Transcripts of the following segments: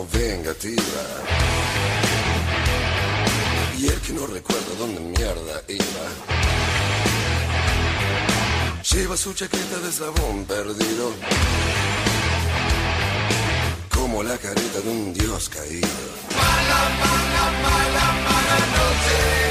Como vengativa. Y el que no recuerda dónde mierda iba. Lleva su chaqueta de eslabón perdido. Como la careta de un dios caído. Mala, mala, mala, mala noche.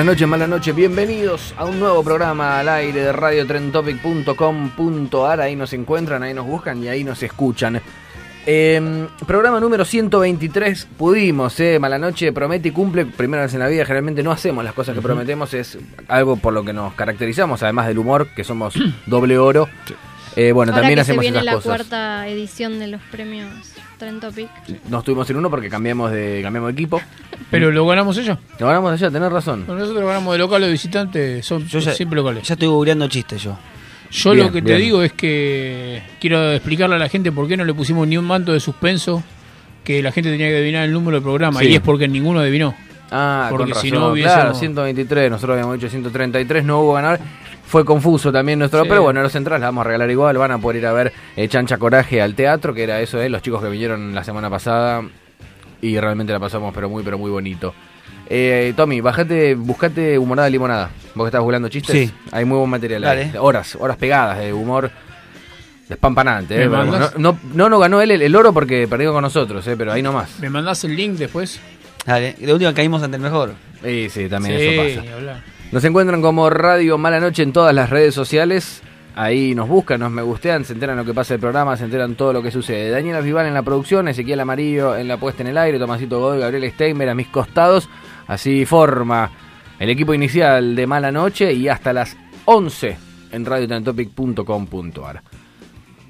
Buenas noches, malas noches, bienvenidos a un nuevo programa al aire de radiotrentopic.com.ar. Ahí nos encuentran, ahí nos buscan y ahí nos escuchan. Eh, programa número 123, pudimos, eh, mala noche, promete y cumple, primera vez en la vida, generalmente no hacemos las cosas que prometemos, es algo por lo que nos caracterizamos, además del humor, que somos doble oro. Eh, bueno, Ahora también que se hacemos viene esas la cosas. cuarta edición de los premios Trend Topic. No estuvimos en uno porque cambiamos de, cambiamos de equipo. Pero lo ganamos ellos. Lo ganamos allá, tenés razón. Nosotros ganamos de local o de visitante, son Yo ya, siempre locales. ya estoy googleando chistes yo. Yo Bien, lo que te bien. digo es que quiero explicarle a la gente por qué no le pusimos ni un manto de suspenso que la gente tenía que adivinar el número del programa. Sí. Y es porque ninguno adivinó. Ah, Porque con si razón. no hubiésemos- Claro, 123, nosotros habíamos dicho 133, no hubo ganar. Fue confuso también nuestro, Sí. pero bueno, los centrales la vamos a regalar igual. Van a poder ir a ver eh, Chancha Coraje al teatro, que era eso, de los chicos que vinieron la semana pasada. Y realmente la pasamos, pero muy, pero muy bonito. Eh, Tommy, bajate, buscate humorada limonada. Vos que estás buscando chistes. Sí. Hay muy buen material. ahí. Horas, horas pegadas de humor despampanante. ¿Me Eh, no, no, no, no ganó él el, el oro porque perdió con nosotros, eh, pero ahí nomás. ¿Me mandás el link después? Dale, de última caímos ante el mejor. Sí, sí, también sí, eso pasa. hablar. Nos encuentran como Radio Mala Noche en todas las redes sociales. Ahí nos buscan, nos me gustean, se enteran lo que pasa el programa, se enteran todo lo que sucede. Daniela Vival en la producción, Ezequiel Amarillo en la puesta en el aire, Tomasito Godoy, Gabriel Steinber a mis costados. Así forma el equipo inicial de Mala Noche y hasta las 11 en radiotentopic.com.ar.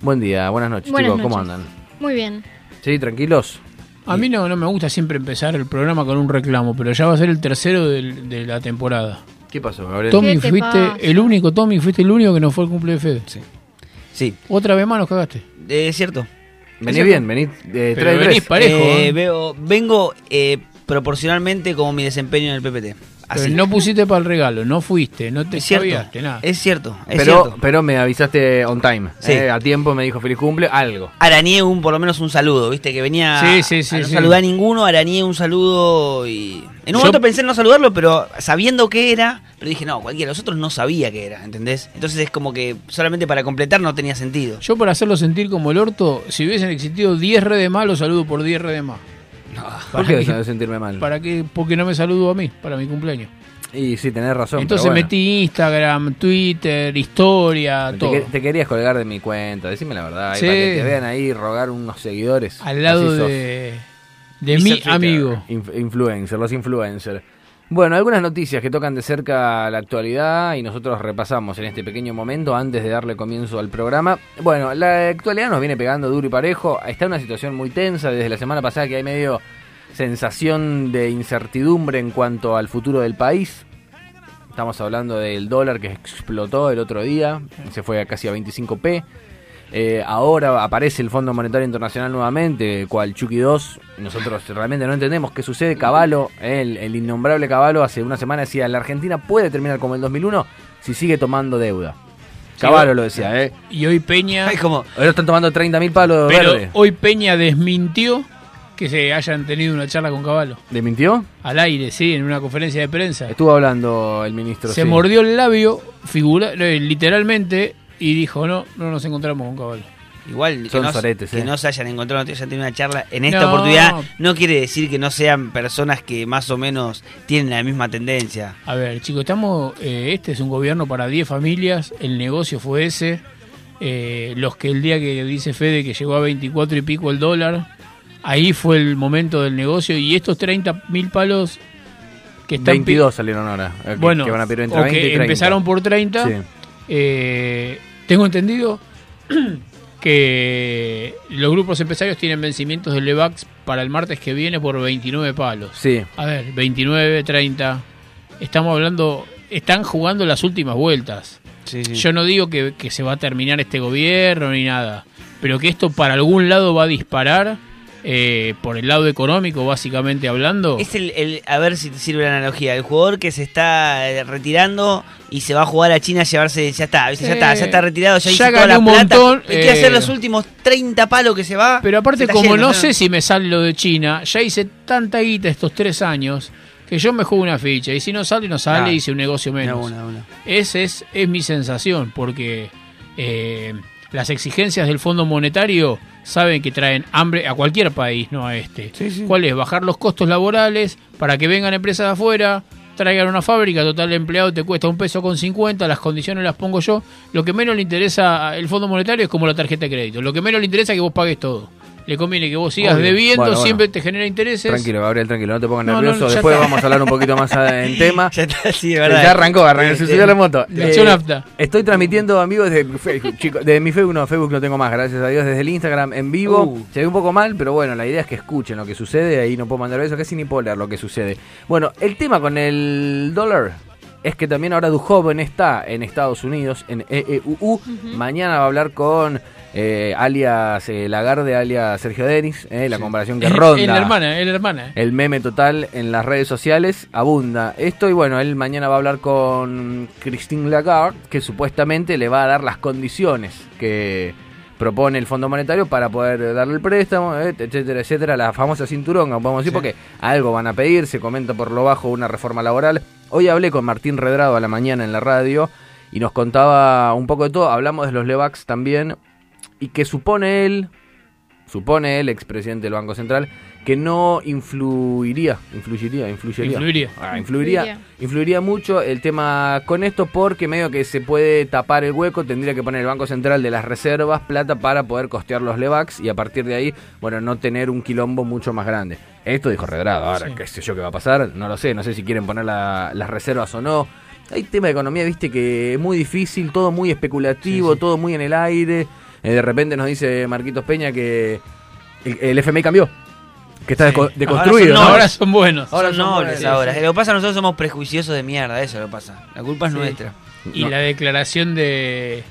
Buen día, buenas noches Buenas chicos, ¿cómo andan? Muy bien. ¿Sí, tranquilos? A mí no, no me gusta siempre empezar el programa con un reclamo, pero ya va a ser el tercero del- de la temporada. ¿Qué pasó, Gabriel? Tommy, te fuiste pasa? el único, Tommy, fuiste el único que no fue el cumple de Fede. Sí, Otra vez más nos cagaste. es cierto. Vení bien, vení eh, Pero tres de venís tres. parejo. Eh, ¿eh? veo, vengo eh, proporcionalmente como mi desempeño en el PPT. Pero no pusiste para el regalo, no fuiste, no te es cierto. nada. Es cierto, es Pero, cierto. pero me avisaste on time. Sí. eh, a tiempo me dijo feliz cumple, algo. Arañé un, por lo menos un saludo, viste, que venía Sí, sí, sí, a no sí. saludar a ninguno, arañé un saludo y... En un Yo- momento pensé en no saludarlo, pero sabiendo qué era, pero dije, no, cualquiera, los otros no sabía qué era, ¿entendés? Entonces es como que solamente para completar no tenía sentido. Yo para hacerlo sentir como el orto, si hubiesen existido 10 redes más, lo saludo por 10 redes más. ¿Por ¿Para qué de sentirme mal? ¿Para qué? Porque no me saludo a mí, para mi cumpleaños. Y sí, tenés razón. Entonces bueno. metí Instagram, Twitter, historia, Te, todo. que- te querías colgar de mi cuenta, decime la verdad. y. Para que te vean ahí rogar unos seguidores. Al lado de, de mi amigo. Inf- influencer, los influencers. Bueno, algunas noticias que tocan de cerca la actualidad y nosotros repasamos en este pequeño momento antes de darle comienzo al programa. Bueno, la actualidad nos viene pegando duro y parejo. Está una situación muy tensa desde la semana pasada que hay medio sensación de incertidumbre en cuanto al futuro del país. Estamos hablando del dólar que explotó el otro día, se fue a casi a 25p. Eh, ahora aparece el Fondo Monetario Internacional nuevamente, cual Chucky 2. Nosotros realmente no entendemos qué sucede. Caballo, eh, el, el innombrable Caballo, hace una semana decía: la Argentina puede terminar como el 2001 si sigue tomando deuda. Caballo lo decía, ¿eh? Y hoy Peña. Ay, como, Ahora están tomando 30 mil palos Pero verdes. hoy Peña desmintió que se hayan tenido una charla con Caballo. ¿Le mintió? Al aire, sí, en una conferencia de prensa. Estuvo hablando el ministro. Se sí. mordió el labio, figura, eh, literalmente, y dijo, no, no nos encontramos con Caballo. igual que, no, eh. no se hayan encontrado, no te hayan tenido una charla en esta No. oportunidad, no quiere decir que no sean personas que más o menos tienen la misma tendencia. A ver, chicos, estamos. eh, este es un gobierno para 10 familias. El negocio fue ese. Eh, los que el día que dice Fede que llegó a 24 y pico el dólar, ahí fue el momento del negocio. Y estos 30 mil palos que están. pi- 22 salieron ahora. que- Bueno, que van a pedir entre o 20 y que 30. empezaron por 30. Sí. Eh, tengo entendido que los grupos empresarios tienen vencimientos del LEVAX para el martes que viene por 29 palos. Sí. A ver, 29, 30. Estamos hablando, están jugando las últimas vueltas. Yo no digo que, que se va a terminar este gobierno ni nada, pero que esto para algún lado va a disparar, eh, por el lado económico básicamente hablando. Es el, el- a ver si te sirve la analogía, el jugador que se está eh, retirando y se va a jugar a China a llevarse, ya está, ya está, ya está retirado, ya, ya hizo toda la un plata, montón, y quiere hacer eh, los últimos 30 palos que se va. Pero aparte, como no sé si me sale lo de China, ya hice tanta guita estos tres años que yo me juego una ficha. Y si no sale, no sale, Ah, hice un negocio menos. Esa es, es mi sensación, porque eh, las exigencias del Fondo Monetario saben que traen hambre a cualquier país, no a este. ¿Cuál es? Bajar los costos laborales para que vengan empresas de afuera, traigan una fábrica, total empleado te cuesta un peso con 50, las condiciones las pongo yo. Lo que menos le interesa al Fondo Monetario es como la tarjeta de crédito. Lo que menos le interesa es que vos pagues todo. Le conviene que vos sigas Obvio. debiendo, Bueno, bueno. siempre te genera intereses. Tranquilo, Gabriel, tranquilo, no te pongas No, no, nervioso. Después está. vamos a hablar un poquito más en tema. Ya está, sí, verdad. Ya arrancó, arrancó, se Eh, subió la moto. Nafta. Estoy transmitiendo, amigos, desde Facebook, chicos. Desde mi Facebook, no, Facebook no tengo más, gracias a Dios. Desde el Instagram en vivo. Uh. Se ve un poco mal, pero bueno, la idea es que escuchen lo que sucede. Ahí no puedo mandar eso, casi ni puedo leer lo que sucede. Bueno, el tema con el dólar es que también ahora Dujoven está en Estados Unidos, en EEUU. Mañana va a hablar con eh, alias eh, Lagarde, alias Sergio Denis, eh, la comparación que ronda. es la hermana, es la hermana. El meme total en las redes sociales abunda. Esto y bueno, él mañana va a hablar con Christine Lagarde, que supuestamente le va a dar las condiciones que propone el Fondo Monetario para poder darle el préstamo, etcétera, etcétera, la famosa cinturón, podemos decir, porque algo van a pedir, se comenta por lo bajo una reforma laboral. Hoy hablé con Martín Redrado a la mañana en la radio y nos contaba un poco de todo, hablamos de los Levax también, y que supone él, supone el expresidente del Banco Central, que no influiría, influiría, influiría, Influiría. Ah, influiría, Influiría. influiría mucho el tema con esto porque medio que se puede tapar el hueco, tendría que poner el Banco Central de las reservas plata para poder costear los Levax y a partir de ahí, bueno, no tener un quilombo mucho más grande. Esto dijo Redrado, ahora Sí. qué sé yo qué va a pasar, no lo sé, no sé si quieren poner la- las reservas o no. Hay tema de economía, viste, que es muy difícil, todo muy especulativo, todo muy en el aire. Eh, de repente nos dice Marquitos Peña que el, el FMI cambió, que está Sí. deco- Ahora deconstruido. son ¿no? Ahora son buenos. Ahora son son nobles ahora. sí. Lo que pasa es que nosotros somos prejuiciosos de mierda, eso es lo que pasa. La culpa es Sí. nuestra. Y No. la declaración de,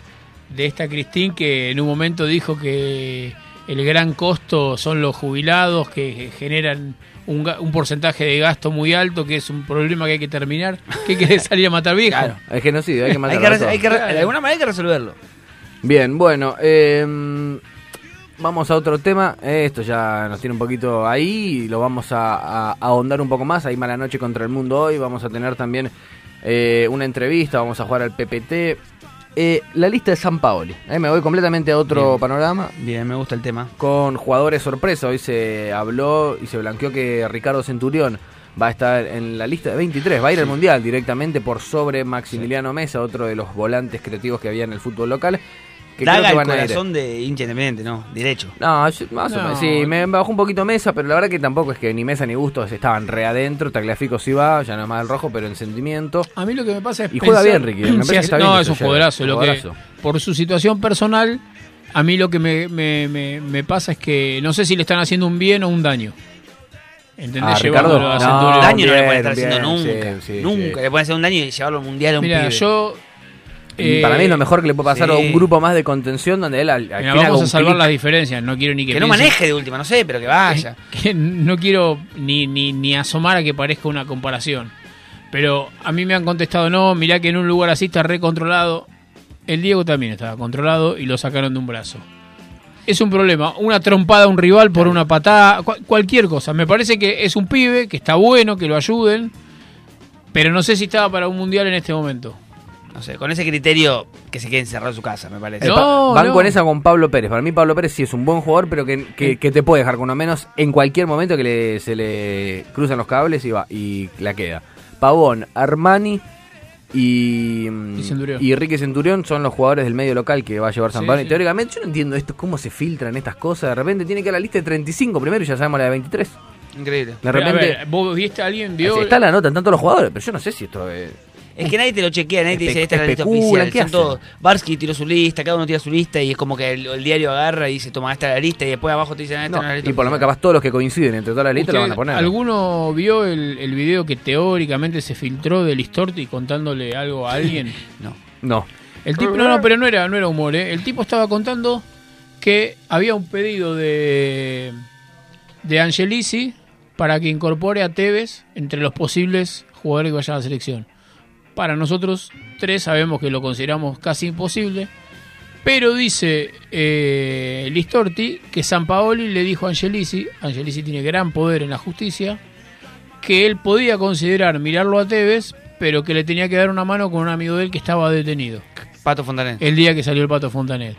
de esta Cristín que en un momento dijo que el gran costo son los jubilados que generan un, ga- un porcentaje de gasto muy alto, que es un problema que hay que terminar. ¿Qué quiere salir a matar viejo? Claro. Es genocidio, hay que Hay matarlo que, hay que re- de alguna manera hay que resolverlo. Bien, bueno, eh, vamos a otro tema. Esto ya nos tiene un poquito ahí y lo vamos a, a- a ahondar un poco más. Hay mala noche contra el mundo hoy. Vamos a tener también eh, una entrevista. Vamos a jugar al PPT. Eh, la lista de San Paoli. Eh, me voy completamente a otro Bien. panorama. Bien, me gusta el tema. Con jugadores sorpresa. Hoy se habló y se blanqueó que Ricardo Centurión va a estar en la lista de 23, va a ir al Mundial directamente por sobre Maximiliano Mesa, otro de los volantes creativos que había en el fútbol local. Que creo Daga que el van a ir. corazón de hincha independiente, ¿no? Derecho. No, yo- más o No. menos. Sí, me bajó un poquito Mesa, pero la verdad que tampoco es que ni Mesa ni Bustos estaban re adentro. Tagliafico sí va, ya no es más el rojo, pero en sentimiento. A mí lo que me pasa es Y juega pensar- bien, Ricky, me Sí, que está bien no, que es un jugadorazo. Lo que, por su situación personal, a mí lo que me, me, me, me pasa es que no sé si le están haciendo un bien o un daño. ¿Entendés? Ah, Ricardo, a no, daño no le bien, puede estar haciendo bien, nunca. sí, sí, nunca sí. le puede hacer un daño y llevarlo al mundial a un Mira, pibe. yo. Y eh, para mí es lo mejor que le puede pasar a un grupo más de contención donde él al, mira, vamos a salvar las diferencias. No quiero ni que que no maneje de última, no sé, pero que vaya. que no quiero ni, ni, ni asomar a que parezca una comparación. Pero a mí me han contestado, no, mirá que en un lugar así está recontrolado. El Diego también estaba controlado y lo sacaron de un brazo. Es un problema, una trompada a un rival por una patada, cua- cualquier cosa. Me parece que es un pibe, que está bueno, que lo ayuden, pero no sé si estaba para un mundial en este momento. No sé, con ese criterio que se quede encerrado en su casa, me parece. No, van no. con esa con Pablo Pérez. Para mí Pablo Pérez sí es un buen jugador, pero que, que- que te puede dejar con uno menos en cualquier momento que le- se le cruzan los cables y va y la queda. Pavón, Armani y, Y Centurión. y Ricky Centurión son los jugadores del medio local que va a llevar San Sí, Pablo. Y teóricamente yo no entiendo esto, cómo se filtran estas cosas. De repente tiene que ir a la lista de 35 primero y ya sabemos la de 23. Increíble. De Pero, a repente ver, ¿Vos viste a alguien? ¿Vio? está la nota en tanto los jugadores, pero yo no sé si esto es... Es que nadie te lo chequea, nadie te dice esta es la lista oficial. ¿qué Son hacen? todos. Barsky tiró su lista, cada uno tira su lista y es como que el, el diario agarra y dice, toma, esta es la lista y después abajo te dicen, "Ah, esta No, no, es la lista. y por lo menos oficial". capaz todos los que coinciden entre todas las listas lo van a ¿Usted- poner. ¿Alguno vio el, el video que teóricamente se filtró de Listorti contándole algo a alguien? No. No. El tipo, no, no, pero no era, no era humor, ¿eh? El tipo estaba contando que había un pedido de, de Angelici para que incorpore a Tevez entre los posibles jugadores que vayan a la selección. Para nosotros tres sabemos que lo consideramos casi imposible, pero dice eh, Listorti que San Paoli le dijo a Angelici, Angelici tiene gran poder en la justicia, que él podía considerar mirarlo a Tevez, pero que le tenía que dar una mano con un amigo de él que estaba detenido Pato Fontanet. el día que salió el Pato Fontanet.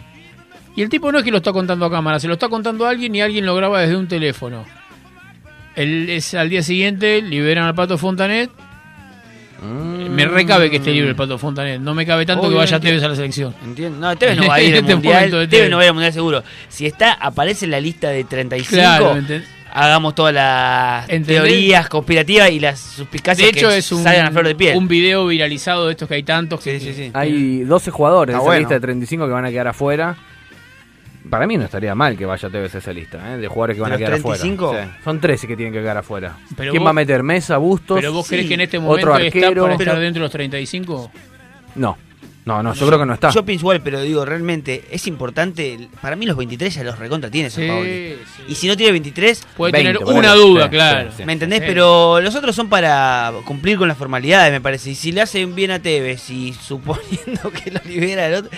Y el tipo no es que lo está contando a cámara, se lo está contando a alguien y alguien lo graba desde un teléfono. El, es, al día siguiente liberan al Pato Fontanet. Me recabe que esté libre el Pato Fontanet. No me cabe tanto que vaya. Tevez a la selección. Entiendo. No, Tevez no va a ir al este mundial. Tevez Tevez. no va a ir al mundial seguro. Si está, aparece en la lista de 35. Claro, hagamos todas las ¿Entendés? teorías conspirativas y las suspicacias De hecho, que es un, salgan a flor de piel. un video viralizado de estos que hay tantos. Sí, que- sí, sí. Hay 12 jugadores de esa bueno. lista de 35 que van a quedar afuera. Para mí no estaría mal que vaya Tevez a esa lista, ¿eh? de jugadores que van ¿De a quedar 35? afuera. Sí. Son 13 que tienen que quedar afuera. Pero ¿Quién vos- va a meter? ¿Mesa, Bustos? Pero vos Sí, crees que en este otro momento está arquero. para estar Pero- dentro de los 35? No, no, no, yo creo que no está. Yo pienso igual, pero digo, realmente es importante. Para mí los 23 ya los recontra tiene San Sí, Paoli. sí. Y si no tiene 23, Puede 20, tener una duda, Sí, claro. sí, sí. ¿me entendés? Sí. Pero los otros son para cumplir con las formalidades, me parece. Y si le hacen bien a Tevez y suponiendo que lo libera el otro.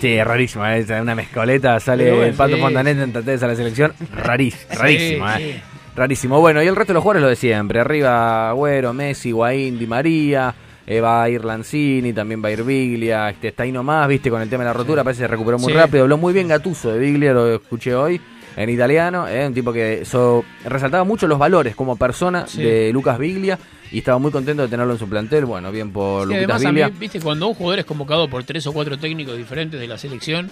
Sí, es rarísimo, ¿eh? Es una mezcoleta, sale bueno, el Pato sí, Fontanet en Tevez a la selección. Rarísimo, rarísimo, Sí, ¿eh? sí. Rarísimo. Bueno, y el resto de los jugadores lo de siempre. Arriba, Agüero, Messi, Guaín, Di María. Eh, va a ir Lanzini, también va a ir Biglia. Este, está ahí nomás, viste, con el tema de la rotura. Parece que se recuperó muy Sí. rápido. Habló muy bien Gatuso de Biglia, lo escuché hoy en italiano. eh, un tipo que so- resaltaba mucho los valores como persona Sí. de Lucas Biglia. Y estaba muy contento de tenerlo en su plantel. Bueno, bien por Sí, a Biglia. mí, viste, cuando un jugador es convocado por tres o cuatro técnicos diferentes de la selección,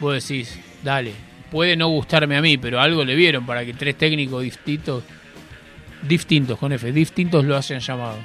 vos decís, dale, puede no gustarme a mí, pero algo le vieron para que tres técnicos distintos, distintos con F, distintos lo hayan llamado.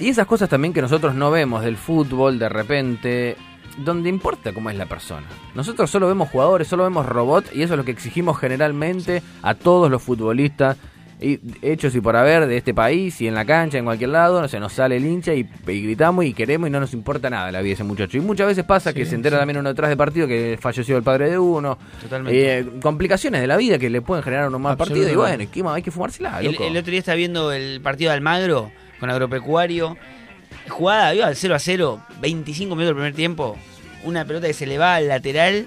Y esas cosas también que nosotros no vemos del fútbol de repente, donde importa cómo es la persona. Nosotros solo vemos jugadores, solo vemos robots y eso es lo que exigimos generalmente a todos los futbolistas y hechos y por haber de este país y en la cancha, en cualquier lado, no sé, nos sale el hincha y, y gritamos y queremos y no nos importa nada la vida de ese muchacho. Y muchas veces pasa que se entera sí. también uno detrás de partido que falleció el padre de uno. Totalmente. Eh, complicaciones de la vida que le pueden generar a uno más partido y bueno, ¿qué más? hay que fumársela, El, loco. el otro día estaba viendo el partido de Almagro con Agropecuario. Jugada, iba al 0 a 0, 25 minutos del primer tiempo. Una pelota que se le va al lateral,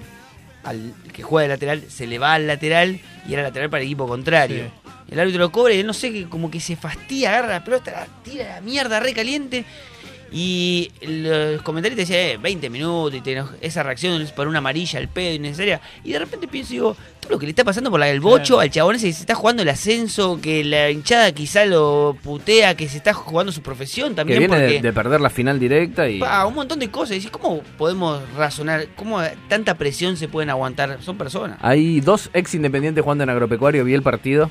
al que juega de lateral, se le va al lateral y era lateral para el equipo contrario. El árbitro lo cobra y él no sé, que como que se fastidia, agarra la pelota, la tira a la mierda re caliente. Y los comentarios te decían, eh, 20 minutos, y te eno- esa reacción es por una amarilla, el pedo innecesaria. Y de repente pienso, digo, todo lo que le está pasando por la del bocho Claro. al chabón ese que se está jugando el ascenso, que la hinchada quizá lo putea, que se está jugando su profesión Que también. viene de, porque, de perder la final directa y. pa, un montón de cosas. Y decís, ¿cómo podemos razonar? ¿Cómo tanta presión se pueden aguantar? Son personas. Hay dos ex independientes jugando en agropecuario, vi el partido.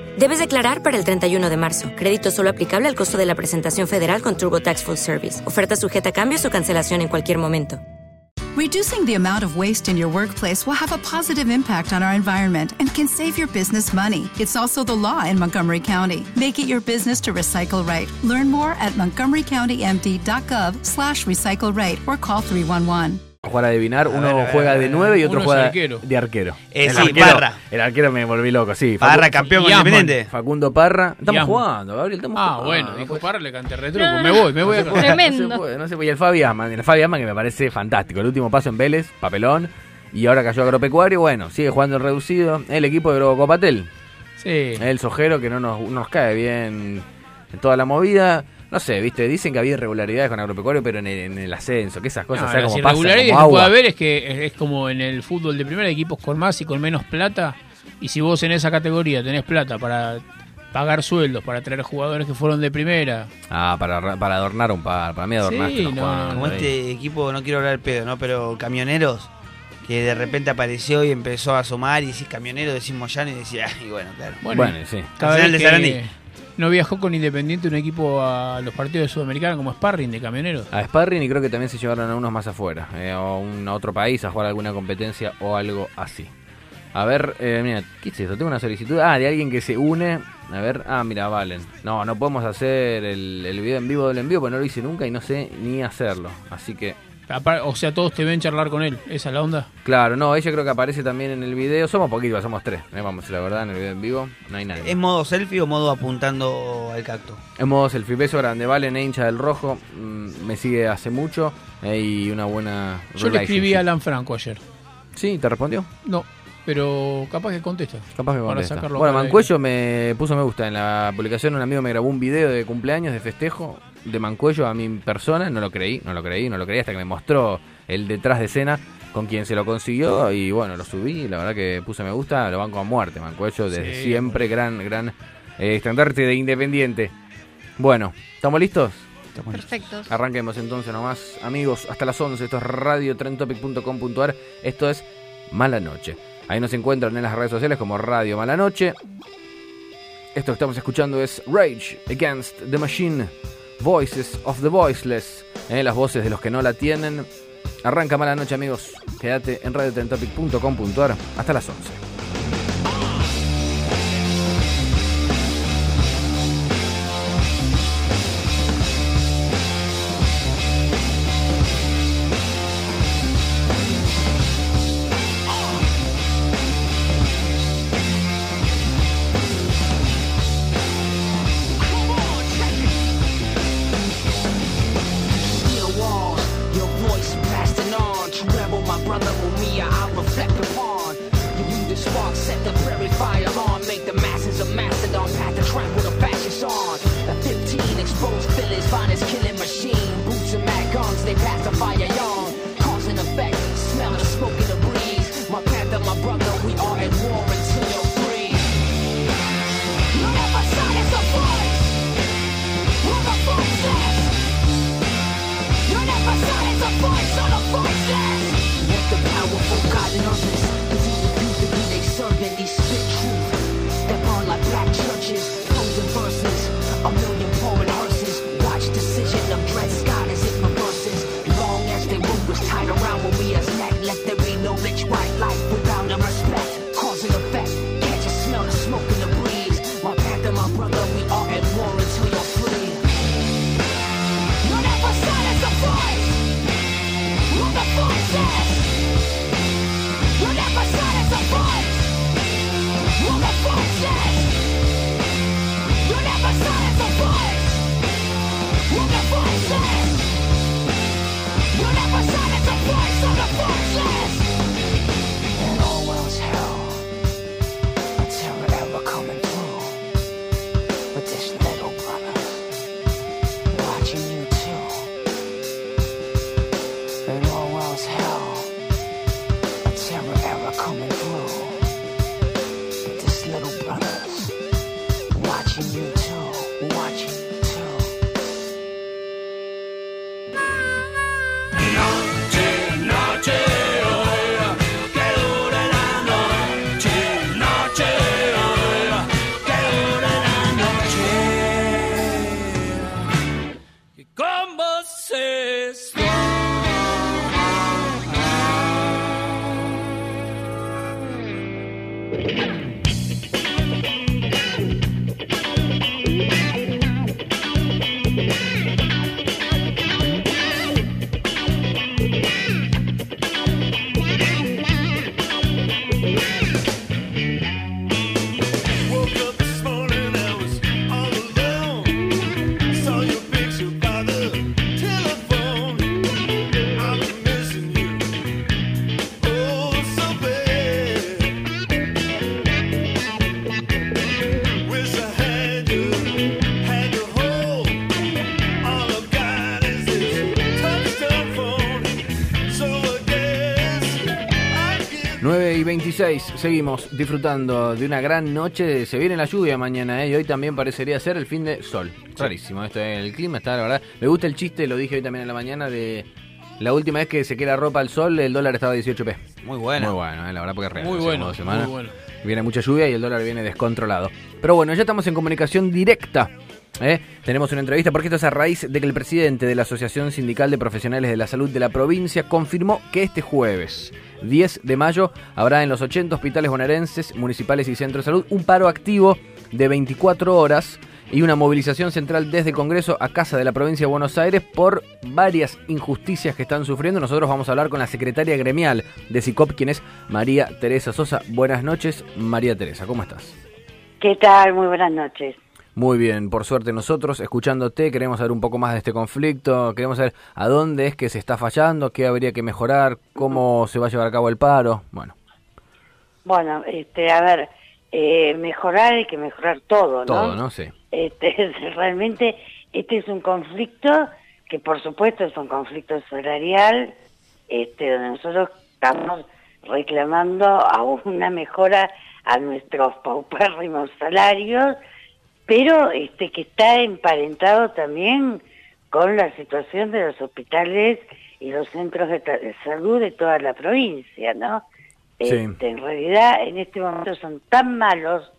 Debes declarar para el 31 de marzo. Crédito solo aplicable al costo de la presentación federal con TurboTax Full Service. Oferta sujeta a cambios o cancelación en cualquier momento. Reducing the amount of waste in your workplace will have a positive impact on our environment and can save your business money. It's also the law in Montgomery County. Make it your business to recycle right. Learn more at montgomerycountymd.gov slash recycle right or call 311. Jugar a adivinar, uno ver, a ver, juega a de ver. 9 y otro juega arquero. de arquero. Eh, el sí, arquero, Parra. El arquero me volví loco, sí. Parra Facu- campeón con. Independiente. Facundo Parra. Estamos Yasman. jugando, Gabriel, estamos Ah, jugando. bueno, No dijo Parra, le canté retruco. No, me no. voy, me voy a No se Tremendo. puede, no se puede. Y el Fabi el Fabi que me parece fantástico. El último paso en Vélez, papelón. Y ahora cayó agropecuario, bueno, sigue jugando en reducido. El equipo de Grobocopatel. Sí. El sojero que no nos, nos cae bien en toda la movida. No sé, viste, dicen que había irregularidades con agropecuario, pero en el, en el ascenso, que esas cosas, No, o sea, las como pasan irregularidades como que puede haber es que es, como en el fútbol de primera, equipos con más y con menos plata. Y si vos en esa categoría tenés plata para pagar sueldos, para traer jugadores que fueron de primera, Ah, para, para adornar un par, para mí adornaste Sí, no, Como este equipo, no quiero hablar del pedo, ¿no? Pero camioneros, que de repente apareció y empezó a asomar y decís camionero, decís Moyano y decís, ay, bueno, claro. bueno, Bueno, sí. cada vez de que Sarandí. No viajó con Independiente un equipo a los partidos de Sudamericana como sparring de camioneros. A Sparring y creo que también se llevaron a unos más afuera, eh, o un, a otro país a jugar alguna competencia o algo así. A ver, eh, mira, ¿qué es esto? Tengo una solicitud. Ah, de alguien que se une. A ver, ah, mira, Valen. No, no podemos hacer el, el video en vivo del envío porque no lo hice nunca y no sé ni hacerlo. Así que, O sea, todos te ven charlar con él. Esa es la onda. claro, no, ella creo que aparece también en el video. Somos poquitos, somos tres. eh, vamos, la verdad, en el video en vivo no hay nadie. ¿Es modo selfie o modo apuntando al cacto? En modo selfie, beso grande, Valen, hincha del rojo. mm, me sigue hace mucho eh, y una buena. Yo le escribí a Alan Franco ayer. Sí, ¿te respondió? No, pero capaz que contesta. Capaz que Para contesta. sacarlo Bueno, para Mancuello me puso me gusta en la publicación. Un amigo me grabó un video de cumpleaños, de festejo de Mancuello a mi persona. No lo creí, no lo creí, no lo creí hasta que me mostró el detrás de escena con quien se lo consiguió. Y bueno, lo subí. La verdad que puse me gusta. Lo banco a muerte, Mancuello. Desde Sí, siempre, gran, gran eh, estandarte de Independiente. Bueno, ¿estamos listos? Perfecto. Arranquemos entonces nomás, amigos, hasta las 11. Esto es radiotrentopic.com.ar. Esto es Mala Noche. Ahí nos encuentran en las redes sociales como Radio Mala Noche. Esto que estamos escuchando es Rage Against the Machine, Voices of the Voiceless, eh, las voces de los que no la tienen. Arranca Mala Noche, amigos. Quédate en radiotrentopic.com.ar hasta las 11. 16, seguimos disfrutando de una gran noche. Se viene la lluvia mañana, ¿eh? y hoy también parecería ser el fin de sol. Rarísimo, esto el clima está, la verdad. Me gusta el chiste, lo dije hoy también en la mañana, de la última vez que se queda ropa al sol, el dólar estaba a 18p. Muy bueno. Muy bueno, ¿eh? la verdad, porque es real. Muy hace bueno, como dos semanas. muy bueno. Viene mucha lluvia y el dólar viene descontrolado. Pero bueno, ya estamos en comunicación directa. ¿Eh? Tenemos una entrevista porque esto es a raíz de que el presidente de la Asociación Sindical de Profesionales de la Salud de la provincia confirmó que este jueves 10 de mayo habrá en los 80 hospitales bonaerenses, municipales y centros de salud un paro activo de 24 horas y una movilización central desde el Congreso a Casa de la Provincia de Buenos Aires por varias injusticias que están sufriendo. Nosotros vamos a hablar con la secretaria gremial de SICOP, quien es María Teresa Sosa. Buenas noches, María Teresa, ¿cómo estás? ¿Qué tal? Muy buenas noches. Muy bien, por suerte nosotros, escuchándote, queremos saber un poco más de este conflicto, queremos saber a dónde es que se está fallando, qué habría que mejorar, cómo se va a llevar a cabo el paro. Bueno, Bueno, este, a ver, eh, mejorar hay que mejorar todo, ¿no? todo, ¿no? Sí. Este, realmente este es un conflicto que por supuesto es un conflicto salarial, este, donde nosotros estamos reclamando a una mejora a nuestros paupérrimos salarios, pero este que está emparentado también con la situación de los hospitales y los centros de, salud de toda la provincia, ¿no? Sí. Este, en realidad, en este momento son tan malos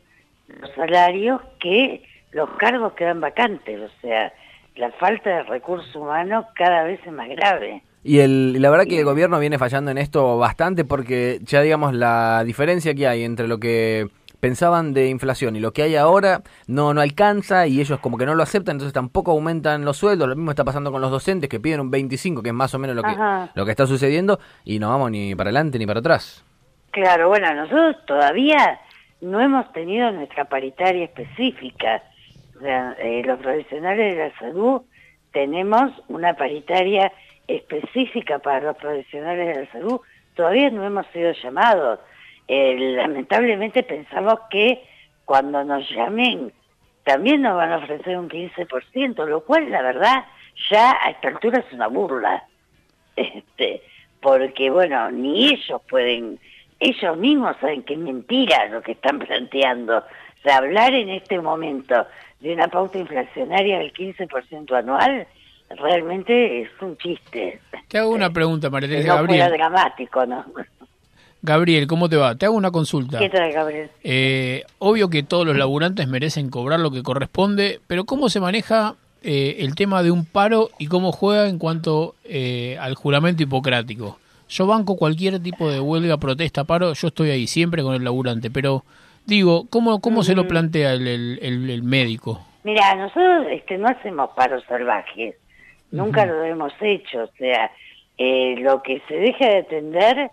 los salarios que los cargos quedan vacantes, o sea, la falta de recursos humanos cada vez es más grave. Y el, la verdad que el gobierno viene fallando en esto bastante porque ya digamos la diferencia que hay entre lo que pensaban de inflación y lo que hay ahora no no alcanza y ellos como que no lo aceptan, entonces tampoco aumentan los sueldos. Lo mismo está pasando con los docentes que piden un 25, que es más o menos lo que Ajá. lo que está sucediendo y no vamos ni para adelante ni para atrás. Claro, bueno, nosotros todavía no hemos tenido nuestra paritaria específica. O sea, eh, los profesionales de la salud tenemos una paritaria específica para los profesionales de la salud. Todavía no hemos sido llamados. Eh, lamentablemente pensamos que cuando nos llamen también nos van a ofrecer un 15%, lo cual la verdad ya a esta altura es una burla. Este, porque bueno, ni ellos pueden, ellos mismos saben que es mentira lo que están planteando. O sea, hablar en este momento de una pauta inflacionaria del 15% anual realmente es un chiste. Te hago una pregunta, María Teresa. no fuera Gabriel. dramático, ¿no? Gabriel, ¿cómo te va? Te hago una consulta. ¿Qué tal, Gabriel? Eh, obvio que todos los laburantes merecen cobrar lo que corresponde, pero ¿cómo se maneja eh, el tema de un paro y cómo juega en cuanto eh, al juramento hipocrático? Yo banco cualquier tipo de huelga, protesta, paro, yo estoy ahí siempre con el laburante, pero digo, ¿cómo, cómo se lo plantea el, el- el- el médico? Mira, nosotros este, no hacemos paros salvajes, nunca lo hemos hecho, o sea, eh, lo que se deja de atender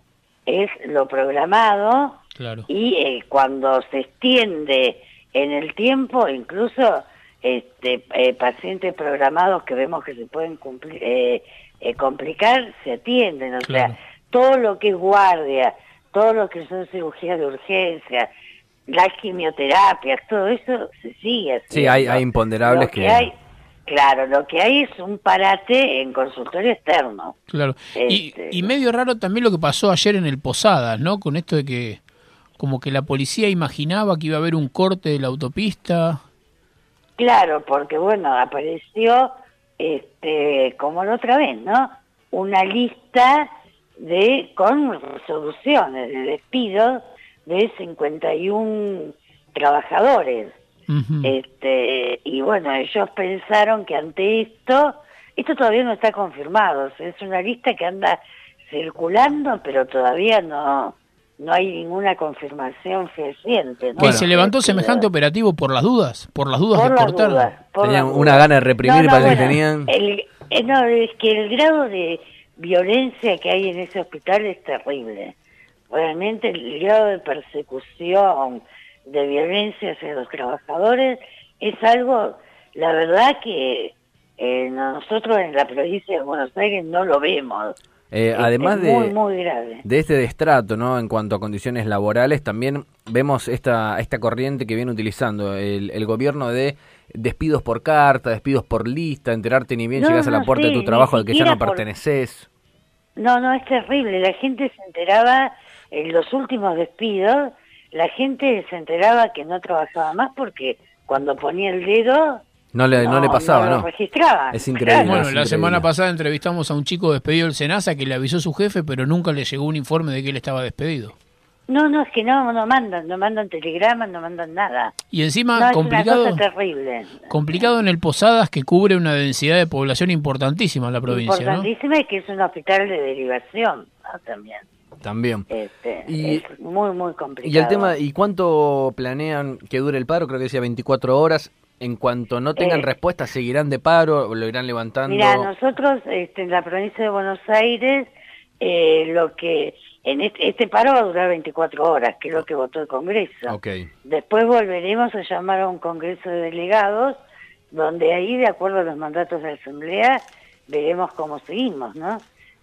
es lo programado Claro. y eh, cuando se extiende en el tiempo, incluso este, eh, pacientes programados que vemos que se pueden cumplir, eh, eh, complicar, se atienden, o Claro. sea, todo lo que es guardia, todo lo que son cirugías de urgencia, las quimioterapias, todo eso se sigue haciendo. Sí, hay, hay imponderables Lo que... hay, claro, lo que hay es un parate en consultorio externo. Claro. Y, Este, y medio raro también lo que pasó ayer en el Posadas, ¿no? Con esto de que como que la policía imaginaba que iba a haber un corte de la autopista. Claro, porque bueno, apareció, este, como la otra vez, ¿no? Una lista de con resoluciones de despido de 51 trabajadores. Este, y bueno, ellos pensaron que ante esto, esto todavía no está confirmado, o sea, es una lista que anda circulando, pero todavía no no hay ninguna confirmación fehaciente. ¿no? Que se levantó Este, semejante operativo por las dudas, por las dudas por de las cortar. dudas, por Tenían una dudas. gana de reprimir, parece que tenían. El, eh, no, es que el grado de violencia que hay en ese hospital es terrible. Realmente el grado de persecución, de violencia hacia los trabajadores es algo, la verdad que eh, nosotros en la provincia de Buenos Aires no lo vemos. Eh, además de, muy, de este destrato, ¿no? En cuanto a condiciones laborales, también vemos esta, esta corriente que viene utilizando el, el gobierno de despidos por carta, despidos por lista, enterarte ni bien No, llegas a la no, puerta sí, de tu trabajo al que ya no por- perteneces. No, no, es terrible. La gente se enteraba en los últimos despidos, la gente se enteraba que no trabajaba más porque cuando ponía el dedo No le, no, le pasaba, lo ¿no? registraba. Es increíble. Bueno, es la increíble. semana pasada entrevistamos a un chico despedido del Senasa que le avisó a su jefe, pero nunca le llegó un informe de que él estaba despedido. No, no, es que no, no mandan, no mandan telegramas, no mandan nada. Y encima, no, es complicado, una cosa terrible. complicado en el Posadas que cubre una densidad de población importantísima en la provincia, ¿no? Importantísima y que es un hospital de derivación ¿no? también. También. Este, Y- es muy, muy complicado. Y el tema, ¿y cuánto planean que dure el paro? Creo que decía 24 horas. En cuanto no tengan Eh. respuesta, ¿seguirán de paro? ¿Lo irán levantando? Mira, nosotros este, en la provincia de Buenos Aires, eh, lo que en este, este paro va a durar 24 horas, que es lo que votó el Congreso. Después volveremos a llamar a un Congreso de Delegados, donde ahí, de acuerdo a los mandatos de la Asamblea, veremos cómo seguimos, ¿no?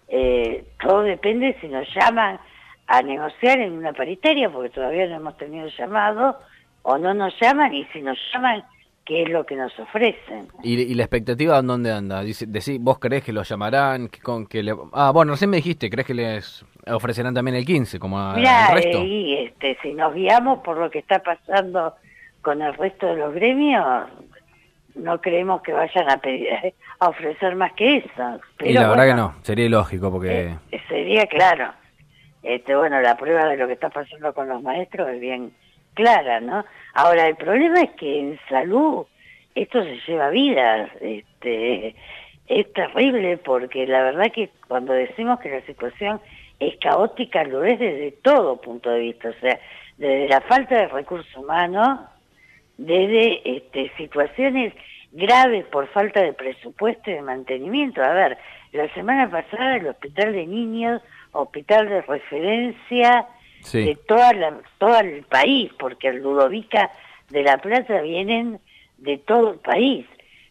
Eh, todo depende si nos llaman a negociar en una paritaria, porque todavía no hemos tenido llamado, o no nos llaman, y si nos llaman, ¿qué es lo que nos ofrecen? ¿Y, y la expectativa en dónde anda? Dice, decí- ¿Vos creés que los llamarán? Que con, que le... Ah, bueno, recién me dijiste, ¿crees que les ofrecerán también el 15 como a- Mira, al resto? eh, y, este, si nos guiamos por lo que está pasando con el resto de los gremios, no creemos que vayan a pedir, a ofrecer más que eso. Pero y la verdad bueno, que no, sería ilógico porque... eh, sería claro. Este, bueno, la prueba de lo que está pasando con los maestros es bien clara, ¿no? Ahora, el problema es que en salud esto se lleva vidas. Este, es terrible porque la verdad que cuando decimos que la situación es caótica, lo es desde todo punto de vista. O sea, desde la falta de recursos humanos, desde este, situaciones graves por falta de presupuesto y de mantenimiento. A ver, la semana pasada el hospital de niños, hospital de referencia Sí. de toda la, todo el país, porque el Ludovica de La Plata vienen de todo el país.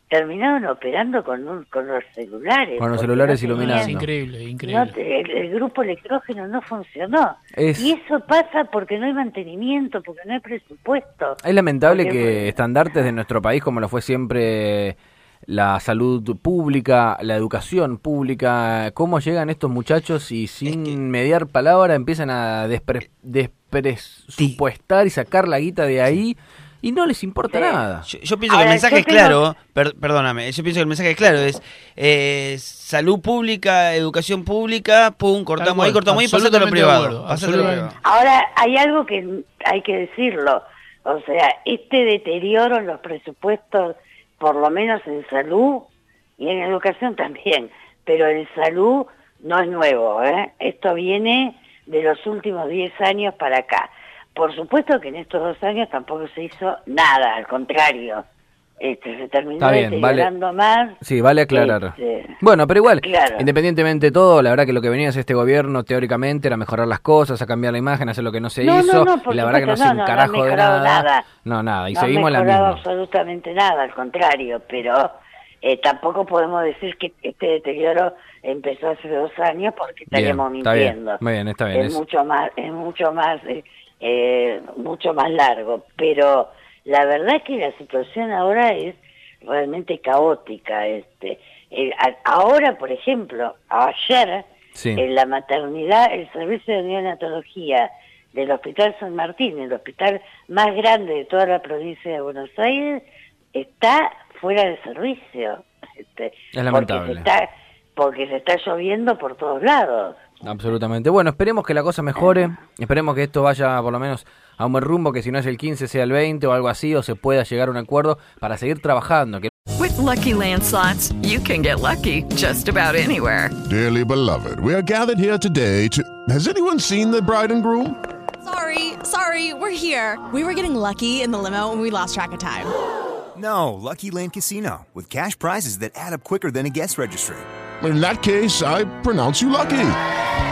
Terminaron operando con, un- con los celulares. Con los celulares no iluminando. Increíble, no increíble. te- el, el grupo electrógeno no funcionó. Es- Y eso pasa porque no hay mantenimiento, porque no hay presupuesto. Es lamentable Porque- que estandartes de nuestro país, como lo fue siempre la salud pública, la educación pública, cómo llegan estos muchachos y sin mediar palabra empiezan a despre- despresupuestar y sacar la guita de ahí y no les importa nada. Yo, yo pienso que el mensaje es tengo- claro, per- perdóname, yo pienso que el mensaje es claro, es eh, salud pública, educación pública, pum, cortamos cual, ahí, cortamos ahí, pasate a lo privado. Ahora, hay algo que hay que decirlo. O sea, este deterioro en los presupuestos, por lo menos en salud y en educación también, pero en salud no es nuevo. ¿eh? Esto viene de los últimos 10 años para acá. Por supuesto que en estos dos años tampoco se hizo nada, al contrario. Este, se terminó Está bien, vale. deteriorando más. Sí, vale aclarar. Este, Bueno, pero igual, Claro. independientemente de todo, la verdad que lo que venía hacer este gobierno teóricamente era mejorar las cosas, a cambiar la imagen, hacer lo que no se No, no, hizo, no, y la verdad que no no, un no, no carajo de nada. nada. No, nada, y no seguimos la misma. absolutamente nada, al contrario, pero eh, tampoco podemos decir que este deterioro empezó hace dos años porque estaríamos Bien, está bien, mintiendo. muy bien, está bien, Es, es- mucho más, es mucho más, eh, eh, mucho más largo, pero la verdad es que la situación ahora es realmente caótica. Este, Eh, a- ahora, por ejemplo, ayer Sí. en la maternidad, el servicio de neonatología del Hospital San Martín, el hospital más grande de toda la provincia de Buenos Aires, está fuera de servicio. Este, Es lamentable. Porque se, está, porque se está lloviendo por todos lados. Absolutamente. Bueno, esperemos que la cosa mejore. Esperemos que esto vaya por lo menos a un buen rumbo, que si no es el 15 sea el 20 o algo así, o se pueda llegar a un acuerdo para seguir trabajando. Que With Lucky Land slots, you can get lucky just about anywhere. Dearly beloved, we are gathered here today to. Has anyone seen the bride and groom? Sorry, sorry, we're here. We were getting lucky in the limo and we lost track of time. No, Lucky Land Casino, with cash prizes that add up quicker than a guest registry. In that case, I pronounce you lucky.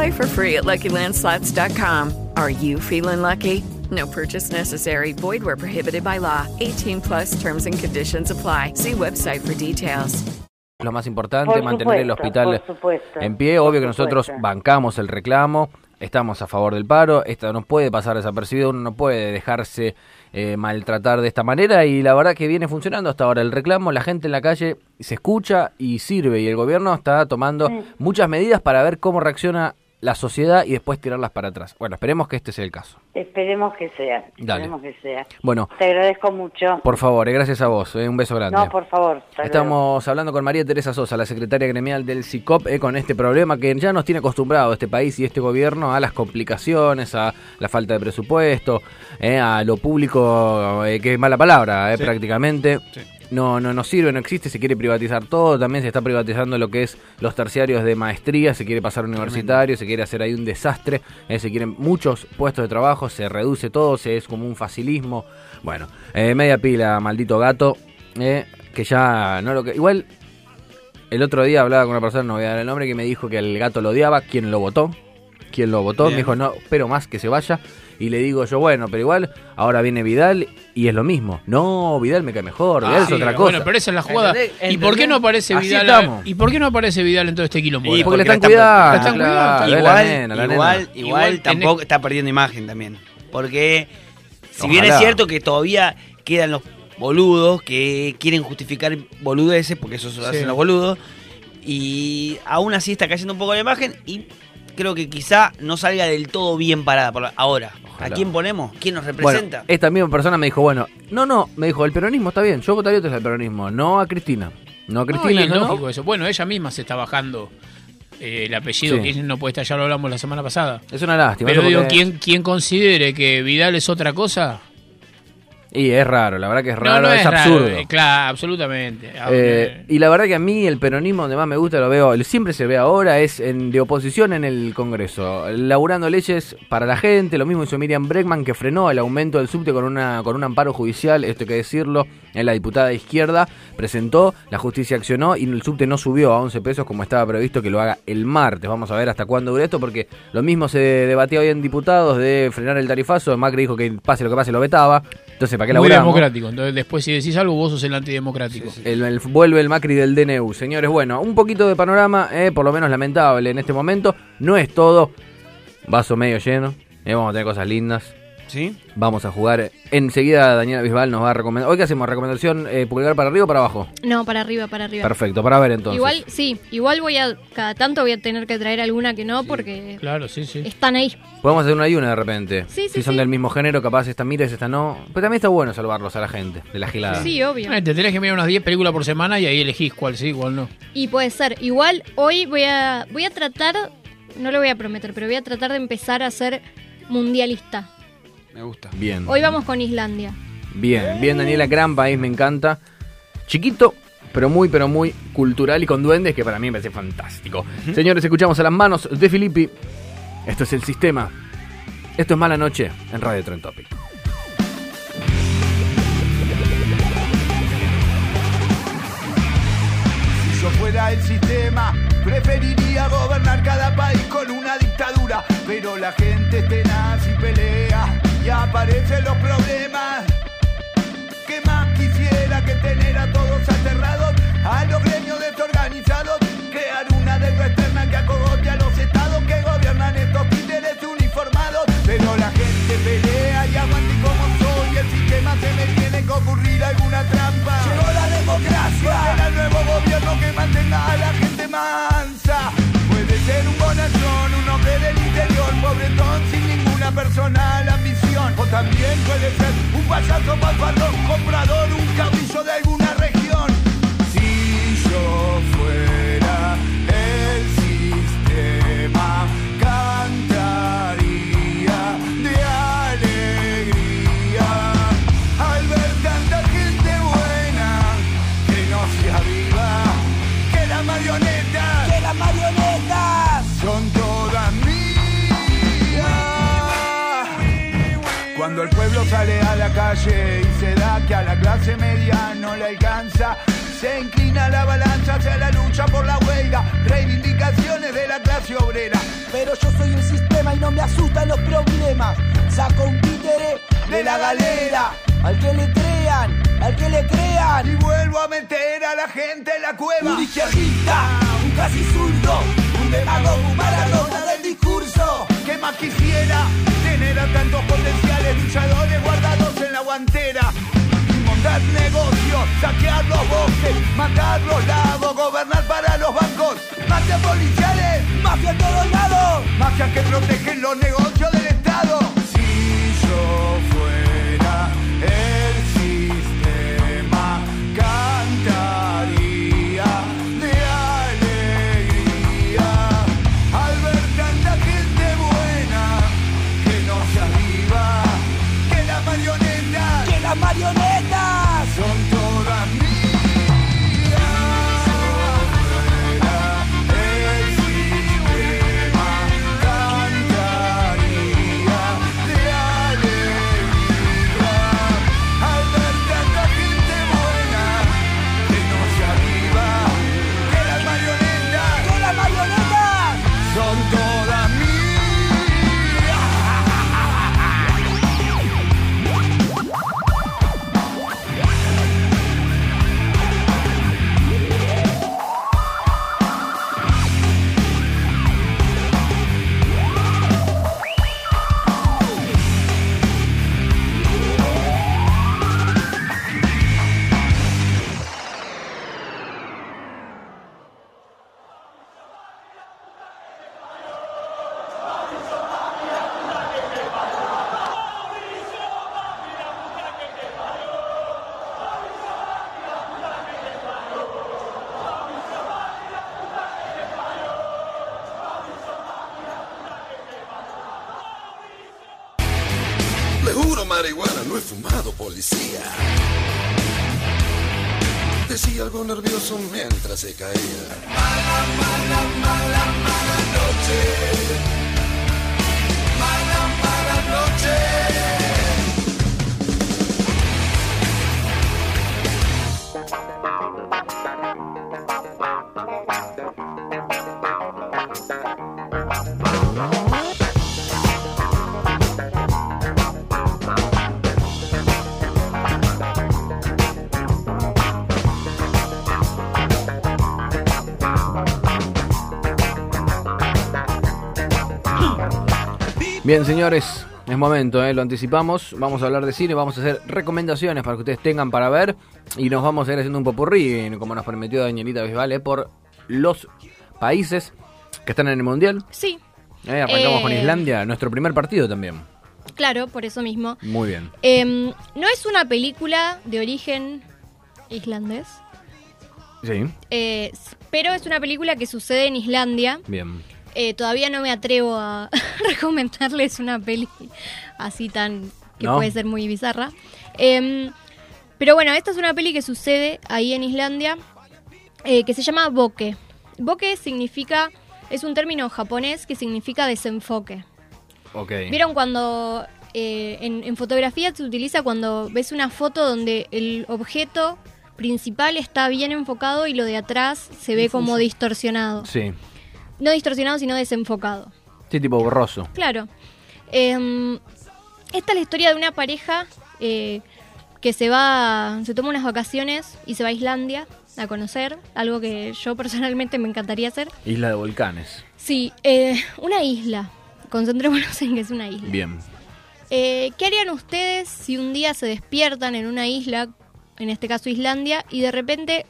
Play for free at LuckyLandSlots.com. Are you feeling lucky? No purchase necessary. Void where prohibited by law. 18 plus terms and conditions apply. See website for details. Lo más importante, Por mantener el hospital supuesto, en pie. por Obvio que nosotros supuesto. bancamos el reclamo, estamos a favor del paro. Esto no puede pasar desapercibido, uno no puede dejarse eh, maltratar de esta manera. Y la verdad que viene funcionando hasta ahora. El reclamo, la gente en la calle se escucha y sirve. Y el gobierno está tomando muchas medidas para ver cómo reacciona la sociedad y después tirarlas para atrás. Bueno, esperemos que este sea el caso. Esperemos que sea. Dale. Esperemos que sea. Bueno, Te agradezco mucho. por favor, eh, gracias a vos. eh, un beso grande. No, por favor. luego. Estamos hablando con María Teresa Sosa, la secretaria gremial del CICOP, eh, con este problema que ya nos tiene acostumbrado este país y este gobierno a las complicaciones, a la falta de presupuesto, eh, a lo público, eh, que es mala palabra, eh, Sí. prácticamente. No, no nos sirve, no existe, se quiere privatizar todo, también se está privatizando lo que es los terciarios de maestría, se quiere pasar a universitario, se quiere hacer ahí un desastre, eh, se quieren muchos puestos de trabajo, se reduce todo, se es como un facilismo. Bueno, eh, media pila, maldito gato, eh, que ya no lo que... Igual, el otro día hablaba con una persona, no voy a dar el nombre, que me dijo que el gato lo odiaba, quien lo votó, quien lo votó, Bien. me dijo, no, pero más que se vaya. Y le digo yo, bueno, pero igual, ahora viene Vidal y es lo mismo. No, Vidal me cae mejor, Vidal Ah, es sí, otra cosa. Bueno, pero esa es la jugada. ¿Y por qué no aparece Así Vidal? estamos. ¿Y por qué no aparece Vidal en todo este quilombo? Y porque le la están cuidando, están la Igual, nena, la igual, nena. igual, Igual tampoco está perdiendo imagen también. Porque si bien es cierto que todavía quedan los boludos que quieren justificar boludeces, porque eso se lo Sí. hacen los boludos, y aún así está cayendo un poco la imagen y creo que quizá no salga del todo bien parada por ahora. ¿A quién ponemos? ¿Quién nos Bueno, representa? esta misma persona me dijo, bueno, no, no, me dijo, el peronismo está bien, yo votaría otra vez al peronismo, no a Cristina. No a No, y Cristina, es no, no. lógico eso. Bueno, ella misma se está bajando eh, el apellido, Sí. que no puede estar, ya lo hablamos la semana pasada. Es una lástima. Pero digo, porque- quien, quien considere que Vidal es otra cosa, Y es raro, la verdad que es raro, no es, es, raro, absurdo. eh, claro, absolutamente. Ah, Eh, y la verdad que a mí el peronismo donde más me gusta lo veo, siempre se ve ahora, es en, de oposición en el Congreso, laburando leyes para la gente, lo mismo hizo Miriam Bregman que frenó el aumento del subte con una con un amparo judicial, esto hay que decirlo, en la diputada de izquierda presentó, la justicia accionó y el subte no subió a 11 pesos como estaba previsto que lo haga el martes. Vamos a ver hasta cuándo dura esto porque lo mismo se debatía hoy en diputados de frenar el tarifazo, Macri dijo que pase lo que pase lo vetaba, entonces ¿para qué muy laburamos? democrático. Entonces, después, si decís algo, vos sos el antidemocrático. El, el- vuelve el Macri del DNU. Señores, bueno, un poquito de panorama, eh, por lo menos lamentable en este momento. No es todo. Vaso medio lleno. eh, vamos a tener cosas lindas. ¿Sí? Vamos a jugar. Enseguida Daniela Bisbal nos va a recomendar. ¿Hoy qué hacemos? ¿Recomendación eh, pulgar para arriba o para abajo? No, para arriba, para arriba. Perfecto, para ver entonces. Igual, sí, igual voy a, cada tanto voy a tener que traer alguna que no, porque Claro, sí, sí. están ahí. Podemos hacer una y una de repente. Sí, sí, si son sí. del mismo género, capaz esta mires, esta no. Pero también está bueno salvarlos a la gente de la gilada. Sí, obvio. Eh, te tenés que mirar unas 10 películas por semana y ahí elegís cuál sí, cuál no. Y puede ser. Igual hoy voy a, voy a tratar, no lo voy a prometer, pero voy a tratar de empezar a ser mundialista. Me gusta. Bien. Hoy vamos con Islandia. Bien, bien Daniela, gran país, me encanta. Chiquito, pero muy, pero muy cultural y con duendes, que para mí me parece fantástico. Señores, escuchamos a las manos de Filippi. Esto es el sistema. Esto es Mala Noche en Radio Tren Topic. Si yo fuera el sistema, preferiría gobernar cada país con una dictadura. Pero la gente es tenaz y pelea y aparecen los problemas. ¿Qué más quisiera que tener a todos aterrados? A los gremios desorganizados, crear una deuda externa que acogote a los estados que gobiernan estos títeres uniformados. Pero la gente pelea y aguante como soy. El sistema se me tiene que ocurrir alguna trampa. Llegó la democracia. Era el nuevo gobierno que mantenga a la gente mansa. Puede ser un bonachón, un hombre del interior, pobretón sin ninguna personal ambición. O también puede ser un payaso malvadón, comprador, un caudillo de alguna calle y se da que a la clase media no le alcanza, Se inclina la avalancha hacia la lucha por la huelga, reivindicaciones de la clase obrera. Pero yo soy el sistema y no me asustan los problemas. Saco un títere de la galera. Al que le crean, al que le crean. Y vuelvo a meter a la gente en la cueva. Un izquierdista, un casi zurdo, un demagogo, un maradona del discurso. ¿Qué más quisiera tener a tantos potenciales luchadores guardados en la guantera? Montar negocios, saquear los bosques, matar los lagos, gobernar para los bancos, mafias policiales, mafia a todos lados, mafias que protegen los negocios del Estado. Si yo fuera Le juro marihuana, no he fumado, policía. Decía algo nervioso mientras se caía. Mala, mala, mala, mala noche. Bien, señores, es momento, ¿eh? lo anticipamos. Vamos a hablar de cine, vamos a hacer recomendaciones para que ustedes tengan para ver. Y nos vamos a ir haciendo un popurrí, como nos prometió Danielita Bisbal, ¿eh? por los países que están en el Mundial. Sí, ¿eh? Arrancamos Eh. con Islandia, nuestro primer partido también. claro, por eso mismo. Muy bien. Em, no es una película de origen islandés, Sí, eh, pero es una película que sucede en Islandia. bien. Eh, todavía no me atrevo a recomendarles una peli así tan que ¿No? puede ser muy bizarra. Em, pero bueno, esta es una peli que sucede ahí en Islandia eh, que se llama Boke. Boke significa, es un término japonés que significa desenfoque. Ok. ¿Vieron cuando eh, en, en fotografía se utiliza cuando ves una foto donde el objeto principal está bien enfocado y lo de atrás se ve como distorsionado? Sí, No distorsionado, sino desenfocado. sí, tipo borroso. Claro. Em, esta es la historia de una pareja eh, que se va, se toma unas vacaciones y se va a Islandia a conocer, algo que yo personalmente me encantaría hacer. Isla de volcanes. Sí, eh, una isla. Concentrémonos en que es una isla. Bien. Eh, ¿Qué harían ustedes si un día se despiertan en una isla, en este caso Islandia, y de repente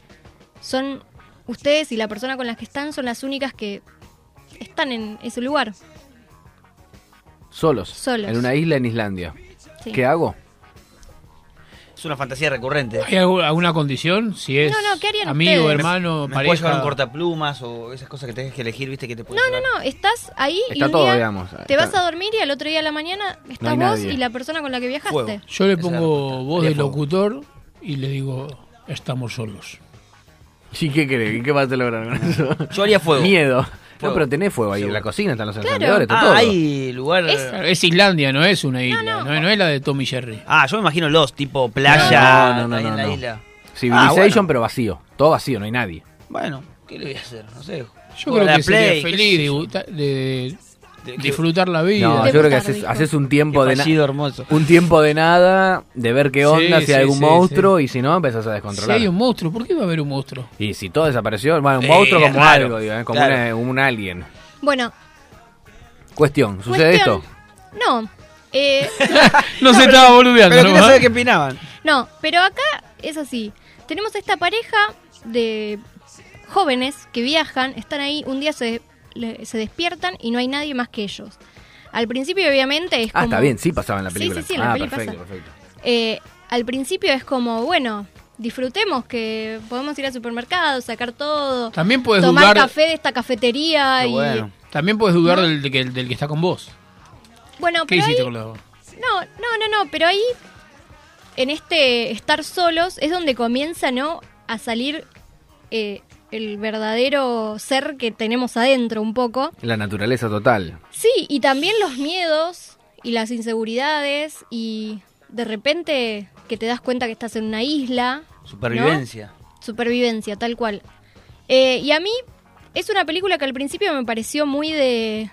son ustedes y la persona con la que están son las únicas que están en ese lugar? Solos. Solos. En una isla en Islandia. Sí. ¿Qué hago? Es una fantasía recurrente. ¿Hay algu- alguna condición? Si es No, no, ¿qué harían amigo, ustedes? hermano, ¿Me puedes llevar un pareja. cortaplumas o esas cosas que tenés que elegir, viste, que te puedes No, no, no, estás ahí y Está un todo, día digamos. te Está- vas a dormir y al otro día de la mañana estás vos nadie. y la persona con la que viajaste. Yo le pongo voz de locutor y le digo, estamos solos. ¿Y qué querés? ¿Qué vas a lograr con eso? Yo haría fuego. Miedo. Fuego. No, pero tenés fuego ahí en la cocina, están los Claro. encendedores, está Ah, todo. hay lugar. Es- Es Islandia, no es una isla. No, no es la de Tommy Jerry. Ah, yo me imagino los, tipo playa, No, no, no, ahí no, en la no. isla. Civilization, Ah, bueno. pero vacío. Todo vacío, no hay nadie. Bueno, ¿qué le voy a hacer? No sé. Yo creo que sería Play, qué feliz de De- disfrutar la vida. No, yo creo que haces, haces un tiempo de nada. hermoso. Un tiempo de nada, de ver qué Sí, onda, si sí, hay algún sí, monstruo, y si no, empezás a Si descontrolar. hay un monstruo, ¿por qué va a haber un monstruo? Y si todo desapareció, bueno, un Eh, monstruo como claro, algo, digo, ¿eh? como, claro. una- como un alien. Bueno, Cuestión, ¿sucede cuestión- esto? No. Eh, No se estaba boludeando, Pero nomás. saber qué opinaban. No, pero acá es así. Tenemos esta pareja de jóvenes que viajan, están ahí, un día se, le- se despiertan y no hay nadie más que ellos. Al principio, obviamente, es Ah, como... está bien, sí pasaba en la Sí, película. sí, sí, en la ah, peli perfecto, pasa. perfecto. Eh, al principio es como, bueno, disfrutemos que podemos ir al supermercado, sacar todo, También puedes tomar dudar. café de esta cafetería y... También puedes dudar del, de que- del que está con vos. Bueno, ¿Qué pero hiciste ahí- con los No, no, no, no, pero ahí, en este estar solos, es donde comienza, ¿no? A salir eh, el verdadero ser que tenemos adentro un poco. La naturaleza total. Sí, y también los miedos y las inseguridades y de repente que te das cuenta que estás en una isla. ¿no? Supervivencia. Supervivencia, tal cual. Eh, y a mí es una película que al principio me pareció muy de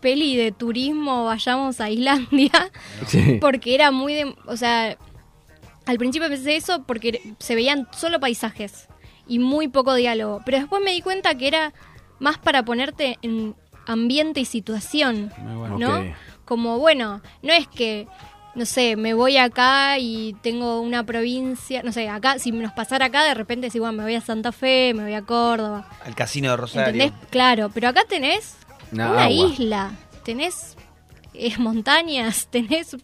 peli de turismo, vayamos a Islandia, Sí. porque era muy de... O sea, al principio pensé eso porque se veían solo paisajes y muy poco diálogo, pero después me di cuenta que era más para ponerte en ambiente y situación, ¿no? Ok. Como, bueno, no es que, no sé, me voy acá y tengo una provincia, no sé, acá, si nos pasara acá, de repente decís, bueno, me voy a Santa Fe, me voy a Córdoba, Al casino de Rosario. ¿entendés? Claro, pero acá tenés Una una agua. isla, tenés eh, montañas, tenés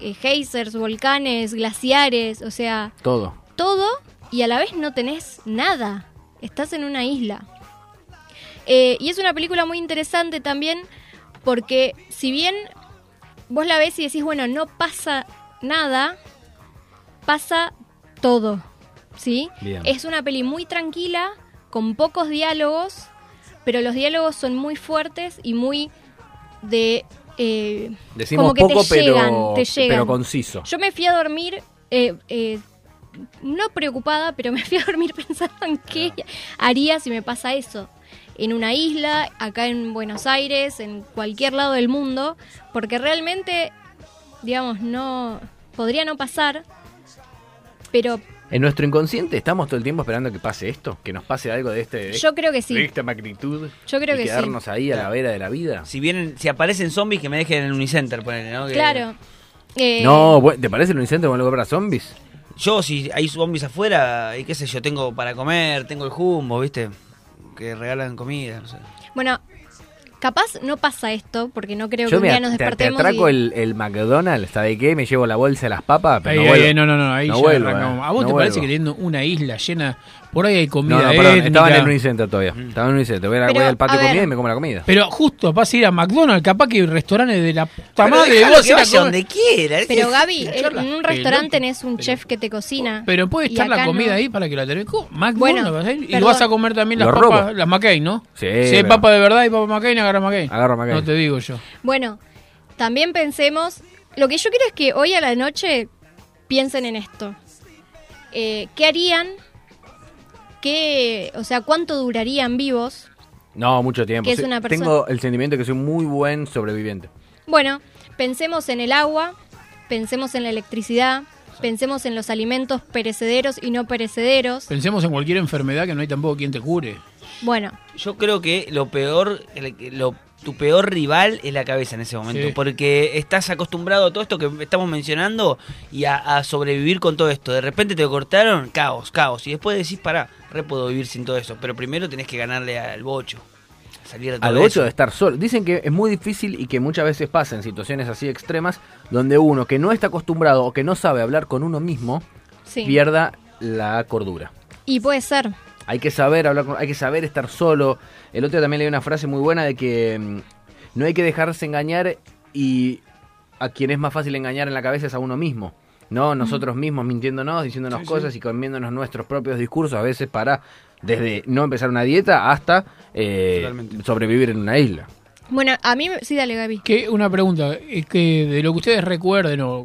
eh, geysers, volcanes, glaciares, o sea, Todo. todo y a la vez no tenés nada. Estás en una isla. Eh, y es una película muy interesante también porque si bien vos la ves y decís, bueno, no pasa nada, pasa todo. ¿Sí? Bien. Es una peli muy tranquila, con pocos diálogos, pero los diálogos son muy fuertes y muy de... eh, Decimos como que poco, te pero, llegan, te llegan. pero conciso. Yo me fui a dormir, eh, eh, no preocupada, pero me fui a dormir pensando en qué haría si me pasa eso. En una isla, acá en Buenos Aires, en cualquier lado del mundo, porque realmente, digamos, no podría no pasar, pero En nuestro inconsciente estamos todo el tiempo esperando que pase esto, que nos pase algo de este. Yo creo que sí. De esta magnitud. Yo creo y que sí. quedarnos ahí a la vera de la vida. Si vienen, si aparecen zombies que me dejen en el Unicenter, ponele, ¿no? Que- claro. eh, No, ¿te parece el Unicenter con algo para zombies? Yo, si hay zombies afuera, y qué sé yo, tengo para comer, tengo el jumbo, ¿viste? Que regalan comida, no sé. Bueno, capaz no pasa esto, porque no creo que Yo un me día nos te, te despertemos atraco y- el, el McDonald's, ¿sabe qué? Me llevo la bolsa de las papas, pero Ahí, no, ahí, vuelvo. no, no, no, ahí No ya vuelvo, arrancamos. eh. ¿A vos No te parece vuelvo. que teniendo una isla llena, por ahí hay comida No, no, perdón, étnica? estaba en el Unicenter todavía. Estaba en el Unicenter. Voy, a- Pero, voy al patio de comida y me como la comida. Pero justo vas a ir a McDonald's, capaz que restaurantes de la puta Pero madre. dejalo vos que ir a donde quiera. Pero Gaby, en un restaurante tenés un chef que te cocina. Pero puede estar la comida no. ahí para que la tenés. McDonald's Bueno, vas a ir y vas a comer también las papas, robo. las McCain, ¿no? Sí, Si hay pero- papa de verdad y papa McCain, agarra McCain. Agarra McCain. No te digo yo. Bueno, también pensemos. Lo que yo quiero es que hoy a la noche piensen en esto. Eh, ¿Qué harían? ¿Qué, o sea, cuánto durarían vivos? No, mucho tiempo. Que es Sí, una persona- Tengo el sentimiento de que soy muy buen sobreviviente. Bueno, pensemos en el agua, pensemos en la electricidad, pensemos en los alimentos perecederos y no perecederos. Pensemos en cualquier enfermedad que no hay tampoco quien te cure. Bueno, Yo creo que lo peor, lo, tu peor rival es la cabeza en ese momento. Sí. Porque estás acostumbrado a todo esto que estamos mencionando y a, a sobrevivir con todo esto. De repente te cortaron, caos, caos. Y después decís, pará, re puedo vivir sin todo eso. Pero primero tenés que ganarle al bocho. Salir de todo Al eso. hecho de estar solo. Dicen que es muy difícil y que muchas veces pasa en situaciones así extremas donde uno que no está acostumbrado o que no sabe hablar con uno mismo sí. pierda la cordura. Y puede ser. Hay que saber hablar con, hay que saber estar solo. El otro día también leí una frase muy buena de que mm, no hay que dejarse engañar y a quien es más fácil engañar en la cabeza es a uno mismo. No, nosotros mismos mintiéndonos, diciéndonos Sí, cosas sí. y comiéndonos nuestros propios discursos a veces para desde no empezar una dieta hasta eh, sobrevivir en una isla. Bueno, a mí, me- sí, dale, Gaby. Que una pregunta, es que de lo que ustedes recuerden o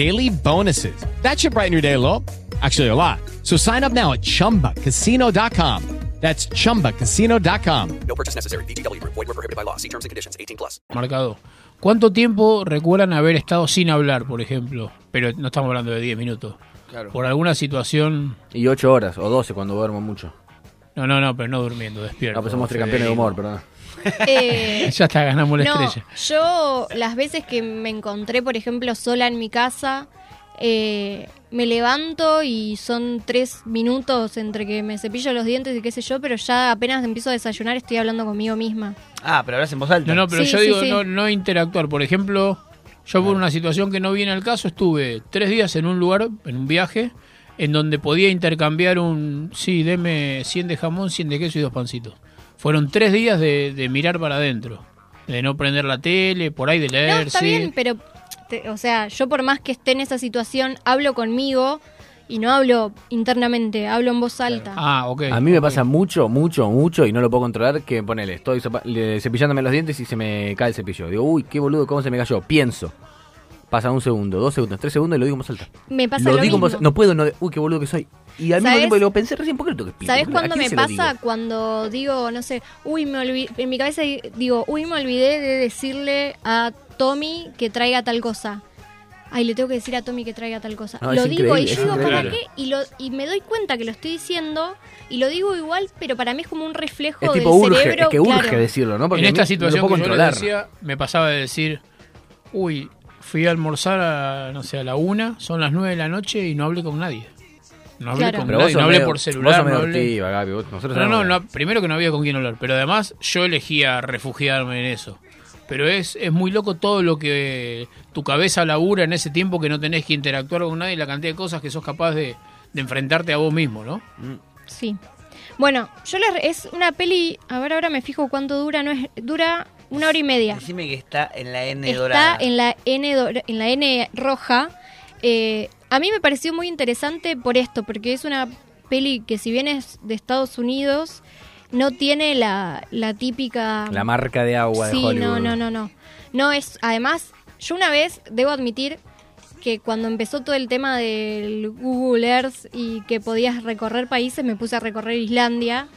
daily bonuses. That should brighten your day a little. Actually, a lot. So sign up now at chumbacasino.com. That's chumbacasino.com. No purchase necessary. VGW Group. Void were prohibited by law. See terms and conditions. 18 plus. Marcado. ¿Cuánto tiempo recuerdan haber estado sin hablar, por ejemplo? Pero no estamos hablando de 10 minutos. Claro. Por alguna situación. Y 8 horas o 12 cuando duermo mucho. No, no, no, pero no durmiendo, despierto. No, pues somos tres campeones de humor, perdón. Eh, ya está, ganamos la no, estrella. yo las veces que me encontré, por ejemplo, sola en mi casa, eh, me levanto y son tres minutos entre que me cepillo los dientes y qué sé yo, pero ya apenas empiezo a desayunar estoy hablando conmigo misma. Ah, pero hablas en voz alta. No, no, pero Sí, yo sí, digo sí. No, no interactuar. Por ejemplo, yo por una situación que no viene al caso, estuve tres días en un lugar, en un viaje, en donde podía intercambiar un, sí, deme 100 de jamón, 100 de queso y dos pancitos. Fueron tres días de, de mirar para adentro, de no prender la tele, por ahí de leer, No, está sí. bien, pero, te- o sea, yo por más que esté en esa situación, hablo conmigo y no hablo internamente, hablo en voz alta. Ah, ok. A mí me pasa mucho, mucho, mucho y no lo puedo controlar que ponele, estoy cepillándome los dientes y se me cae el cepillo. Digo, uy, qué boludo, cómo se me cayó. Pienso. Pasa un segundo, dos segundos, tres segundos y lo digo en voz alta. Me pasa lo, digo en voz No puedo, no, uy, qué boludo que soy. Y al mismo tiempo lo pensé recién, ¿por qué lo tengo que explicar? ¿Sabes cuándo me pasa? digo? Cuando digo, no sé, uy, me olvidé, en mi cabeza digo, uy, me olvidé de decirle a Tommy que traiga tal cosa. Ay, le tengo que decir a Tommy que traiga tal cosa. No, lo digo y yo digo, ¿para qué? Y, lo, y me doy cuenta que lo estoy diciendo y lo digo igual, pero para mí es como un reflejo Es del tipo urge, cerebro. es que urge claro. decirlo, ¿no? Porque en esta situación que yo les decía, me pasaba de decir, uy, fui a almorzar a, no sé, a la una, son las nueve de la noche y no hablé con nadie. No hablé Claro. con Pero nadie, no hablé medio- por celular, no hablé... Gaby, vos- nosotros No, no, no, primero que no había con quién hablar, pero además yo elegía refugiarme en eso. Pero es, es muy loco todo lo que tu cabeza labura en ese tiempo que no tenés que interactuar con nadie y la cantidad de cosas que sos capaz de, de enfrentarte a vos mismo, ¿no? Sí. Bueno, yo les es una peli, a ver, ahora me fijo cuánto dura, no es dura una hora y media. Decime que está en la N Está dorada. en la N en la N roja. Eh, a mí me pareció muy interesante por esto, porque es una peli que si bien es de Estados Unidos, no tiene la, la típica... La marca de agua de sí, Hollywood. no, no, no, no. No es, además, yo una vez debo admitir que cuando empezó todo el tema del Google Earth y que podías recorrer países, me puse a recorrer Islandia.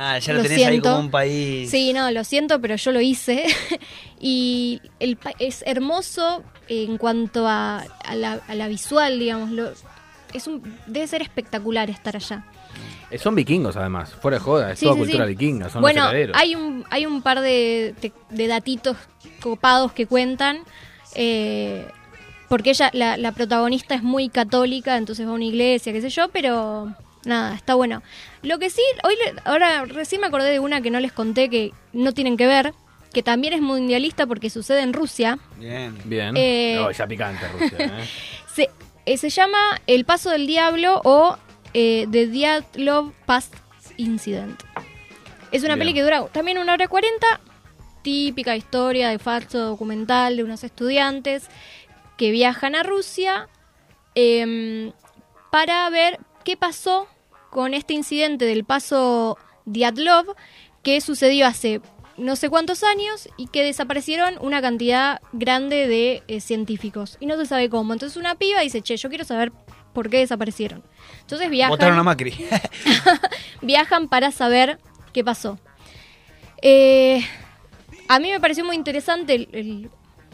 Ah, ya lo, Lo tenés ahí siento. como un país. Sí, no, lo siento, pero yo lo hice. y el, pa- es hermoso en cuanto a, a la, a la visual, digamos. Lo, es un, debe ser espectacular estar allá. Eh, Son vikingos, además. Fuera de joda, es Sí, toda sí, cultura sí. vikinga. Son bueno, los hay un, hay un par de, de- de datitos copados que cuentan. eh, porque ella, la, la protagonista es muy católica, entonces va a una iglesia, qué sé yo, pero nada, está bueno. Lo que sí, hoy le- ahora recién me acordé de una que no les conté que no tienen que ver, que también es mundialista porque sucede en Rusia. Bien. Bien. Eh, No, ya picante Rusia, ¿eh? Se, eh, se llama El Paso del Diablo o eh, The Dyatlov Past Incident. Es una Bien. peli que dura también una hora cuarenta, típica historia de falso documental de unos estudiantes que viajan a Rusia em, para ver qué pasó con este incidente del paso Dyatlov que sucedió hace no sé cuántos años y que desaparecieron una cantidad grande de eh, científicos y no se sabe cómo. Entonces una piba dice, che, yo quiero saber por qué desaparecieron. Entonces Votaron a viajan, Macri. viajan para saber qué pasó. Eh, a mí me pareció muy interesante el- el-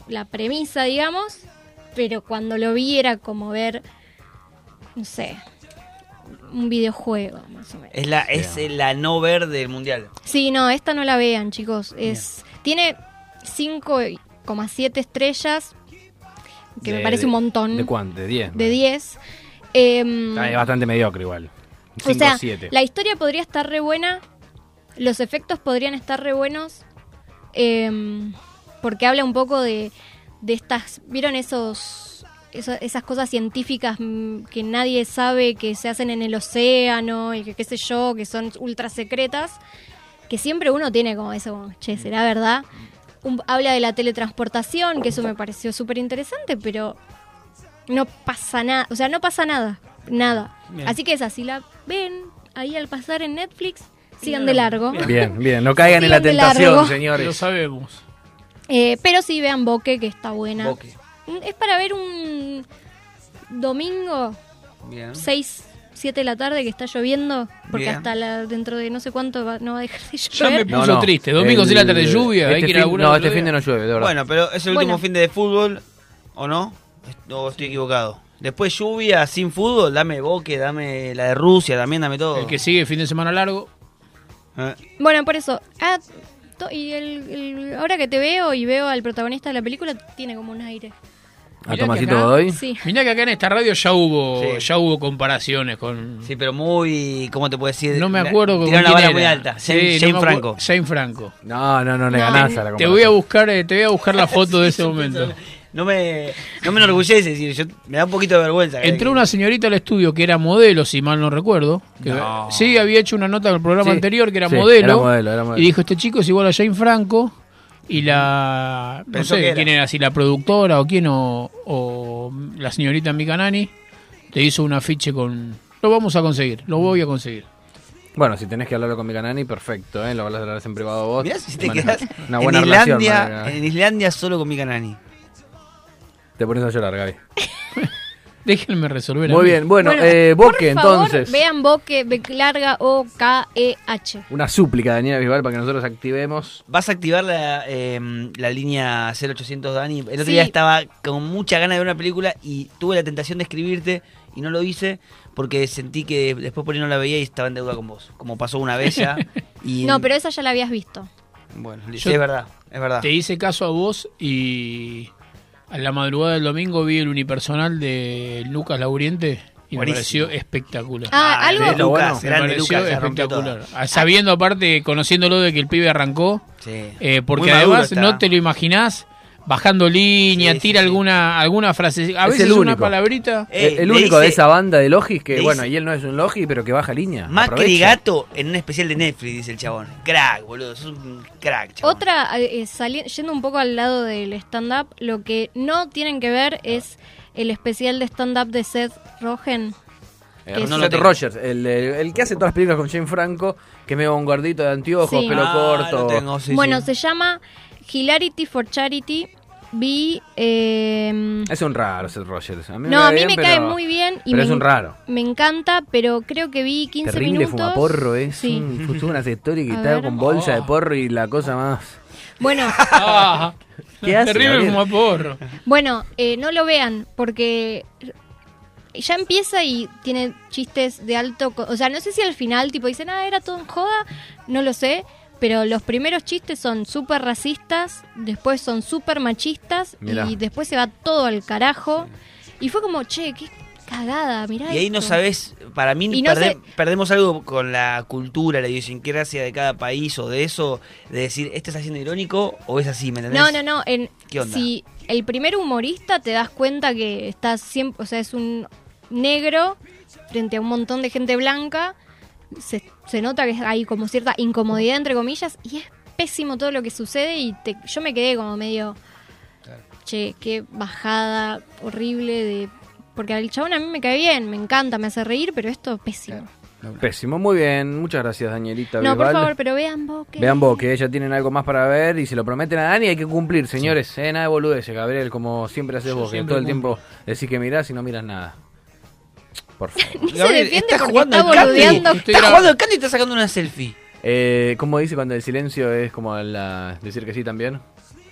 la premisa, digamos, pero cuando lo vi era como ver, no sé, un videojuego, más o menos. Es la, es la no ver del mundial. Sí, no, esta no la vean, chicos. Es Tiene 5,7 estrellas, que me De- parece un montón. ¿De cuánto? ¿De 10? De 10. Em, Ah, es bastante mediocre igual. o sea, 5-7. la historia podría estar re buena, los efectos podrían estar re buenos, em, porque habla un poco de, de estas, ¿vieron esos, eso- esas cosas científicas mm, que nadie sabe que se hacen en el océano y que qué sé yo, que son ultra secretas? Que siempre uno tiene como eso, como, che, ¿será verdad? Un- habla de la teletransportación, que eso me pareció súper interesante, pero no pasa nada, o sea, no pasa nada, nada. Bien. Así que esa, si la ven ahí al pasar en Netflix, sigan de largo. Bien, bien, no caigan en la tentación, largo. señores. Lo sabemos. Eh, pero sí vean Boque, que está buena. Boque. Mm, Es para ver un domingo, Bien. 6, 7 de la tarde, que está lloviendo, porque Bien. hasta la- dentro de no sé cuánto va- no va a dejar de Ya me llover. puso triste. Domingo sí la tarde lluvia, hay que ir a fin- laburar No, otro este fin de no llueve, de verdad. Bueno, pero es el último fin de fútbol, ¿o no? ¿O estoy equivocado? Después lluvia, sin fútbol, dame Boque, dame la de Rusia, también dame todo. El que sigue fin de semana largo. Eh, Bueno, por eso. Ah, to- y el, el- ahora que te veo y veo al protagonista de la película, tiene como un aire. ¿A Mirá Tomasito que acá- Godoy? Sí. Mirá que acá en esta radio ya hubo, Sí. ya hubo comparaciones con. Sí, pero muy, ¿cómo te puedo decir? No me acuerdo con Tiraron la era. muy alta. Sí, Jane, no Franco. Jane Franco. No, no, no le No. ganás a la Te voy a buscar, eh, te voy a buscar la foto de ese momento. No me, no me enorgullece decir, yo, me da un poquito de vergüenza. Entró una señorita al estudio que era modelo, si mal no recuerdo. Que, No. Sí, había hecho una nota en el programa Sí, anterior que era, sí, modelo, era modelo, era modelo. Y dijo: Este chico es igual a Jane Franco. Y la. No sé quién era, si la productora o quién, o, o la señorita Micanani, te hizo un afiche con. Lo vamos a conseguir, lo voy a conseguir. Bueno, si tenés que hablarlo con Micanani, perfecto, ¿eh? Lo hablas en privado vos. Mirá si te Maneja- quedas Una buena en, relación. Islandia, maneja. en Islandia solo con Mika Nani. Te pones a llorar, Gaby. Déjenme resolver. Muy bien, bueno, Bueno, eh, Boque, por favor, entonces. Vean Boque, B larga O K E H. Una súplica, Daniela Bisbal, para que nosotros activemos. ¿Vas a activar la, eh, la línea 0800 Dani? El otro Sí. día estaba con mucha ganas de ver una película y tuve la tentación de escribirte y no lo hice porque sentí que después por ahí no la veía y estaba en deuda con vos. Como pasó una vez ya. Y, No, pero esa ya la habías visto. Bueno, Yo es verdad, es verdad. Te hice caso a vos y a la madrugada del domingo vi el unipersonal de Lucas Lauriente y me pareció espectacular. Ah, Ah, algo. de Lucas, me grande pareció Lucas, espectacular. Ah, Sabiendo aparte, conociéndolo de que el pibe arrancó, Sí. eh, porque además no te lo imaginás bajando línea, Sí, tira sí. alguna alguna frase, a Es veces el una único. palabrita. Eh, el el único de esa banda de Logis que, bueno, dice- y él no es un Logi, pero que baja línea. Macri. Gato en un especial de Netflix, dice el chabón. Crack, boludo, sos un crack, chabón. Otra, eh, sali- yendo un poco al lado del stand-up, lo que no tienen que ver es el especial de stand-up de Seth Rogen. Eh, no es- Seth. Rogers, el, el- el que hace todas las películas con Jane Franco, que me va un gordito de anteojos, Sí. pelo Ah, corto. lo tengo, sí, bueno, sí. se llama Hilarity for Charity. Vi. eh, Es un raro Seth Rogers. A mí no, me a mí bien, me pero- cae muy bien. Y pero me, es un raro. Me encanta, pero creo que vi 15 Terrible minutos. fumaporro, es Sí. un, unas stories que A está ver. con bolsa de Oh. porro y la cosa más... Bueno, Ah, ¿Qué hace, terrible fumaporro. bueno eh, no lo vean porque ya empieza y tiene chistes de alto... co- O sea, no sé si al final tipo dicen, ah, era todo en joda, no lo sé. Pero los primeros chistes son súper racistas, después son súper machistas Mirá. y después se va todo al carajo. Y fue como, che, qué cagada, mirá Y ahí no esto". sabes, para mí no perde- sé- perdemos algo con la cultura, la idiosincrasia de cada país o de eso, de decir, ¿esto está siendo irónico o es así? ¿Me entendés? No, no, no. En, ¿Qué onda? Si el primer humorista te das cuenta que está siempre, o sea, es un negro frente a un montón de gente blanca, se, se nota que hay como cierta incomodidad entre comillas y es pésimo todo lo que sucede y te- yo me quedé como medio, che, qué bajada horrible de, porque al chabón a mí me cae bien, me encanta, me hace reír, pero esto es pésimo. Pésimo, muy bien. Muchas gracias, Danielita. No, por favor, pero vean vos que Vean vos que ya tienen algo más para ver y se lo prometen a Dani hay que cumplir, señores. Eh, nada de boludeces, Gabriel, como siempre haces Yo vos, que todo el cumplo. tiempo decís que mirás y no miras nada. Por favor. se defiende está porque jugando está al candy. boludeando. Está jugando al candy y está sacando una selfie. Eh, ¿Cómo dice cuando el silencio es como la, decir que sí también?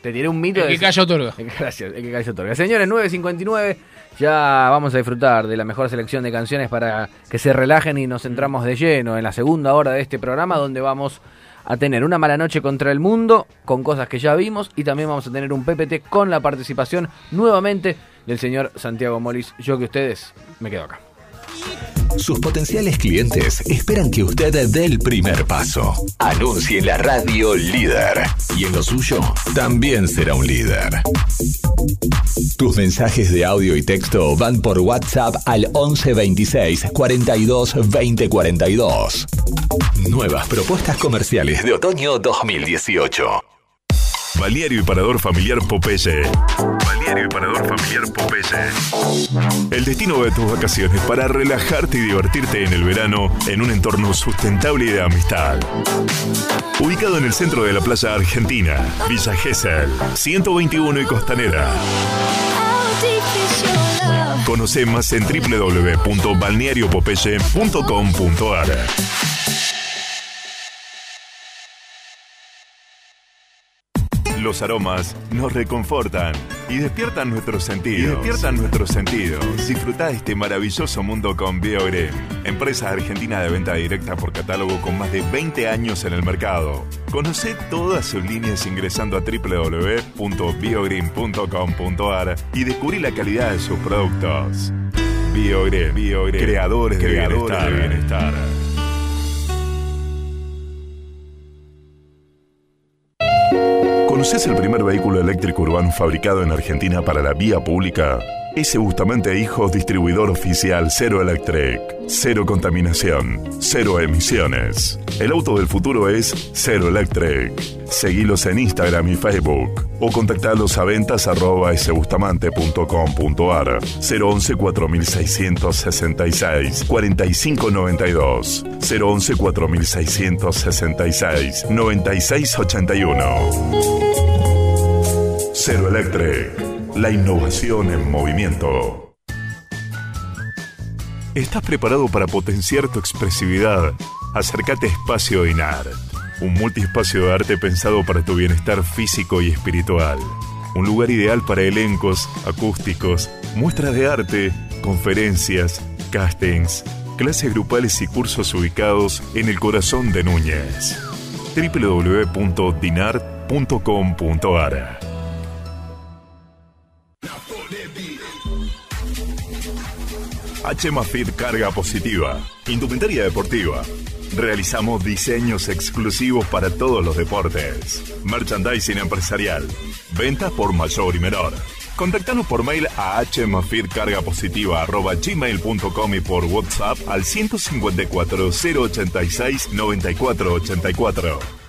Te tiré un mito El de... que calla otorga. Gracias, el que calla otorga. Señores, 9.59, Ya vamos a disfrutar de la mejor selección de canciones para que se relajen y nos centramos de lleno en la segunda hora de este programa donde vamos a tener una mala noche contra el mundo con cosas que ya vimos y también vamos a tener un PPT con la participación nuevamente del señor Santiago Molis. Yo que ustedes me quedo acá. Sus potenciales clientes esperan que usted dé el primer paso. Anuncie en la radio líder. Y en lo suyo también será un líder. Tus mensajes de audio y texto van por WhatsApp al 1126 42 20 42. Nuevas propuestas comerciales de otoño 2018. Balneario y Parador Familiar Popeye. Parador Familiar Popeye. El destino de tus vacaciones para relajarte y divertirte en el verano en un entorno sustentable y de amistad. Ubicado en el centro de la playa argentina, Villa Gesell, 121 y Costanera. Conoce más en www.balneariopopeye.com.ar. Los aromas nos reconfortan y despiertan nuestros sentidos. Y despiertan nuestros sentidos. Disfruta de este maravilloso mundo con BioGreen, empresa argentina de venta directa por catálogo con más de 20 años en el mercado. Conoce todas sus líneas ingresando a www.biogreen.com.ar y descubrí la calidad de sus productos. BioGreen, BioGreen, creadores, de bienestar. De bienestar. ¿Conoces el primer vehículo eléctrico urbano fabricado en Argentina para la vía pública? Ese Bustamante Hijos, distribuidor oficial Cero Electric. Cero contaminación, cero emisiones. El auto del futuro es Cero Electric. Seguilos en Instagram y Facebook o contactalos a ventas arroba sbustamante.com.ar 011 4666 4592 011 4666 9681 Cero Electric, la innovación en movimiento. ¿Estás preparado para potenciar tu expresividad? Acércate a Espacio Inar, un multiespacio de arte pensado para tu bienestar físico y espiritual. Un lugar ideal para elencos, acústicos, muestras de arte, conferencias, castings, clases grupales y cursos ubicados en el corazón de Núñez. www.dinar.com.ar HMAFIT Carga Positiva, Indumentaria Deportiva. Realizamos diseños exclusivos para todos los deportes. Merchandising empresarial. Ventas por mayor y menor. Contactanos por mail a hmafitcargapositiva.gmail.com y por WhatsApp al 154 086 9484.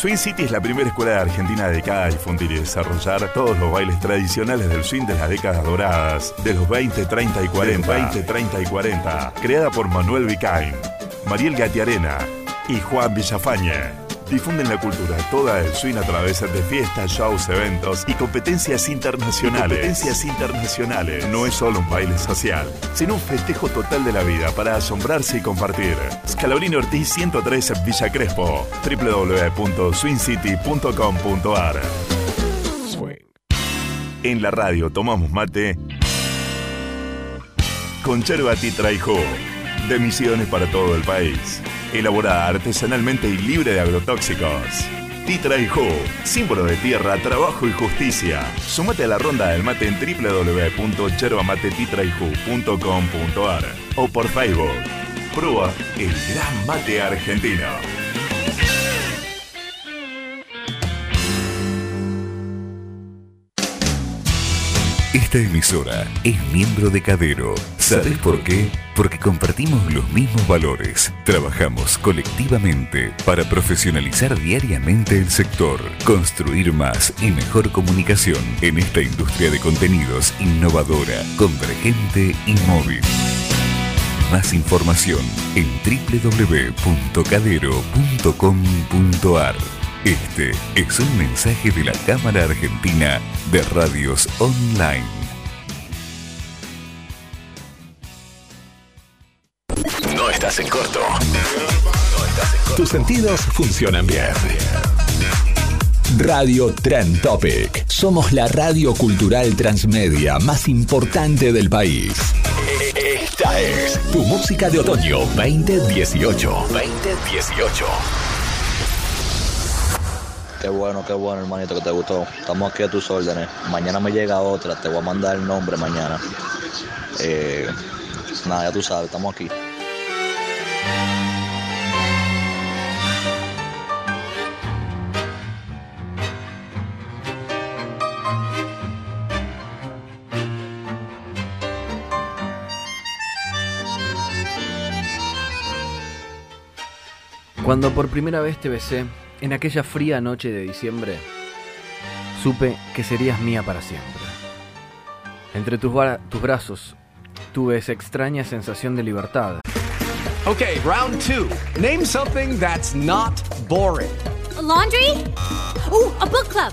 Swing City es la primera escuela Argentina dedicada a difundir y desarrollar todos los bailes tradicionales del swing de las décadas doradas, de los 20, 30 y 40. 20, 30 y 40. Creada por Manuel Vicain, Mariel Gatiarena y Juan Villafañe. Difunden la cultura toda del swing a través de fiestas, shows, eventos y competencias internacionales. Competencias internacionales. No es solo un baile social, sino un festejo total de la vida para asombrarse y compartir. Scalabrini Ortiz 103 Villa Crespo. www.swingcity.com.ar En la radio tomamos mate con Cherba Titra y de misiones para todo el país. Elaborada artesanalmente y libre de agrotóxicos. Titra y Jo, símbolo de tierra, trabajo y justicia. Sumate a la ronda del mate en www.cherbamatetitrayju.com.ar o por Facebook. Prueba el gran mate argentino. Esta emisora es miembro de Cadero. ¿Sabes por qué? Porque compartimos los mismos valores. Trabajamos colectivamente para profesionalizar diariamente el sector, construir más y mejor comunicación en esta industria de contenidos innovadora, convergente y móvil. Más información en www.cadero.com.ar. Este es un mensaje de la Cámara Argentina de Radios Online. Estás en corto. No estás en corto. Tus sentidos funcionan bien. Radio Trend Topic. Somos la radio cultural transmedia más importante del país. Esta es tu música de otoño 2018. 2018. Qué bueno, qué bueno, hermanito, que te gustó. Estamos aquí a tus órdenes. Mañana me llega otra, te voy a mandar el nombre mañana. Eh, nada, ya tú sabes, estamos aquí. Cuando por primera vez te besé, en aquella fría noche de diciembre, supe que serías mía para siempre. Entre tus, bra- tus brazos tuve esa extraña sensación de libertad. Okay, round two. Name something that's not boring. A laundry? Ooh, a book club.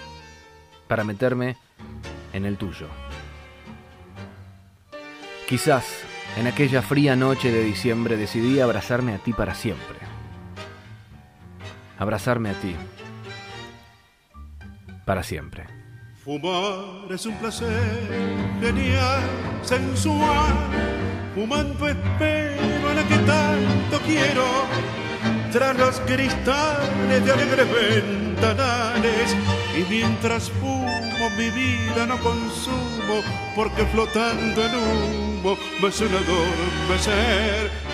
para meterme en el tuyo. Quizás en aquella fría noche de diciembre decidí abrazarme a ti para siempre. Abrazarme a ti. Para siempre. Fumar es un placer genial, sensual. Fumando espero a la que tanto quiero. Tras los cristales de alegres Y mientras fumo mi vida no consumo, porque flotando en humo me suena adormecer.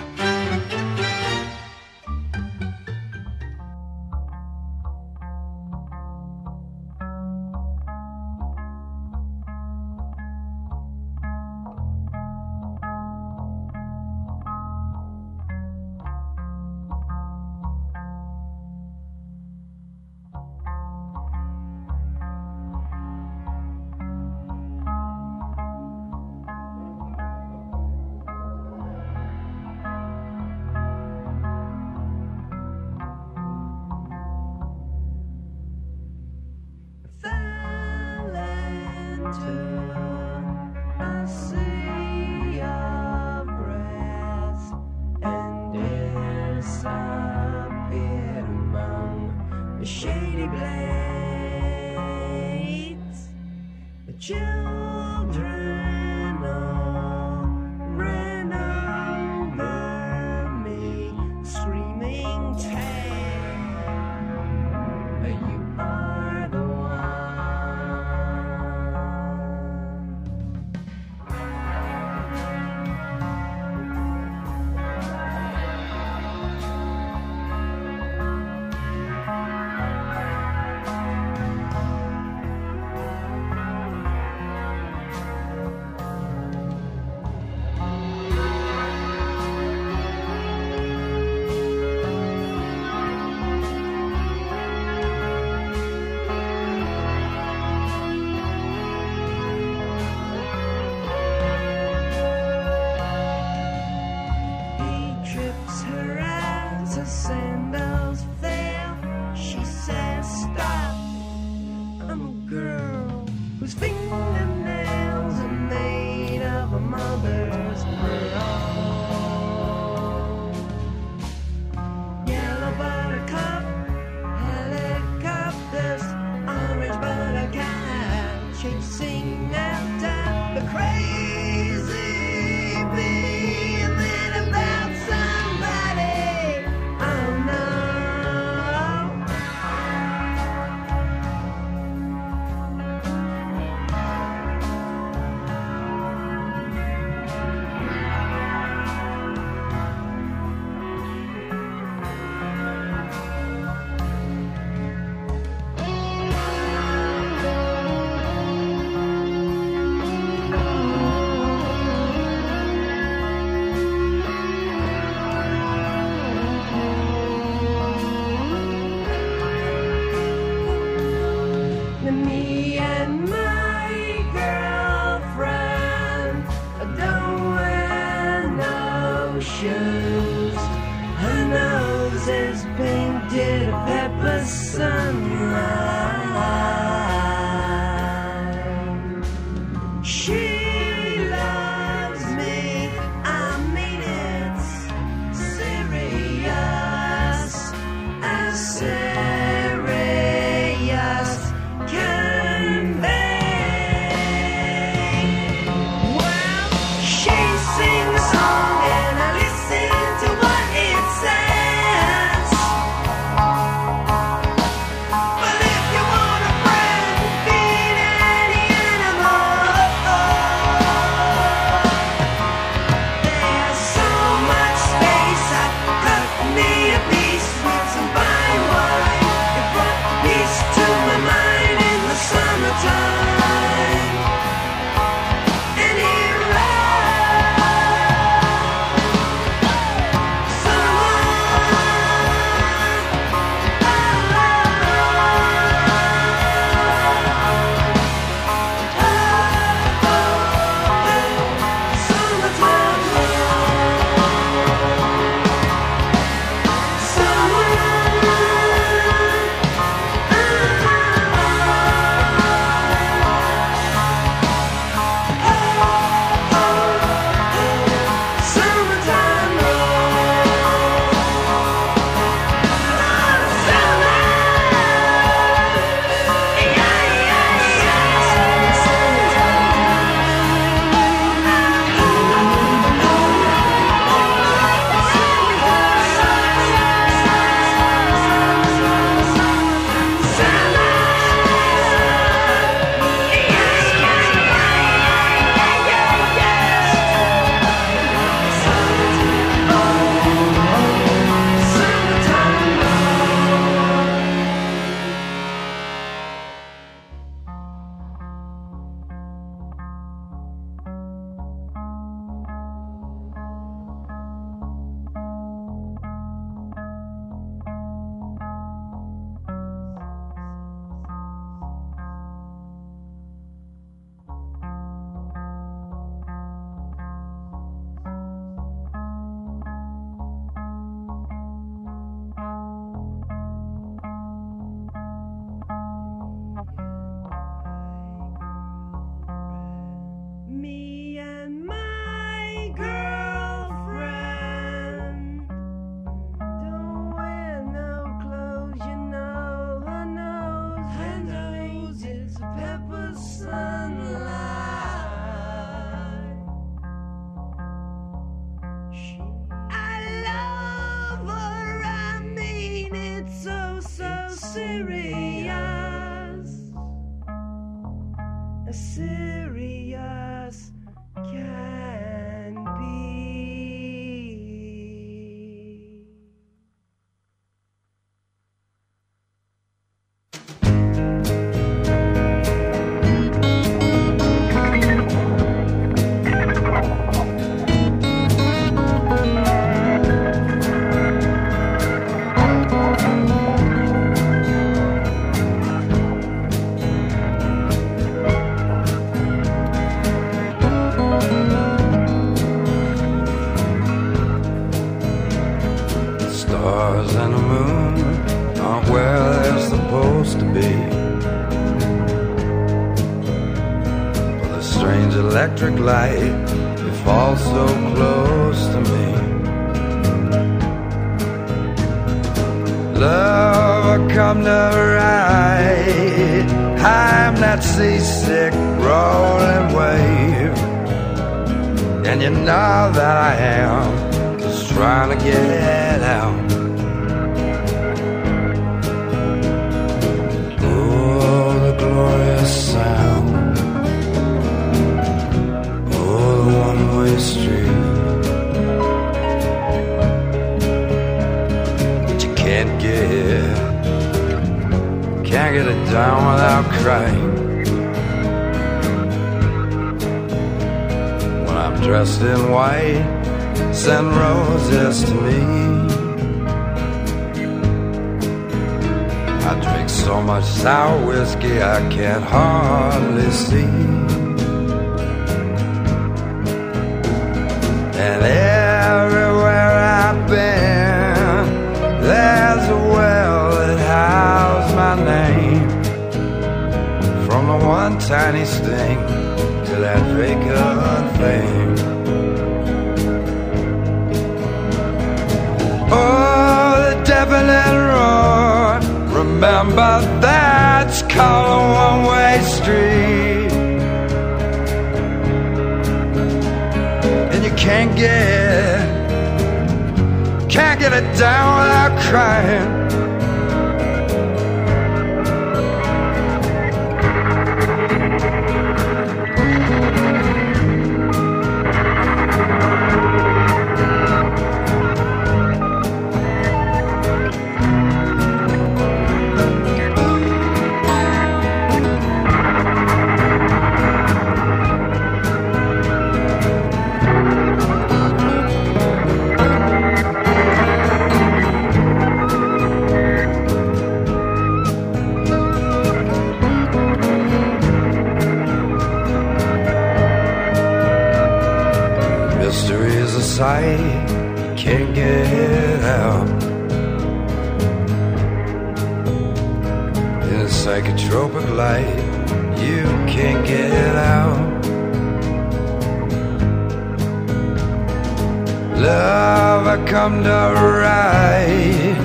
Come to ride.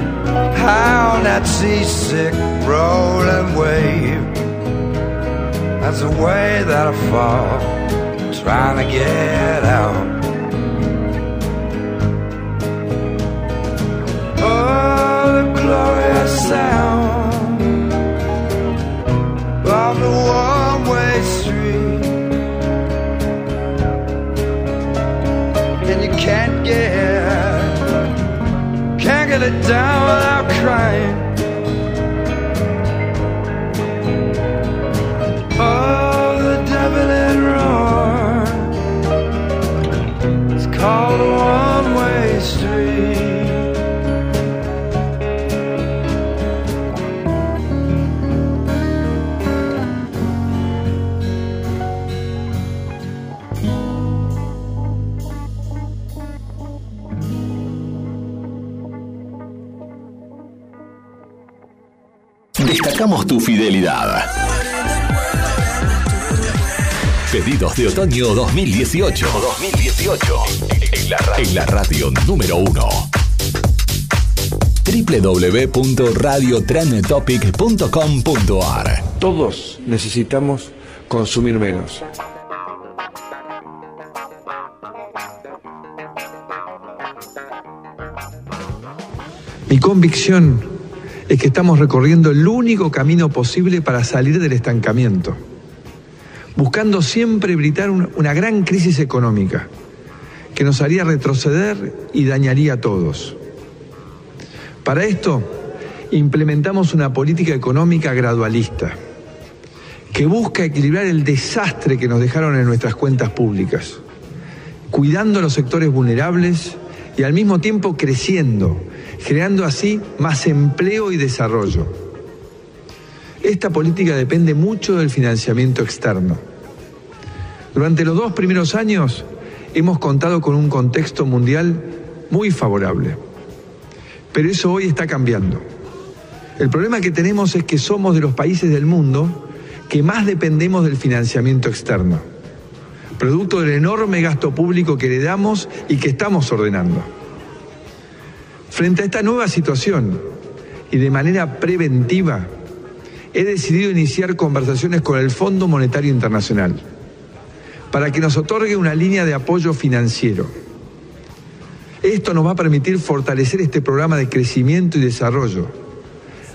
How that seasick rolling wave. That's the way that I fall, trying to get out. Oh, the glorious sound it down without crying. Destacamos tu fidelidad. Pedidos de otoño 2018. 2018. En la, ra- en la radio número uno. www.radiotrendtopic.com.ar Todos necesitamos consumir menos. Mi convicción es que estamos recorriendo el único camino posible para salir del estancamiento, buscando siempre evitar un- una gran crisis económica que nos haría retroceder y dañaría a todos. Para esto, implementamos una política económica gradualista que busca equilibrar el desastre que nos dejaron en nuestras cuentas públicas, cuidando a los sectores vulnerables y al mismo tiempo creciendo, generando así más empleo y desarrollo. Esta política depende mucho del financiamiento externo. Durante los dos primeros años hemos contado con un contexto mundial muy favorable, pero eso hoy está cambiando. El problema que tenemos es que somos de los países del mundo que más dependemos del financiamiento externo, producto del enorme gasto público que heredamos y que estamos ordenando. Frente a esta nueva situación y de manera preventiva, he decidido iniciar conversaciones con el Fondo Monetario Internacional para que nos otorgue una línea de apoyo financiero. Esto nos va a permitir fortalecer este programa de crecimiento y desarrollo,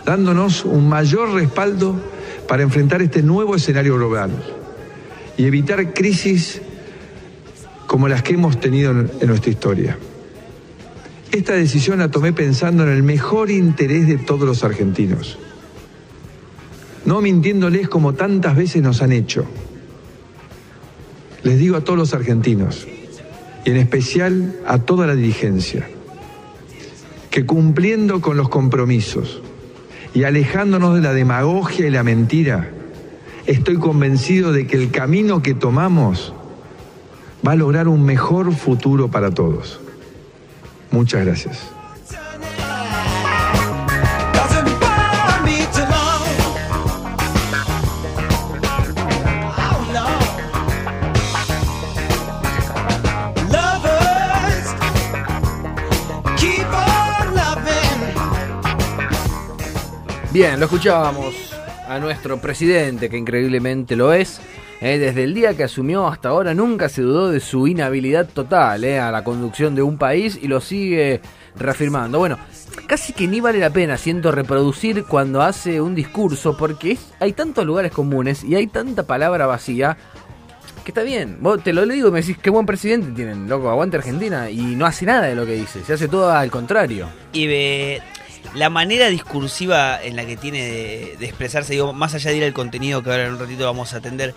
dándonos un mayor respaldo para enfrentar este nuevo escenario global y evitar crisis como las que hemos tenido en, nuestra historia. Esta decisión la tomé pensando en el mejor interés de todos los argentinos, no mintiéndoles como tantas veces nos han hecho. Les digo a todos los argentinos, y en especial a toda la dirigencia, que cumpliendo con los compromisos y alejándonos de la demagogia y la mentira, estoy convencido de que el camino que tomamos va a lograr un mejor futuro para todos. Muchas gracias. Bien, lo escuchábamos a nuestro presidente, que increíblemente lo es, eh, desde el día que asumió hasta ahora nunca se dudó de su inhabilidad total eh, a la conducción de un país y lo sigue reafirmando. Bueno, casi que ni vale la pena, siento, reproducir cuando hace un discurso porque es- hay tantos lugares comunes y hay tanta palabra vacía que está bien. Vos te lo digo y me decís, qué buen presidente tienen, loco, aguante Argentina y no hace nada de lo que dice, se hace todo al contrario. Y ve, la manera discursiva en la que tiene de, de expresarse, digo, más allá de ir al contenido que ahora en un ratito vamos a atender,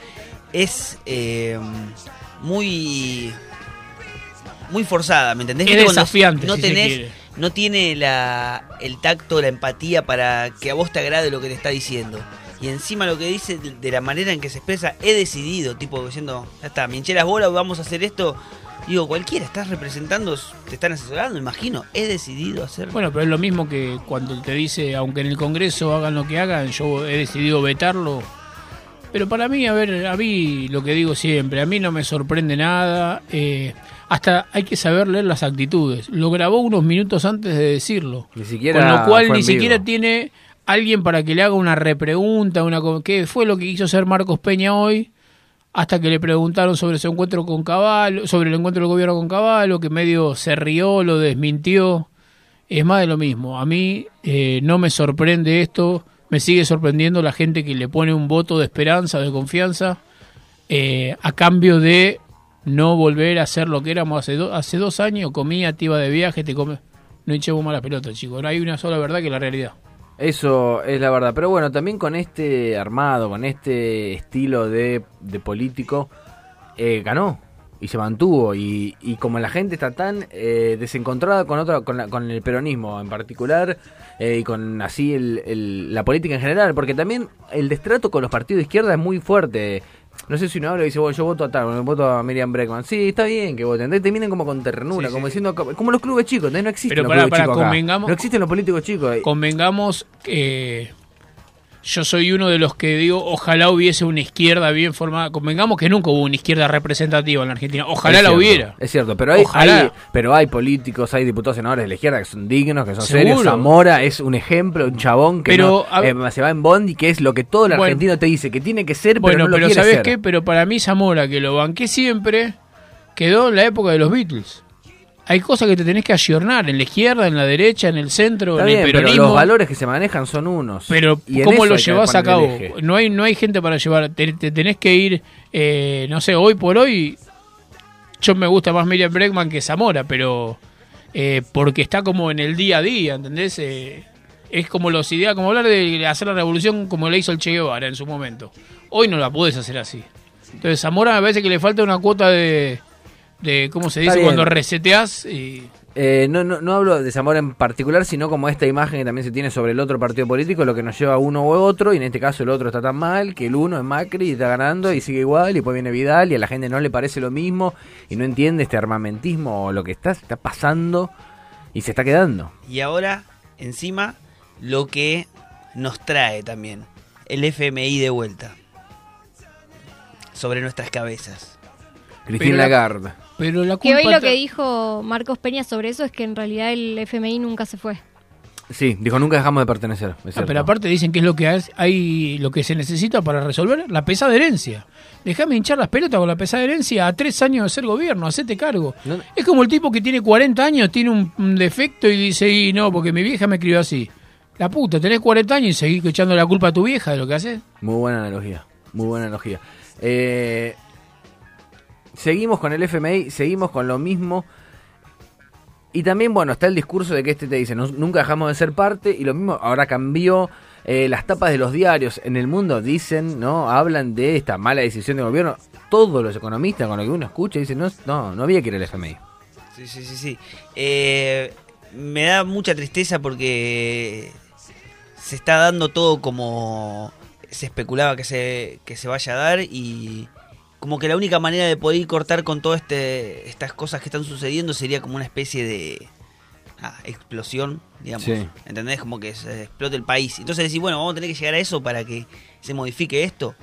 es eh, muy muy forzada, ¿me entendés? Es desafiante, No si tenés, no tiene la, el tacto, la empatía para que a vos te agrade lo que te está diciendo. Y encima lo que dice de, la manera en que se expresa, he decidido, tipo diciendo, ya está, las bolas, vamos a hacer esto. Digo, cualquiera, estás representando, te están asesorando, imagino, he decidido hacerlo. Bueno, pero es lo mismo que cuando te dice, aunque en el Congreso hagan lo que hagan, yo he decidido vetarlo. Pero para mí, a ver, a mí lo que digo siempre, a mí no me sorprende nada. eh, hasta hay que saber leer las actitudes. Lo grabó unos minutos antes de decirlo. Ni siquiera Con lo cual ni vivo. siquiera tiene alguien para que le haga una repregunta, una ¿qué fue lo que quiso hacer Marcos Peña hoy? Hasta que le preguntaron sobre su encuentro con Caballo, sobre el encuentro del gobierno con Caballo, que medio se rió, lo desmintió. Es más de lo mismo. A mí eh, no me sorprende esto, me sigue sorprendiendo la gente que le pone un voto de esperanza, de confianza, eh, a cambio de no volver a ser lo que éramos hace, do- hace dos años, comía, te iba de viaje, te come... No hinchemos más la pelota, chicos. No hay una sola verdad que la realidad. Eso es la verdad. Pero bueno, también con este armado, con este estilo de, de político, eh, ganó y se mantuvo. Y, y como la gente está tan eh, desencontrada con otra, con, la- con el peronismo en particular eh, y con así el- el- la política en general, porque también el destrato con los partidos de izquierda es muy fuerte. No sé si uno habla y dice, bueno, yo voto a tal, bueno, voto a Miriam Breckman. Sí, está bien que voten. Entonces Te como con ternura, Sí, como sí. diciendo, como los clubes chicos, entonces no existen Pero los clubes chicos acá. No existen los políticos chicos. Convengamos que yo soy uno de los que digo, ojalá hubiese una izquierda bien formada. Convengamos que nunca hubo una izquierda representativa en la Argentina. Ojalá Es la cierto, hubiera. Es cierto, pero hay, pero hay políticos, hay diputados, senadores de la izquierda que son dignos, que son Seguro. serios. Zamora es un ejemplo, un chabón que Pero, no, a- eh, se va en Bondi, que es lo que todo el Bueno. argentino te dice, que tiene que ser, pero Bueno, no lo pero quiere ¿sabés ser. qué? Pero para mí Zamora, que lo banqué siempre, quedó en la época de los Beatles. Hay cosas que te tenés que ayornar en la izquierda, en la derecha, en el centro, Está en bien, el pero peronismo. los valores que se manejan son unos. Pero Y ¿cómo lo llevas a cabo? No hay, no hay gente para llevar. Te, te tenés que ir, eh, no sé, hoy por hoy. Yo me gusta más Miriam Bregman que Zamora, pero eh, porque está como en el día a día, ¿entendés? Eh, es como los ideas, como hablar de hacer la revolución como le hizo el Che Guevara en su momento. Hoy no la puedes hacer así. Entonces Zamora me parece que le falta una cuota de, de ¿cómo se Está dice? bien. Cuando reseteás y... Eh, no, no, no hablo de Zamora en particular, sino como esta imagen que también se tiene sobre el otro partido político, lo que nos lleva a uno u otro, y en este caso el otro está tan mal, que el uno es Macri y está ganando y sigue igual, y después viene Vidal y a la gente no le parece lo mismo, y no entiende este armamentismo o lo que está, está pasando y se está quedando. Y ahora, encima, lo que nos trae también, el FMI de vuelta. Sobre nuestras cabezas. Cristina la- Lagarde. Pero la Que hoy lo que dijo Marcos Peña sobre eso es que en realidad el FMI nunca se fue. Sí, dijo, nunca dejamos de pertenecer. es Ah, pero aparte dicen que es lo que hay, hay- lo que se necesita para resolver la pesada herencia. Déjame hinchar las pelotas con la pesada herencia a tres años de ser gobierno, hacete cargo. Es como el tipo que tiene 40 años, tiene un, un defecto y dice, y no, porque mi vieja me crió así. La puta, tenés 40 años y seguís echando la culpa a tu vieja de lo que haces. Muy buena analogía, muy buena analogía. Eh, seguimos con el FMI, seguimos con lo mismo. Y también, bueno, está el discurso de que este te dice, "No- nunca dejamos de ser parte, y lo mismo ahora cambió. eh, las tapas de los diarios en el mundo dicen, ¿no? Hablan de esta mala decisión del gobierno. Todos los economistas con lo que uno escucha dicen, no, no, no había que ir al FMI. Sí, sí, sí, sí. Eh, me da mucha tristeza porque se está dando todo como se especulaba que se, que se vaya a dar y como que la única manera de poder cortar con todas este, estas cosas que están sucediendo sería como una especie de ah, explosión, digamos. Sí. ¿Entendés? Como que se explote el país. Entonces decís, bueno, vamos a tener que llegar a eso para que se modifique esto.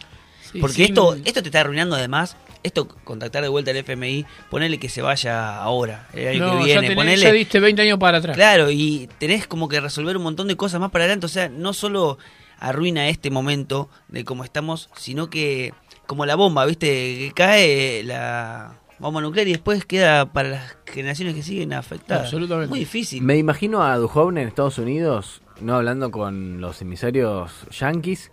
Porque esto, esto te está arruinando además. Esto, contactar de vuelta al FMI, ponerle que se vaya ahora, el año No, que ya, viene, tenés- ponerle... ya diste 20 años para atrás. Claro, y tenés como que resolver un montón de cosas más para adelante. O sea, no solo arruina este momento de cómo estamos, sino que como la bomba, ¿viste? Que cae la bomba nuclear y después queda para las generaciones que siguen afectadas. Absolutamente. Muy difícil. Me imagino a Duhovne en Estados Unidos, no hablando con los emisarios yanquis,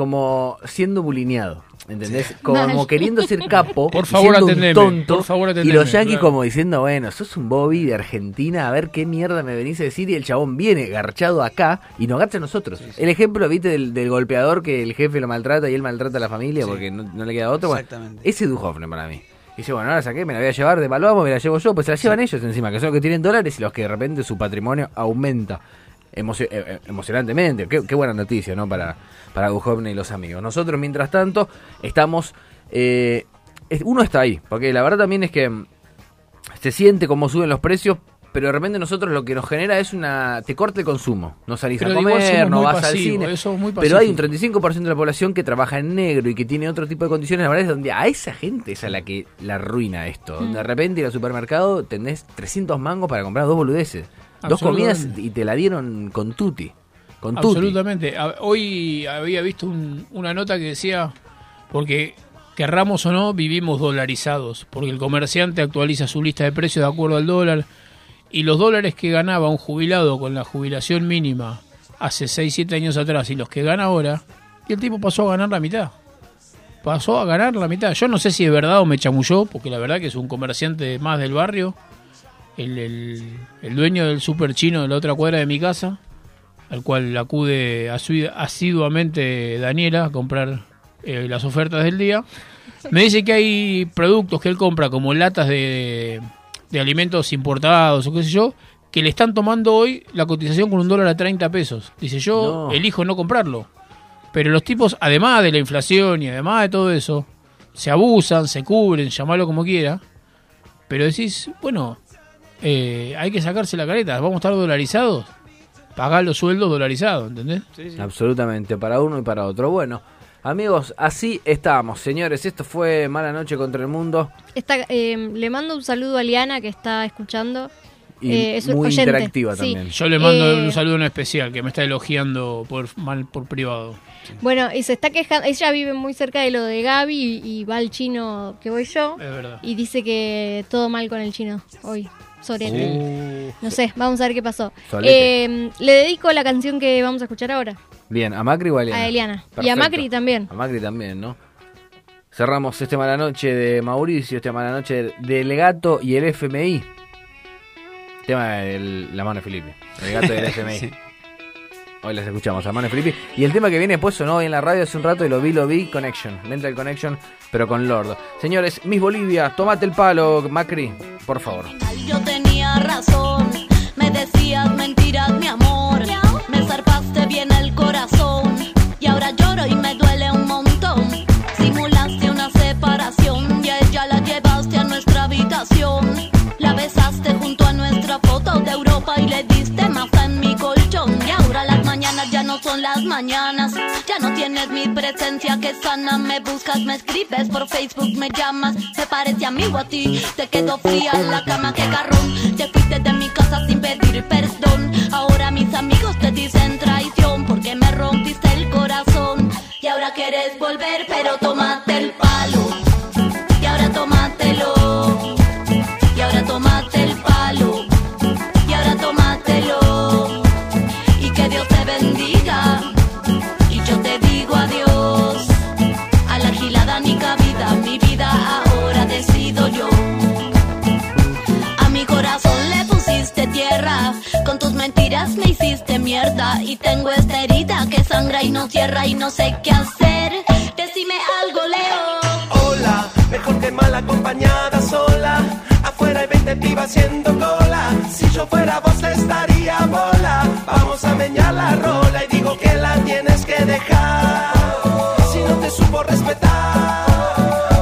como siendo bulineado. ¿Entendés? Como Mal. queriendo ser capo, Por y favor, siendo un tonto, por favor, y los yanquis claro. como diciendo, bueno, sos un Bobby de Argentina, a ver qué mierda me venís a decir, y el chabón viene garchado acá y nos garcha a nosotros. El ejemplo, viste, del, del golpeador que el jefe lo maltrata y él maltrata a la familia porque no, no le queda otro. Bueno, Exactamente. ese es Duhovne para mí. Dice, bueno, ahora saqué, me la voy a llevar, devaluamos, me la llevo yo, pues se la llevan ellos encima, que son los que tienen dólares y los que de repente su patrimonio aumenta emocio- eh, eh, emocionantemente. Qué, qué buena noticia, ¿no? Para, para Duhovne y los amigos. Nosotros, mientras tanto, estamos... eh, uno está ahí, porque la verdad también es que mm, se siente como suben los precios, pero de repente nosotros lo que nos genera es una... te corta el consumo. No salís Pero a comer, no vas al cine. pero hay un pacífico. 35% de la población que trabaja en negro y que tiene otro tipo de condiciones laborales donde a esa gente es a la que la arruina esto. Donde de repente ir al supermercado tenés 300 mangos para comprar dos boludeces. Dos comidas y te la dieron con tutti. Con. Absolutamente. Hoy había visto un- una nota que decía, porque querramos o no, vivimos dolarizados, porque el comerciante actualiza su lista de precios de acuerdo al dólar, y los dólares que ganaba un jubilado con la jubilación mínima hace 6, 7 años atrás y los que gana ahora, y el tipo pasó a ganar la mitad. Pasó a ganar la mitad. Yo no sé si es verdad o me chamulló, porque la verdad que es un comerciante más del barrio, el, el- el dueño del super chino de la otra cuadra de mi casa, al cual acude asiduamente Daniela a comprar eh, las ofertas del día. Me dice que hay productos que él compra como latas de, de alimentos importados o qué sé yo, que le están tomando hoy la cotización con un dólar a 30 pesos. Dice, yo No. elijo no comprarlo. Pero los tipos, además de la inflación y además de todo eso, se abusan, se cubren, llamalo como quiera. Pero decís, bueno, eh, hay que sacarse la careta, vamos a estar dolarizados. Pagar los sueldos dolarizados, ¿entendés? Absolutamente, para uno y para otro. Bueno, amigos, así estamos, señores. Esto fue Mala Noche contra el Mundo. Está, eh, le mando un saludo a Liana que está escuchando. Y Eh, es muy oyente, interactiva sí. también. Yo le mando Eh, un saludo en especial, que me está elogiando por mal por privado. Bueno, y se está quejando, ella vive muy cerca de lo de Gaby y, y va al chino que voy yo. Es verdad. Y dice que todo mal con el chino hoy. Sorete. No sé, vamos a ver qué pasó. Eh, le dedico la canción que vamos a escuchar ahora. Bien, ¿a Macri o a Eliana? A Eliana. Y a. Macri también. A Macri también, ¿no? Cerramos este Mala Noche de Mauricio, este Mala Noche del Gato y el FMI. Tema de la mano de Felipe. El gato y el FMI. Sí. Hoy les escuchamos a mano Felipe. Y el tema que viene después sonó hoy en la radio hace un rato y lo vi, lo vi, Connection. Mental Connection, pero con Lord. Señores, Miss Bolivia, tomate el palo, Macri, por favor. Yo tenía razón, no son las mañanas. Ya no tienes mi presencia que sana. Me buscas, me escribes por Facebook, me llamas. Me parece amigo a ti. Te quedo fría la cama, que garrón. Te fuiste de mi casa sin pedir perdón. Ahora mis amigos te dicen traición porque me rompiste el corazón. Y ahora quieres volver, pero tómate el palo. Mierda. Y tengo esta herida que sangra y no cierra y no sé qué hacer. Decime algo, Leo. Hola, mejor que mal acompañada sola. Afuera hay 20 pibas haciendo cola. Si yo fuera vos estaría bola. Vamos a meñar la rola y digo que la tienes que dejar. Si no te supo respetar,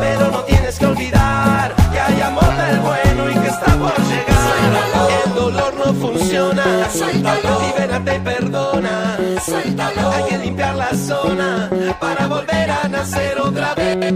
pero no tienes que olvidar que hay amor del bueno y que está por llegar. El dolor no funciona. Libérate perdona. Hay que limpiar la zona para volver a nacer otra vez.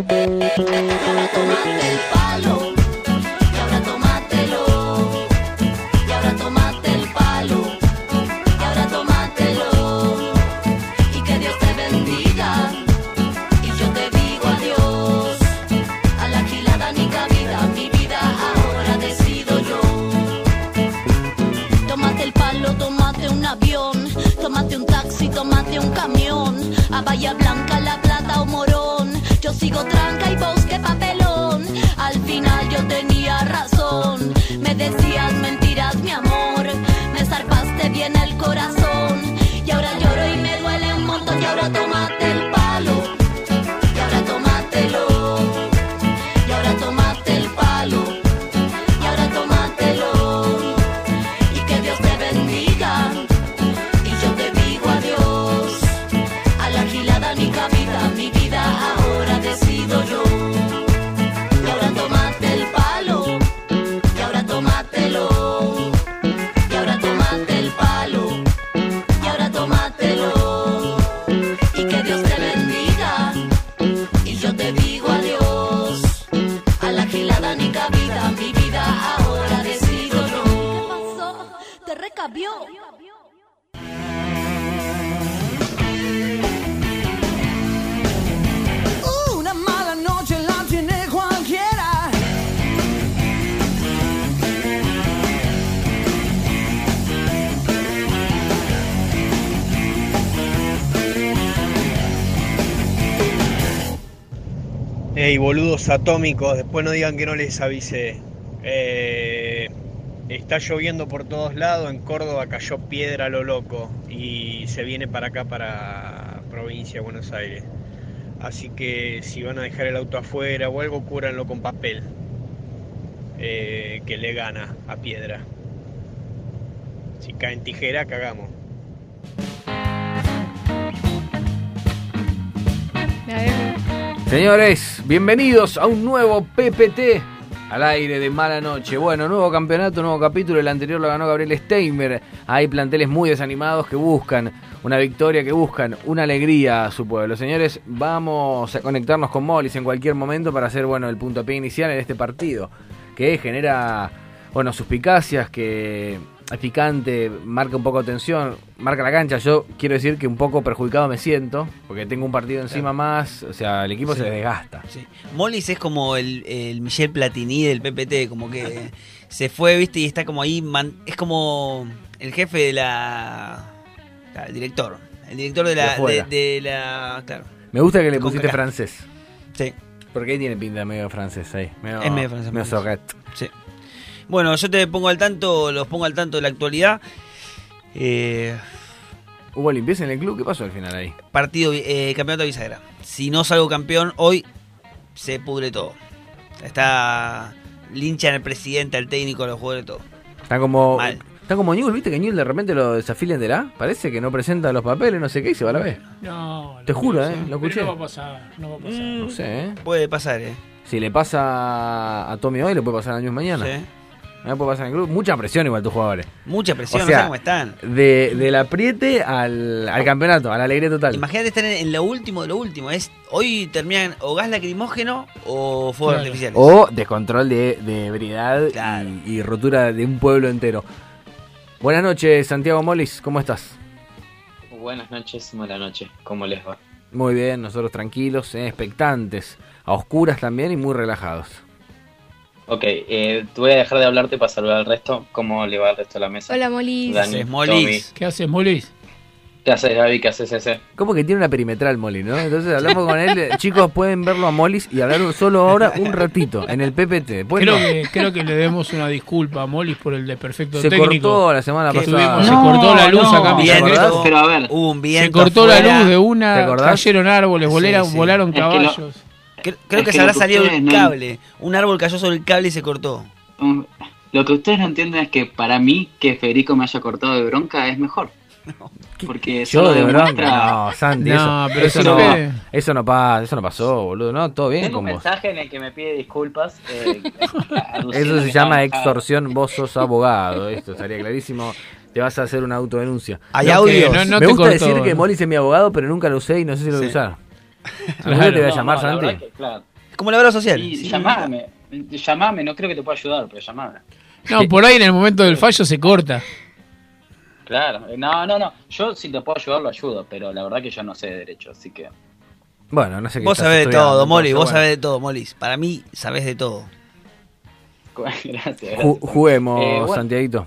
Ey, boludos atómicos, después no digan que no les avisé. Eh, está lloviendo por todos lados, en Córdoba cayó piedra a lo loco y se viene para acá, para provincia de Buenos Aires. Así que si van a dejar el auto afuera o algo, cúranlo con papel, eh, que le gana a piedra. Si cae en tijera, cagamos. Señores, bienvenidos a un nuevo PPT al aire de mala noche. Bueno, nuevo campeonato, nuevo capítulo. El anterior lo ganó Gabriel Steinberg. Hay planteles muy desanimados que buscan una victoria, que buscan una alegría a su pueblo. Señores, vamos a conectarnos con Mollis en cualquier momento para hacer bueno el puntapié inicial en este partido que genera bueno suspicacias, que es picante, marca un poco de tensión, marca la cancha. Yo quiero decir que un poco perjudicado me siento, porque tengo un partido encima más, o sea, el equipo Sí. se desgasta. Sí. Mollis es como el, el Michel Platini del PPT, como que se fue, viste, y está como ahí, man- es como el jefe de la... claro, el director. El director de la... De, afuera. de la claro. Me gusta que le pusiste francés. Sí. Porque ahí tiene pinta medio francés ahí. Medio, Es medio francés, medio soquet. Sí. Bueno, yo te pongo al tanto, los pongo al tanto de la actualidad. Eh, ¿Hubo limpieza en el club? ¿Qué pasó al final ahí? partido, eh, campeonato de bisagra. Si no salgo campeón hoy, se pudre todo. Está linchan al presidente, al técnico, a los jugadores, todo. Está como. Mal. Está como Newell, ¿viste que Newell de repente lo desafilian de la? Parece que no presenta los papeles, no sé qué, y se va a la vez. No, Te no juro, ¿eh? Lo Pero escuché. No va a pasar, no va a pasar. No sé, ¿eh? Puede pasar, ¿eh? Si le pasa a Tommy hoy, le puede pasar a News mañana. Sí. Me puede pasar en el club. Mucha presión igual tus jugadores. Mucha presión, O no sea, sé cómo están. De, del apriete al, al campeonato, a la alegría total. Imagínate estar en, en lo último de lo último. Es, hoy terminan o gas lacrimógeno o fuegos Claro. artificiales. O descontrol de, de ebriedad y, y rotura de un pueblo entero. Buenas noches, Santiago Molis, ¿cómo estás? Buenas noches, mala noche. ¿Cómo les va? Muy bien, nosotros tranquilos, eh, expectantes, a oscuras también y muy relajados. Ok, eh, te voy a dejar de hablarte para saludar al resto. ¿Cómo le va al resto de la mesa? Hola, Molis. Dani, ¿Qué haces, Tommy. Molis? ¿Qué haces, Molis? ¿Qué haces, Gaby? ¿Qué haces, ese? Como que tiene una perimetral Molis, ¿no? Entonces hablamos con él, chicos pueden verlo a Molis y hablar solo ahora un ratito en el PPT. Después Creo no. que, creo que le demos una disculpa a Molis por el desperfecto Se técnico. cortó la semana pasada. tuvimos. se No, cortó la luz no. acá. en Bien, San ¿verdad? Lorenzo. Pero a ver, Hubo un Se viento cortó la luz de ¿Te una, acordás? cayeron árboles, Sí, volaron, sí. volaron Es que lo- caballos. Creo, creo Es que que se habrá que salido el no- cable. Un árbol cayó sobre el cable y se cortó. Lo que ustedes no entienden es que para mí que Federico me haya cortado de bronca es mejor. Porque Yo solo de demuestra... bronca, no, Santi, No, eso, pero eso no, ustedes- eso no pasa, eso no pasó, boludo, no, todo bien Tengo un vos. mensaje en el que me pide disculpas. eh, Eso se llama extorsión, vos sos abogado, esto estaría clarísimo. Te vas a hacer una autodenuncia. Hay no Me gusta decir que. Molis es mi abogado, pero nunca lo usé y no sé si lo voy a Sí. usar. ¿Algún día te voy a No, llamar, no, la Santi? que, claro. Es como la obra social. Sí, Sí. llamame, llamame, no creo que te pueda ayudar, pero llamame. No, por ahí en el momento del fallo se corta. Claro, no, no, no, yo si te puedo ayudar lo ayudo, pero la verdad que yo no sé de derecho, así que... Bueno, no sé qué Vos sabés de todo, Molly, vos bueno. sabés de todo, Molis. Para mí, sabés de todo. gracias. Ju- juguemos, Eh, bueno. Santiaguito.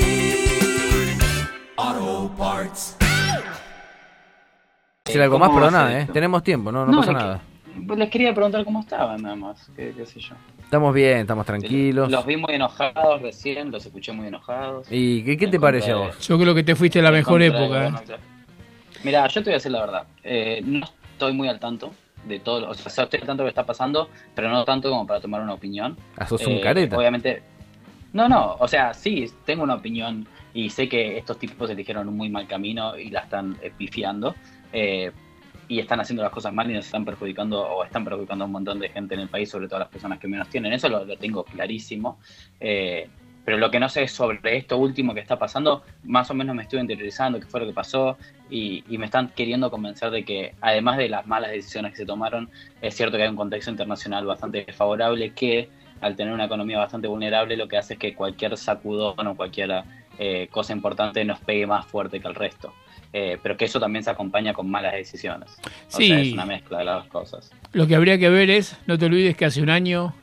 Auto Parts. Decir algo más, ¿cómo pero va a nada, ser ¿eh? Tenemos tiempo, no, no, No, pasa nada. Les quería preguntar cómo estaban, nada más, qué, qué sé yo. Estamos bien, estamos tranquilos. Los vi muy enojados recién, los escuché muy enojados. ¿Y qué, qué te parece a vos? Yo creo que te fuiste a la mejor época. ¿eh? Mira, yo te voy a decir la verdad. Eh, no estoy muy al tanto de todo. lo- O sea, estoy al tanto de lo que está pasando, pero no tanto como para tomar una opinión. Ah, sos un Eh, careta. Obviamente. No, no, o sea, sí, tengo una opinión y sé que estos tipos eligieron un muy mal camino y la están eh, pifiando. eh, y están haciendo las cosas mal y nos están perjudicando o están perjudicando a un montón de gente en el país, sobre todo a las personas que menos tienen. Eso lo, tengo clarísimo. Eh, pero lo que no sé es sobre esto último que está pasando, más o menos me estuve interiorizando qué fue lo que pasó y, y me están queriendo convencer de que además de las malas decisiones que se tomaron, es cierto que hay un contexto internacional bastante desfavorable que al tener una economía bastante vulnerable lo que hace es que cualquier sacudón o cualquier eh, cosa importante nos pegue más fuerte que el resto. Eh, pero que eso también se acompaña con malas decisiones. O Sí. sea, es una mezcla de las dos cosas. Lo que habría que ver es, no te olvides que hace un año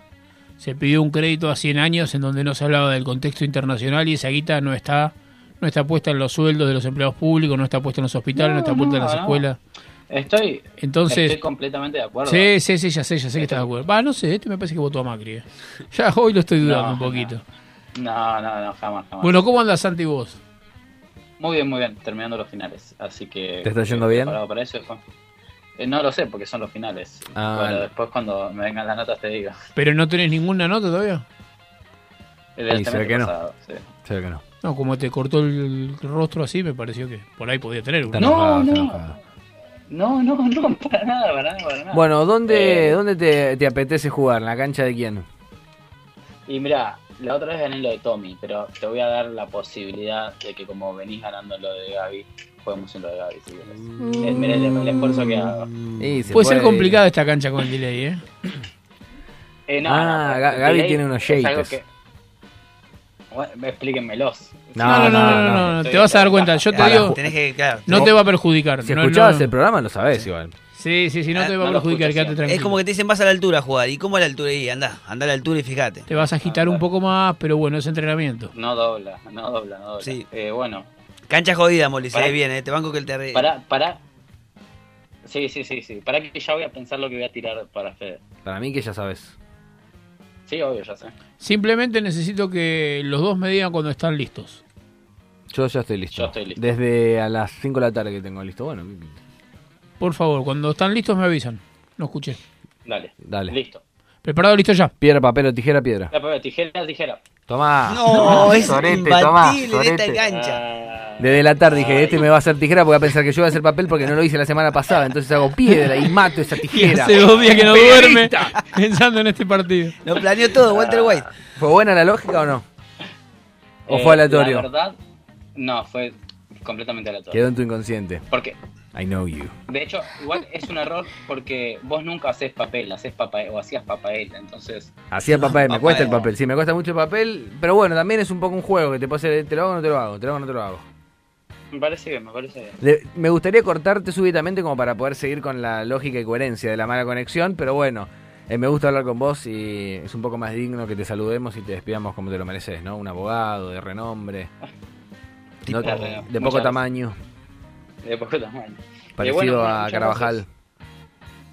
se pidió un crédito a 100 años en donde no se hablaba del contexto internacional y esa guita no está no está puesta en los sueldos de los empleados públicos, no está puesta en los hospitales, no, está puesta en las no. escuelas. Estoy, Entonces- estoy completamente de acuerdo. Sí, sí, sí, ya sé, ya sé que estás de acuerdo. Va, no sé, este me parece que votó a Macri. eh. Ya hoy lo estoy dudando un poquito. No, no, no, jamás, jamás. Bueno, ¿cómo andas Santi vos? Muy bien, muy bien, terminando los finales. Así que. ¿Te está yendo eh, bien? Para eso. Eh, no lo sé, porque son los finales. Ah, bueno, vale. después cuando me vengan las notas te digo. ¿Pero no tenés ninguna nota todavía? El se ve no. pasado, sí. Se ve que no. No, como te cortó el rostro así, me pareció que por ahí podía tener una. No, no. No, no, no, para nada, para nada, para nada. Bueno, ¿dónde, Eh, ¿dónde te, te apetece jugar? ¿En la cancha de quién? Y mira, la otra vez gané lo de Tommy, pero te voy a dar la posibilidad de que como venís ganando lo de Gaby, juguemos en lo de Gaby si quieres. Mm. Mira el, el esfuerzo que hago. Puede ser complicada esta cancha con el delay, ¿eh? Eh, no, Ah, no, Gaby delay tiene unos shakers. que- Bueno, explíquenmelos. No, no, no, no, no, no, te vas a dar cuenta. Yo te Para digo, ju- Tenés que, claro, no te va a perjudicar. Si no, escuchabas no. el programa lo sabés igual. Sí, sí, sí, no Ah, te va a perjudicar, quédate tranquilo. Es como que te dicen vas a la altura a jugar. ¿Y cómo a la altura? Y anda, anda a la altura y fíjate. Te vas a agitar un poco más, pero bueno, es entrenamiento. No dobla, no dobla, no dobla. Sí. Eh, bueno, Cancha jodida, Molly, se Pará. ve bien, ¿eh? Te banco que el te para, para. Sí, sí, sí, sí. Para que ya voy a pensar lo que voy a tirar para Fede. Para mí que ya sabes. Sí, obvio, ya sé. Simplemente necesito que los dos me digan cuando están listos. Yo ya estoy listo. Yo estoy listo. Desde a las 5 de la tarde que tengo listo. Bueno, Por favor, cuando están listos me avisan. No escuché. Dale. dale. Listo. ¿Preparado? ¿Listo ya? Piedra, papel o tijera, piedra. La papel, tijera, tijera. Tomá. No, es Sorete, tomá, esta cancha. Desde la tarde dije, este me va a hacer tijera porque va a pensar que yo voy a hacer papel porque no lo hice la semana pasada. Entonces hago piedra y mato esa tijera. hace dos días que no duerme pensando en este partido. Lo planeó todo, Walter White. ¿Fue buena la lógica o no? ¿O Eh, fue aleatorio? La verdad, no, fue completamente aleatorio. Quedó en tu inconsciente. ¿Por qué? I know you. De hecho, igual es un error porque vos nunca haces papel, haces papel o hacías papel, entonces... Hacía papel, me cuesta el papel. Sí, me cuesta mucho el papel. Pero bueno, también es un poco un juego que te puede hacer, te lo hago o no te lo hago, te lo hago o no te lo hago. Me parece bien, me parece bien. Me gustaría cortarte súbitamente como para poder seguir con la lógica y coherencia de la mala conexión, pero bueno, Eh, me gusta hablar con vos y es un poco más digno que te saludemos y te despidamos como te lo mereces, ¿no? Un abogado de renombre, no- De poco tamaño, De poco tamaño. parecido Eh, bueno, a gracias.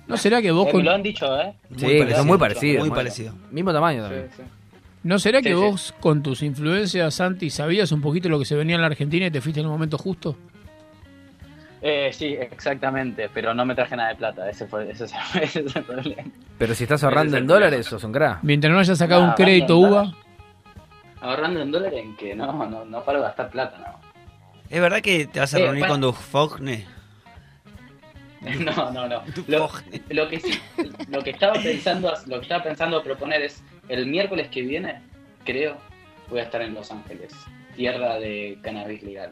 ¿No será que vos Eh, con, me lo han dicho, ¿eh? Sí, que son muy parecidos. muy muy- parecido. Mismo tamaño también. Sí, sí. ¿No será que Sí, vos con tus influencias, Santi, sabías un poquito lo que se venía en la Argentina y te fuiste en el momento justo? Eh, sí, exactamente, pero no me traje nada de plata, ese fue ese es, ese es el problema. Pero si estás ahorrando es en dólares, sos un crack. Mientras no hayas sacado un crédito UVA, Ahorrando en dólares en que no, no, no paro de gastar plata, no. ¿Es verdad que te vas a Eh, reunir pa- con Dufogne? No, no, no. Lo, lo que sí, lo que estaba pensando, lo que estaba pensando proponer es el miércoles que viene, creo, voy a estar en Los Ángeles, tierra de cannabis legal.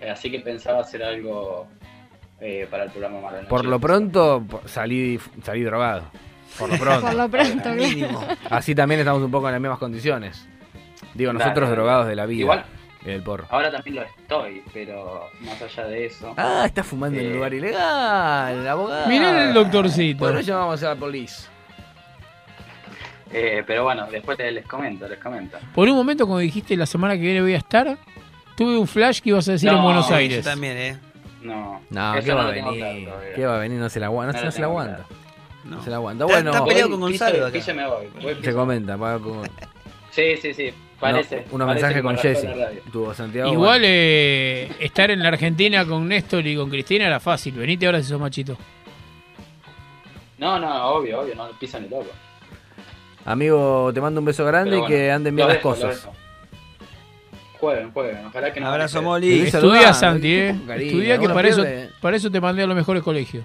Eh, Así que pensaba hacer algo eh, para el programa Noche. Por lo pronto, salí, salí drogado. Por lo pronto. Por lo pronto, Mínimo. Así también estamos un poco en las mismas condiciones. Digo, nosotros dale. drogados de la vida. Igual. Porro. Ahora también lo estoy, pero más allá de eso. Ah, está fumando en Eh, un lugar ilegal, abogado. Mirá el doctorcito. Bueno, llamamos a la policía. eh, pero bueno, después les, les comento, les comento. por un momento cuando dijiste la semana que viene voy a estar, tuve un flash que ibas a decir en No, Buenos Aires. Yo también, ¿eh? No, No, ¿qué va no a venir? todavía. ¿Qué va a venir? No se la aguanta. No, No se- lo no se la aguanta. No. No se la aguanta. Está- Bueno, está peleado con Voy, Gonzalo Guille- acá. Me voy. voy se comenta. va como- Sí, sí, sí. Parece. No, unos parece mensajes que con Jesse. Tuvo Santiago. Igual eh, estar en la Argentina con Néstor y con Cristina era fácil. Venite ahora si sos machito. No, no, obvio, obvio, no pisan ni loco. Amigo, te mando un beso grande y que anden bien las cosas. Jueguen, jueguen. Ojalá que no. Abrazo. Sí, Estudia, Santi, eh. cariño, Estudia que para eso, para eso te mandé a los mejores colegios.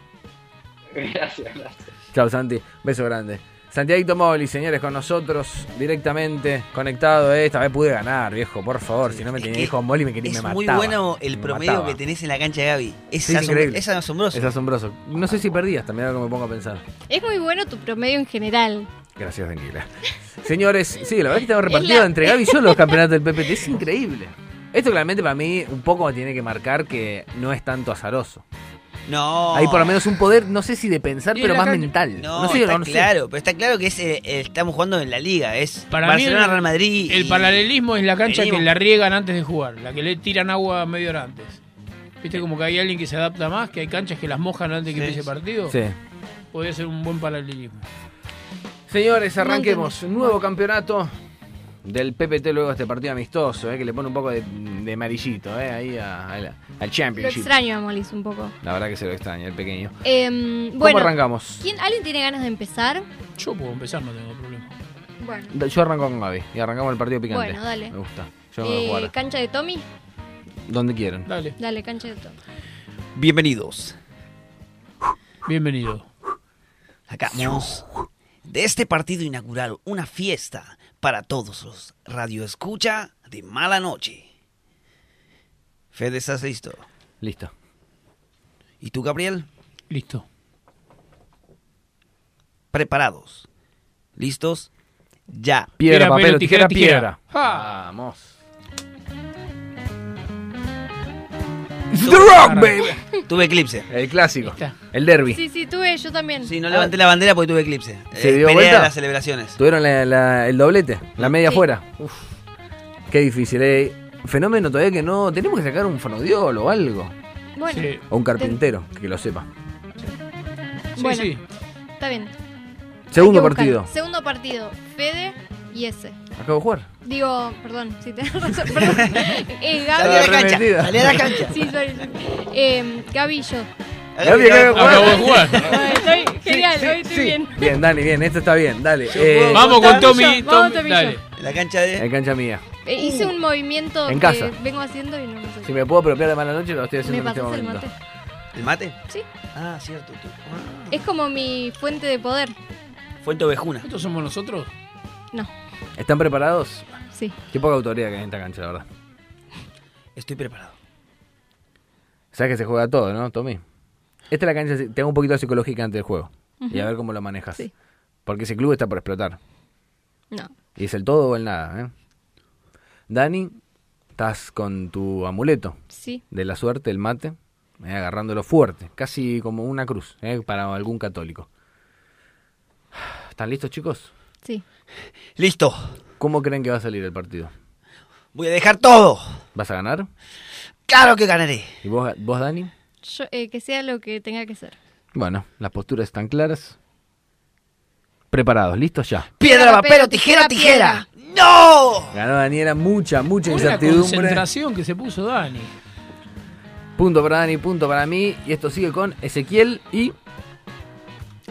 Gracias, gracias. Chao, Santi. Beso grande. Santiago Moli, señores, con nosotros directamente conectado. Esta vez pude ganar, viejo, por favor. Si no me Es tenía hijo Moli, me quería Es me muy mataba. bueno el Me promedio mataba. que tenés en la cancha de Gaby. Es, Sí, es asom- increíble. es asombroso. Es asombroso. No sé si perdí hasta, mirá lo que me pongo a pensar. Es muy bueno tu promedio en general. Gracias, Daniela. Señores, sí, la verdad que estamos repartidos la- entre Gaby y yo los campeonatos del PPT. Es increíble. Esto claramente para mí un poco me tiene que marcar que no es tanto azaroso. No. Hay por lo menos un poder, no sé si de pensar, pero más mental. No, No, sé, está no sé. claro, pero está claro que es, eh, estamos jugando en la liga. Es Para Barcelona, mí el, Real Madrid. el y- paralelismo es la cancha que la riegan antes de jugar, la que le tiran agua medio hora antes. ¿Viste como que hay alguien que se adapta más, que hay canchas que las mojan antes de que Sí, empiece el partido? Sí. Podría ser un buen paralelismo. Señores, arranquemos. Nuevo campeonato del PPT luego de este partido amistoso, eh, que le pone un poco de, de amarillito eh, ahí a- a la- al Lo Championship. extraño a Molis un poco. La verdad que se lo extraña, el pequeño. Em, ¿Cómo bueno, arrancamos? ¿quién, ¿alguien tiene ganas de empezar? Yo puedo empezar, no tengo problema. Bueno, Yo arranco con Gaby y arrancamos el partido picante. Bueno, dale. Me gusta. Yo eh, cancha de Tommy. Donde quieran. Dale, Dale, cancha de Tommy. Bienvenidos. bienvenido. Sacamos de este partido inaugural una fiesta para todos los radioescucha de Mala Noche. Fede, ¿estás listo? Listo. ¿Y tú, Gabriel? Listo. Preparados. ¿Listos? Ya. Piedra, Piedra, papel, tijera, tijera, piedra. Ja. Vamos. The Rock, baby. Tuve eclipse. El clásico. El derby. Sí, sí, tuve yo también. Sí, no levanté la bandera porque tuve eclipse. ¿Se Eh, dio vuelta? las celebraciones. Tuvieron la- la- el doblete, la media Sí. afuera. Uf. Qué difícil, eh. Fenómeno todavía que no. Tenemos que sacar un fonodiolo o algo. Bueno, Sí. O un carpintero, que lo sepa. Sí, Bueno. sí. está bien. Segundo partido. Segundo partido. Fede y ese. Acabo de jugar. Digo, perdón, si tenés razón. Perdón. eh, Salí a la Gaby. cancha. Salí a la cancha. Sí, sorry. Eh, Gaby y yo. Gaby, acabo de Acabo de jugar. Estoy genial, Sí, hoy estoy sí. bien. Bien, Dani, bien. Esto está bien. Dale. Eh, Vamos con Vamos, Tommy. Tommy, Tom- Tommy, dale. En la cancha de. en cancha mía. Eh, hice un movimiento En que casa. vengo haciendo y no me sé. Si me puedo apropiar de mala noche, lo estoy haciendo ¿Me en este pasas el momento. mate? ¿El mate? Sí. Ah, cierto. Tú. Ah. Es como mi fuente de poder. Fuente ovejuna. ¿Estos somos nosotros? No, ¿Están preparados? sí. Qué poca autoridad que hay en esta cancha, la verdad. Estoy preparado. Sabes que se juega todo, ¿no, Tommy? Esta es la cancha, te hago un poquito de psicológica antes del juego. Y a ver cómo lo manejas. Sí. Porque ese club está por explotar. No. Y es el todo o el nada, ¿eh? Dani, estás con tu amuleto Sí. de la suerte, el mate, eh, agarrándolo fuerte, casi como una cruz, ¿eh? para algún católico. ¿Están listos, chicos? Sí. Listo. ¿Cómo creen que va a salir el partido? Voy a dejar todo. ¿Vas a ganar? Claro que ganaré. ¿Y vos, vos Dani? Yo, eh, que sea lo que tenga que ser. Bueno, las posturas están claras. Preparados, listos ya. Piedra, papel o tijera, tijera. ¡No! Ganó Daniela, mucha, mucha Una incertidumbre. concentración que se puso Dani. Punto para Dani, punto para mí. Y esto sigue con Ezequiel y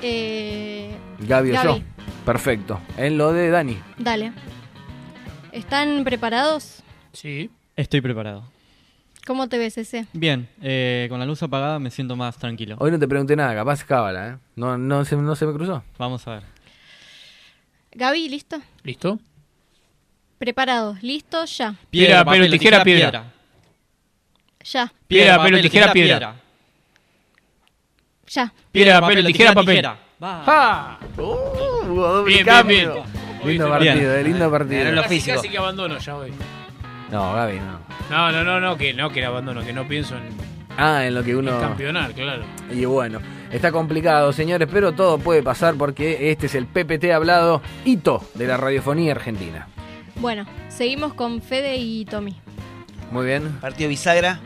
Eh, Gaby o Gaby. Perfecto. En lo de Dani. dale. ¿Están preparados? Sí. Estoy preparado. ¿Cómo te ves ese? Bien, eh, con la luz apagada me siento más tranquilo. Hoy no te pregunté nada, capaz cábala, ¿eh? No, no, se, no se me cruzó. Vamos a ver. Gaby, ¿listo? ¿Listo? Preparados. ¿Listo? Ya. Piedra, papel, o tijera, piedra. Ya. Piedra, papel, tijera, piedra. Ya. Piedra, papel, o tijera, papel. Va. ¡Ja! Hubo Bien, bien, cambio. bien. Lindo partido, eh, lindo partido. Casi, casi que abandono ya hoy. No, Gaby, no. No, no, no, no, que no que abandono, que no pienso en, Ah, en lo que uno... en campeonar, claro. Y bueno, está complicado, señores, pero todo puede pasar porque este es el PPT hablado hito de la radiofonía argentina. Bueno, seguimos con Fede y Tommy. Muy bien. Partido bisagra.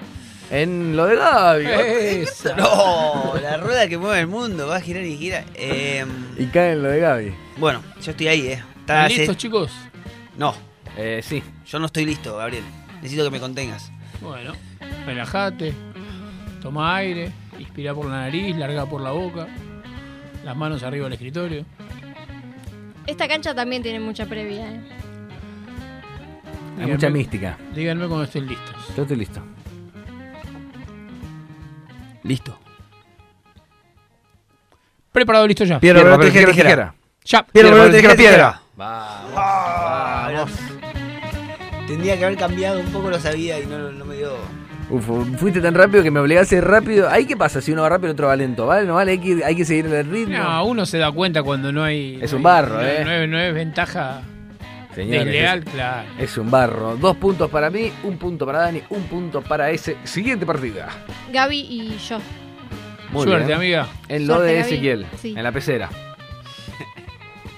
En lo de Gaby. Esa. No, la rueda que mueve el mundo, va a girar y gira. Eh, Y cae en lo de Gaby. bueno, yo estoy ahí, ¿eh? ¿Están hace- listos, chicos? No. Eh, sí. Yo no estoy listo, Gabriel. Necesito que me contengas. Bueno, relájate, toma aire, inspira por la nariz, larga por la boca, las manos arriba del escritorio. Esta cancha también tiene mucha previa, ¿eh? Hay mucha mística. Díganme cuando estén listos. Yo estoy listo. Listo. Preparado, listo ya. Piedra, papel, tijera, tijera. Ya. Piedra, papel, tijera, piedra. Vamos. Vamos. Tendría que haber cambiado un poco, lo sabía y no, no me dio. Uf, fuiste tan rápido que me obligaste rápido. ¿Ahí qué pasa si uno va rápido y el otro va lento? ¿Vale? ¿No vale? Hay que, hay que seguir el ritmo. No, uno se da cuenta cuando no hay. Es no un hay- barro, no, ¿eh? No es ventaja Señores, desleal, es- claro. Es un barro. Dos puntos para mí, un punto para Dani, un punto para ese. Siguiente partida. Gaby y yo. Muy Suerte, bien. amiga. En lo Suerte, de. Ezequiel, Sí. en la pecera.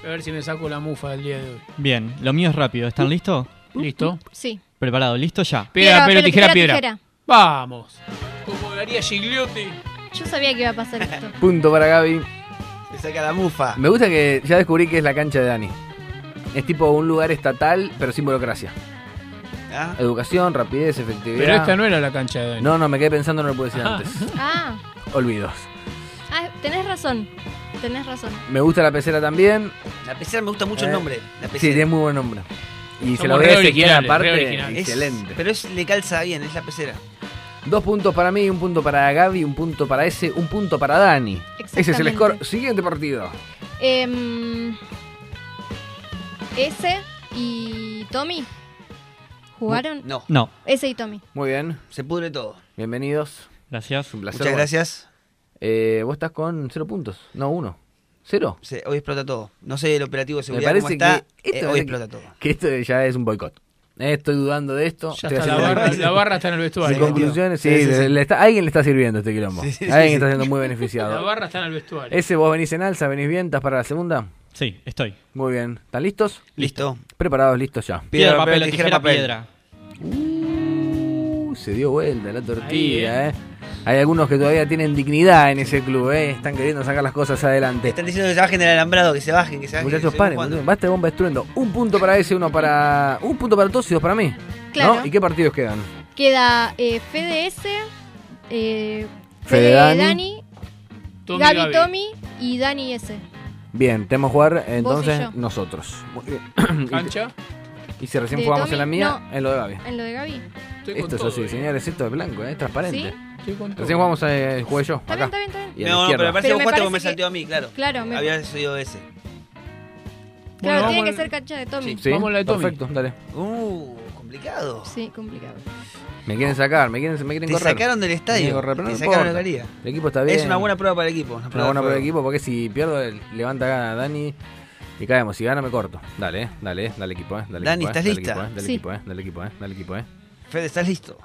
A ver si me saco la mufa del día de hoy. Bien, lo mío es rápido. ¿Están listos? ¿Listo? Sí. Preparado, listo ya. Piedra, tijera, tijera, piedra. Vamos. Como daría Gigliotti. Yo sabía que iba a pasar esto. Punto para Gaby. Se saca la mufa. Me gusta que ya descubrí que es la cancha de Dani. Es tipo un lugar estatal, pero sin burocracia. ¿Ah? Educación, rapidez, efectividad. Pero esta no era la cancha de Dani. No, no, me quedé pensando, no lo pude decir Ah. antes. Ah, Olvidos. ah, tenés razón. Tenés razón. Me gusta la pecera también. La pecera me gusta mucho Eh, el nombre. La Sí, pecera. tiene muy buen nombre. Y se lo voy a re aparte. Es- Excelente. pero es, le calza bien, es la pecera. Dos puntos para mí, un punto para Gaby, un punto para ese, un punto para Dani. Ese es el score. Siguiente partido. Em, ese y Tommy. ¿Jugaron? No. No. Ese y Tommy. Muy bien. Se pudre todo. Bienvenidos. Gracias. Un placer. Muchas gracias. Eh, vos estás con cero puntos. No, uno. ¿Cero? Se- hoy explota todo. No sé el operativo de Me seguridad cómo parece está. que esto eh, hoy es- explota todo. Que esto ya es un boicot. Eh, Estoy dudando de esto. Ya Estoy está, la haciendo- barra, la barra está en el Sin vestuario. conclusiones, sí, Sí, sí, sí. le está- alguien le está sirviendo este quilombo. Sí, sí, sí, alguien sí. está siendo muy La beneficiado. barra está en el vestuario. Ese vos venís en alza, venís bien, ¿estás para la segunda? Sí, estoy. Muy bien. ¿Están listos? Listo. Preparados, listos ya. Piedra, papel, o tijera, piedra. Uh, se dio vuelta la tortilla, Ahí, eh. Hay algunos que todavía tienen dignidad en ese club, eh. Están queriendo sacar las cosas adelante. Están diciendo que se bajen del alambrado, que se bajen, que se bajen. Muchachos, paren, basta de bomba estruendo. Un punto para ese, uno para. Un punto para todos y dos para mí. Claro. ¿No? ¿Y qué partidos quedan? Queda eh, Fede S, eh, Fede Fede Dani. Dani, Tommy, Gaby, Gaby. Tommy y Dani S. Bien, tenemos que jugar entonces yo. nosotros. Muy bien. Cancha. Y si recién ¿De jugamos Tommy? en la mía, No. en lo de Gaby. En lo de Gaby. Estoy con Esto es todo, así, eh. señores. Esto es blanco, ¿eh? es transparente. ¿Sí? Estoy con todo. Recién jugamos, eh, jugué yo. Está acá. bien, está bien, está bien. Y a la No, pero me parece Pero que me jugaste porque parece me que- salteó a mí, claro. Claro, me- Había sido ese. Claro, Bueno, tiene vamos que al- ser cancha de Tommy. Sí, Vamos a la de Tommy. Perfecto, dale. Uh, complicado. Sí, complicado. Me quieren sacar, me quieren, me quieren Te correr. sacaron del estadio. correr, pero Te no sacaron de la liga. El equipo está bien. Es una buena prueba para el equipo. Una Es una prueba buena de para el equipo porque si pierdo, levanta a Dani y caemos. Si gana, me corto. Dale, eh, dale, eh, dale equipo, eh. Dale Dani, equipo, eh, ¿estás dale lista? Equipo, eh, dale Sí. equipo, eh, dale equipo, eh, dale equipo, eh. Fede, ¿estás listo?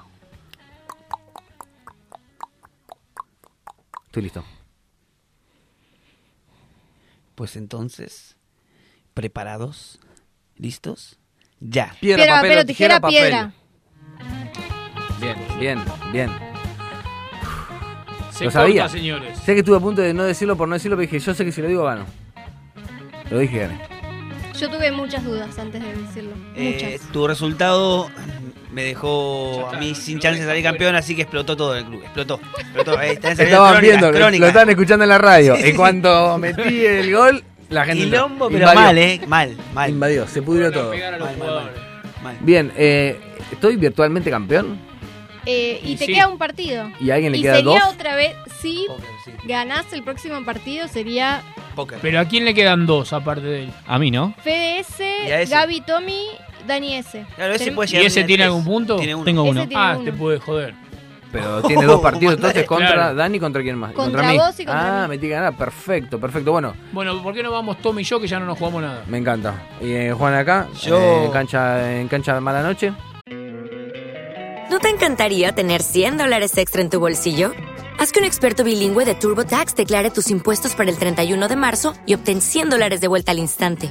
Estoy listo. Pues entonces, ¿Preparados? ¿Listos? Ya. Piedra, Piedra, papel, papel o o tijera, papel. piedra. Bien, bien, bien. Se lo sabía. señores. Sé que estuve a punto de no decirlo por no decirlo, pero dije, yo sé que si lo digo gano. Lo dije, gané. Yo tuve muchas dudas antes de decirlo. Eh, Muchas. tu resultado me dejó a mí sin chance de salir campeón, así que explotó todo en el club. Explotó. explotó. Ahí está en Estaban crónicas, viendo, lo- crónicas. lo estaban escuchando en la radio. Sí, sí, En sí. cuanto metí el gol, la gente. entró. Quilombo, pero Invadió. mal, ¿eh? Mal, mal. Invadió, se pudrió todo. Pegar a los Mal, mal, jugadores. mal. Bien, eh, ¿estoy virtualmente campeón? Eh, y, Y te sí. queda un partido. ¿Y a alguien le y queda sería dos? otra vez, si Póker, sí. ganás el próximo partido, sería Póker. Pero ¿a quién le quedan dos aparte de él? A mí, ¿no? Fede S, Y a ese. Gaby Tommy, Dani S. Claro, ese puede ¿Y llegar ese a tiene tres. algún punto? Tiene uno. Tengo Ese uno. tiene Ah, uno. te puede joder. Pero tiene dos partidos entonces contra Claro. Dani contra quién más. Contra mí. vos y contra ah, mí. me tiene que ganar. Perfecto, perfecto. Bueno, Bueno, ¿por qué no vamos Tom y yo que ya no nos jugamos nada? me encanta. Y eh, Juan acá, Yo- eh, en cancha, en cancha de mala noche. ¿No te encantaría tener 100 dólares extra en tu bolsillo? Haz que un experto bilingüe de TurboTax declare tus impuestos para el 31 de marzo y obtén 100 dólares de vuelta al instante.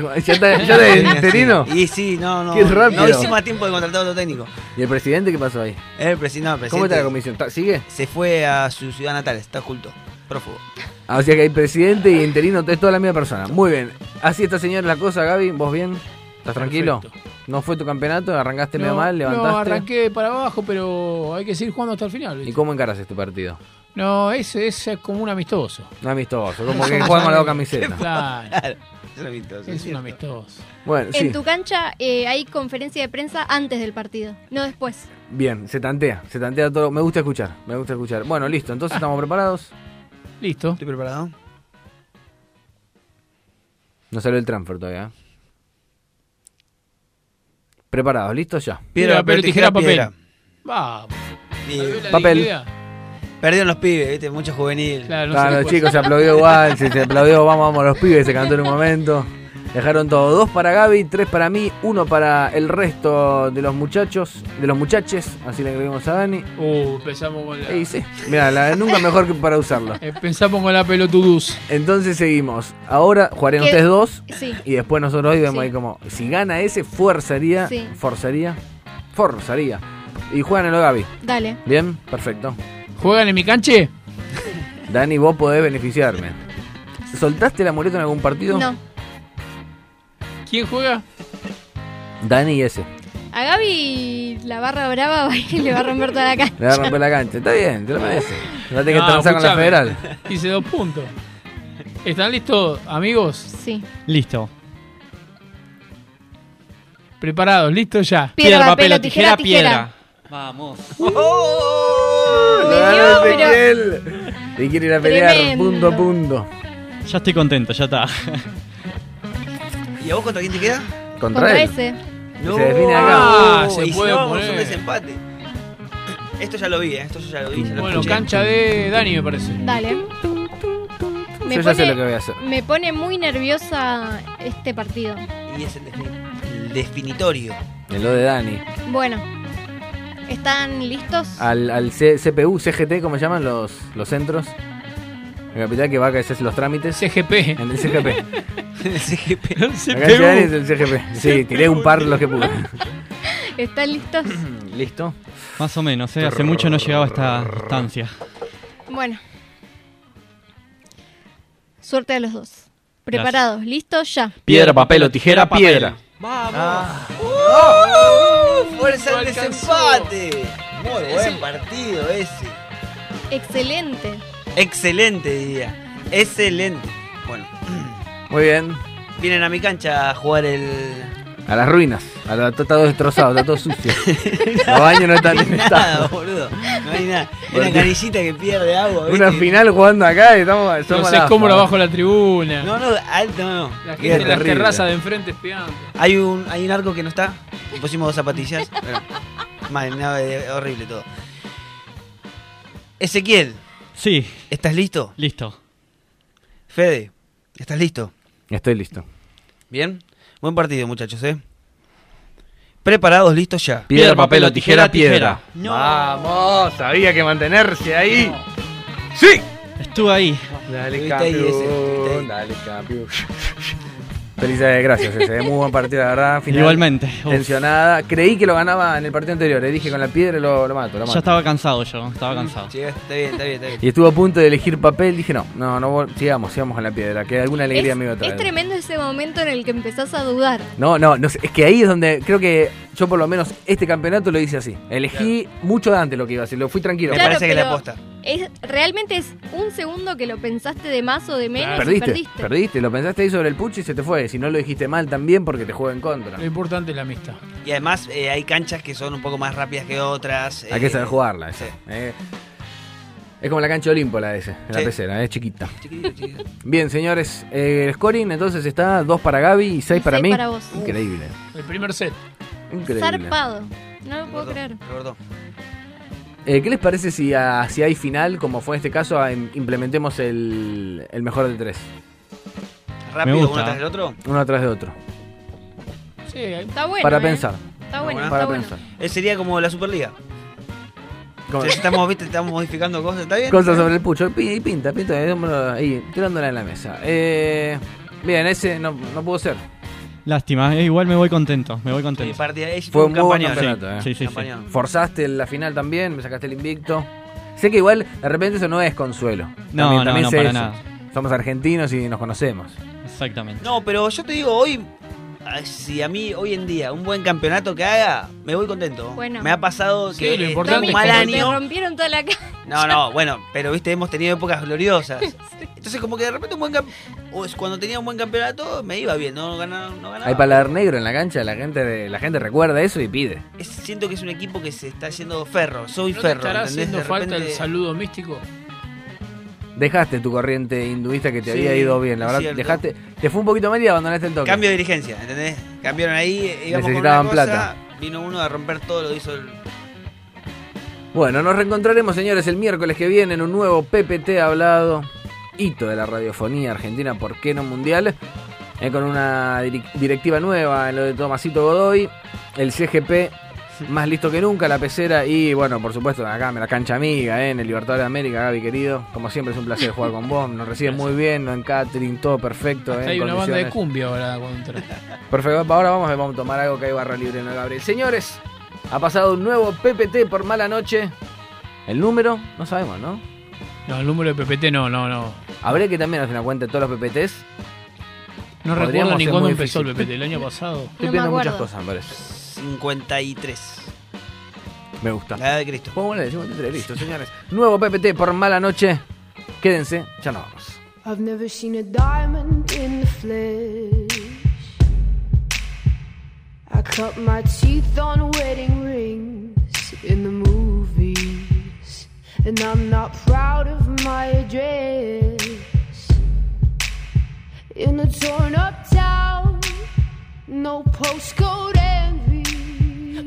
¿Ya está, ya de interino? Y sí, no, no. Qué rápido. No hicimos a tiempo de contratar otro técnico. ¿Y el presidente qué pasó ahí? El presidente, no, el presidente ¿Cómo está la comisión? ¿Está- ¿Sigue? Se fue a su ciudad natal, está oculto. Prófugo. Ah, o sea que hay presidente y interino, es toda la misma persona. Muy bien. Así está, señor, la cosa, Gaby. ¿Vos bien? ¿Estás tranquilo? Perfecto. ¿No fue tu campeonato? ¿Arrancaste medio No, mal? ¿Levantaste? No, arranqué para abajo, pero hay que seguir jugando hasta el final. ¿Y cómo encaras este partido? No, ese es como un amistoso. No amistoso, como que juegan con la. Claro, Claro. Es un amistoso, es un amistoso. Bueno, sí. En tu cancha eh, hay conferencia de prensa antes del partido, no después. Bien, se tantea, se tantea todo. Me gusta escuchar, me gusta escuchar. Bueno, listo, entonces estamos preparados. Listo. ¿Estoy preparado? No salió el transfer todavía. ¿eh? Preparados, listos ya. Piedra, papel, tijera, papel. Vamos. Y ¿Vio la Papel. Perdieron los pibes, ¿viste? Mucho juvenil. Claro, no Claro, los puede- chicos se aplaudió igual, se, se aplaudió, vamos, vamos, los pibes se cantó en un momento. Dejaron todo, dos para Gaby, tres para mí, uno para el resto de los muchachos, de los muchaches, así le agregamos a Dani. Uh, empezamos con la... Y sí, mira, la, nunca mejor que para usarlo. Empezamos con la pelotuduz. Entonces seguimos. Ahora jugarían ¿Qué? ustedes dos Sí. y después nosotros hoy vemos Sí. ahí como, si gana ese, forzaría, Sí. forzaría, forzaría. Y juegan en lo Gaby. Dale. Bien, perfecto. ¿Juegan en mi canche? Dani, vos podés beneficiarme. ¿Soltaste el amuleto en algún partido? No. ¿Quién juega? Dani y ese. A Gaby la barra brava le va a romper toda la cancha. Le va a romper la cancha. Está bien, te lo mereces. La tenés que No, transar con la federal. Hice dos puntos. ¿Están listos, amigos? Sí. Listo. ¿Preparados? ¿Listos ya? Piedra, papel o tijera, tijera. Vamos. Le Ganó dio, pero- Ezequiel. Te quiere ir a pelear Tremendo. punto a punto. Ya estoy contento, ya está. ¿Y a vos contra quién te queda? Contra, Contra él. ese. Se define acá. Ah, se y si puede no, poner. un desempate. Esto ya lo vi, ¿eh? Esto ya lo vi. ya lo Bueno, escuché. cancha de Dani, me parece. Dale. Me Yo ya sé lo que voy a hacer. me pone muy nerviosa este partido. Y es el, el definitorio. En lo de Dani. Bueno, ¿están listos? Al, al C- CPU, CGT, como llaman los, los centros. El capital que va a hacer los trámites. CGP. En el CGP. El CGP. Acá en es el CGP. Sí, tiré un par los que pude. ¿Están listos? ¿Listo? Más o menos, ¿eh? hace mucho no llegaba a esta instancia. Bueno. Suerte a los dos. ¿Preparados? ¿Listos? Ya. Piedra, papel o tijera, piedra. ¡Uh! ¡Fuerza al desempate! Muy buen partido ese. Excelente. Excelente, diría. Excelente. Bueno, Muy bien. vienen a mi cancha a jugar el. A las ruinas. A la, está todo destrozado, está todo sucio. Los baños no están No en hay nada, estado. boludo. No hay nada. Una canillita que pierde agua. Una final jugando acá y estamos. No sé la cómo abajo la tribuna. No, no, alto, no. no. La gente en las terrible. terrazas de enfrente espiando. Hay un, hay un arco que no está. Le pusimos dos zapatillas. Pero, mal, no, eh, horrible todo. Ezequiel. Sí. ¿Estás listo? Listo. Fede, ¿estás listo? Estoy listo. Bien. Buen partido, muchachos, ¿eh? Preparados, listos ya. Piedra, papel o tijera, piedra. No. Vamos, había que mantenerse ahí. ¡Sí! Estuve ahí. Dale, campeón. ahí. Dale, campeón. Felicidades, gracias, ese. Muy buen partido, la verdad. Final Igualmente. Uf. Tensionada. Creí que lo ganaba en el partido anterior. Le dije con la piedra lo, lo mato, lo mato. Ya estaba cansado yo, estaba cansado. Sí, está bien, está bien, está bien. Y estuvo a punto de elegir papel. Dije, no, no, no, sigamos, sigamos con la piedra. Que alguna alegría Es, me iba a traer. es tremendo ese momento en el que empezás a dudar. No, no, no sé, es que ahí es donde creo que yo por lo menos este campeonato lo hice así. Elegí mucho de antes lo que iba a hacer, lo fui tranquilo. Claro, pero Es, realmente es un segundo que lo pensaste de más o de menos y Perdiste, perdiste. perdiste, lo pensaste ahí sobre el pucho y se te fue. Si no lo dijiste mal también porque te juega en contra. Lo importante es la amistad. Y además eh, hay canchas que son un poco más rápidas que otras. Hay que eh, saber jugarla esa. eh. Es como la cancha de Olimpo la de ese, la pecera, es chiquita. Bien, señores, eh, el scoring entonces está 2 para Gaby y 6 para seis mí. para vos. Increíble. El primer set. Increíble. Zarpado. No lo puedo creer. Eh, ¿Qué les parece si, ah, si hay final, como fue en este caso, ah, im- implementemos el, el mejor de tres? Rápido, Me gusta. uno tras del otro. Uno atrás de otro. Sí, Está bueno. Para ¿eh? pensar. Está bueno, Para está bueno. pensar. Eh, sería como la Superliga. O sea, estamos, ¿viste? estamos modificando cosas, ¿está bien? Cosas sobre el pucho. Pi- Pinta, pinta, démoslo ahí, tirándola en la mesa. Eh, bien, ese no, no pudo ser. Lástima, eh, igual me voy contento, me voy contento. Sí, partida- es Fue un muy buen campeonato. Sí, eh. sí, sí. Forzaste la final también, me sacaste el invicto. Sé que igual, de repente, eso no es consuelo. No, También- no, también no, sé para eso. nada. Somos argentinos y nos conocemos. Exactamente. No, pero yo te digo, hoy, si a mí hoy en día un buen campeonato que haga, me voy contento. Bueno. Me ha pasado Sí, que lo eh, importante un es mal que- Te año. rompieron toda la cara. No, no, bueno, pero viste, hemos tenido épocas gloriosas. Entonces, como que de repente un buen campeonato. Cuando tenía un buen campeonato, me iba bien, no ganaba. No ganaba. Hay paladar negro en la cancha, la gente, de- la gente recuerda eso y pide. Es- siento que es un equipo que se está haciendo ferro. Soy ¿No te ferro. estará haciendo De falta el saludo místico? Dejaste tu corriente hinduista que te Sí, había ido bien, la verdad. cierto. Dejaste, te fue un poquito mal y abandonaste el toque. Cambio de dirigencia, ¿entendés? Cambiaron ahí, íbamos con Necesitaban una cosa, plata. Vino uno a romper todo lo hizo el. Bueno, nos reencontraremos, señores, el miércoles que viene en un nuevo PPT hablado. Hito de la radiofonía argentina, ¿por qué no mundial? Eh, con una directiva nueva en lo de Tomasito Godoy. El CGP más listo que nunca, la pecera. Y bueno, por supuesto, acá me la cancha amiga, eh, en el Libertadores de América, Gaby querido. Como siempre, es un placer jugar con vos. Nos reciben muy bien, no en catering, todo perfecto. eh, en Hay una banda de cumbia ahora cuando. Perfecto, ahora vamos, vamos a tomar algo que hay barra libre en el Gabriel. Señores, ha pasado un nuevo PPT por mala noche. El número, no sabemos, ¿no? No, el número de PPT no, no, no. Habría que también hacer una cuenta de todos los PPTs. No Podríamos recuerdo ni cuándo empezó el. PPT, el año pasado. Estoy viendo muchas cosas, me parece. 53. Me gusta. La edad de Cristo. A ponerle 53, listo, señores. Nuevo PPT por mala noche. Quédense, ya nos vamos. I've never seen a diamond in the flesh. I cut my teeth on wedding rings in the movies. And I'm not proud of my address. In a torn up town, no postcode.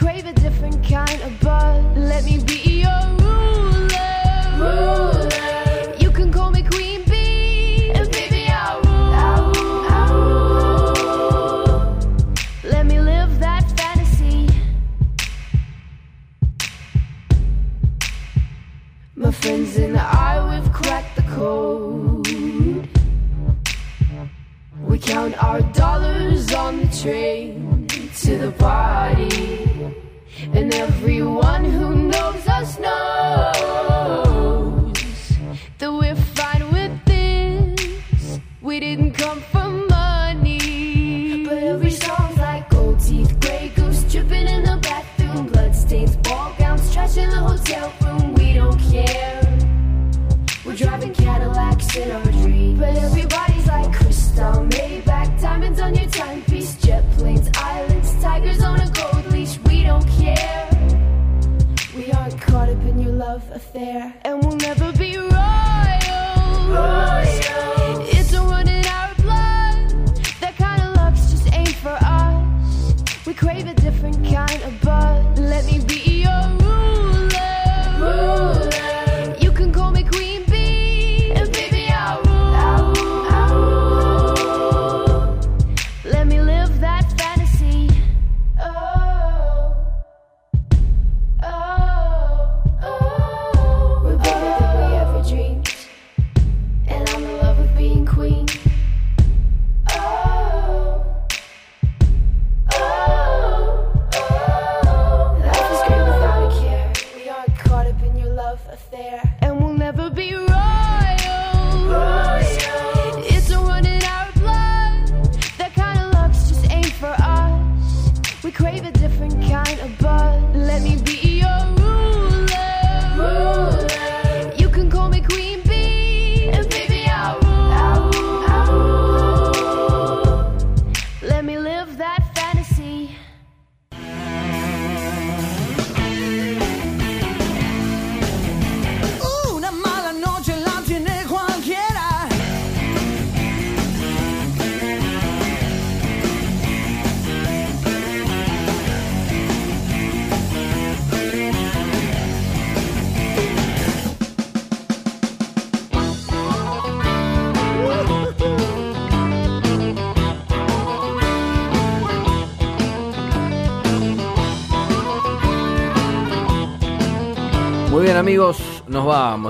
crave a different kind of buzz. Let me be your ruler. You can call me Queen Bee, and baby I'll rule. Let me live that fantasy. My friends and I, we've cracked the code. We count our dollars on the train to the party and everyone who knows us knows that we're fine with this. We didn't come for money, but every song's like gold teeth, gray goose dripping in the bathroom, bloodstains, ball gowns, trash in the hotel room. We don't care. We're driving Cadillacs in our love affair, and we'll never be royal. Royal.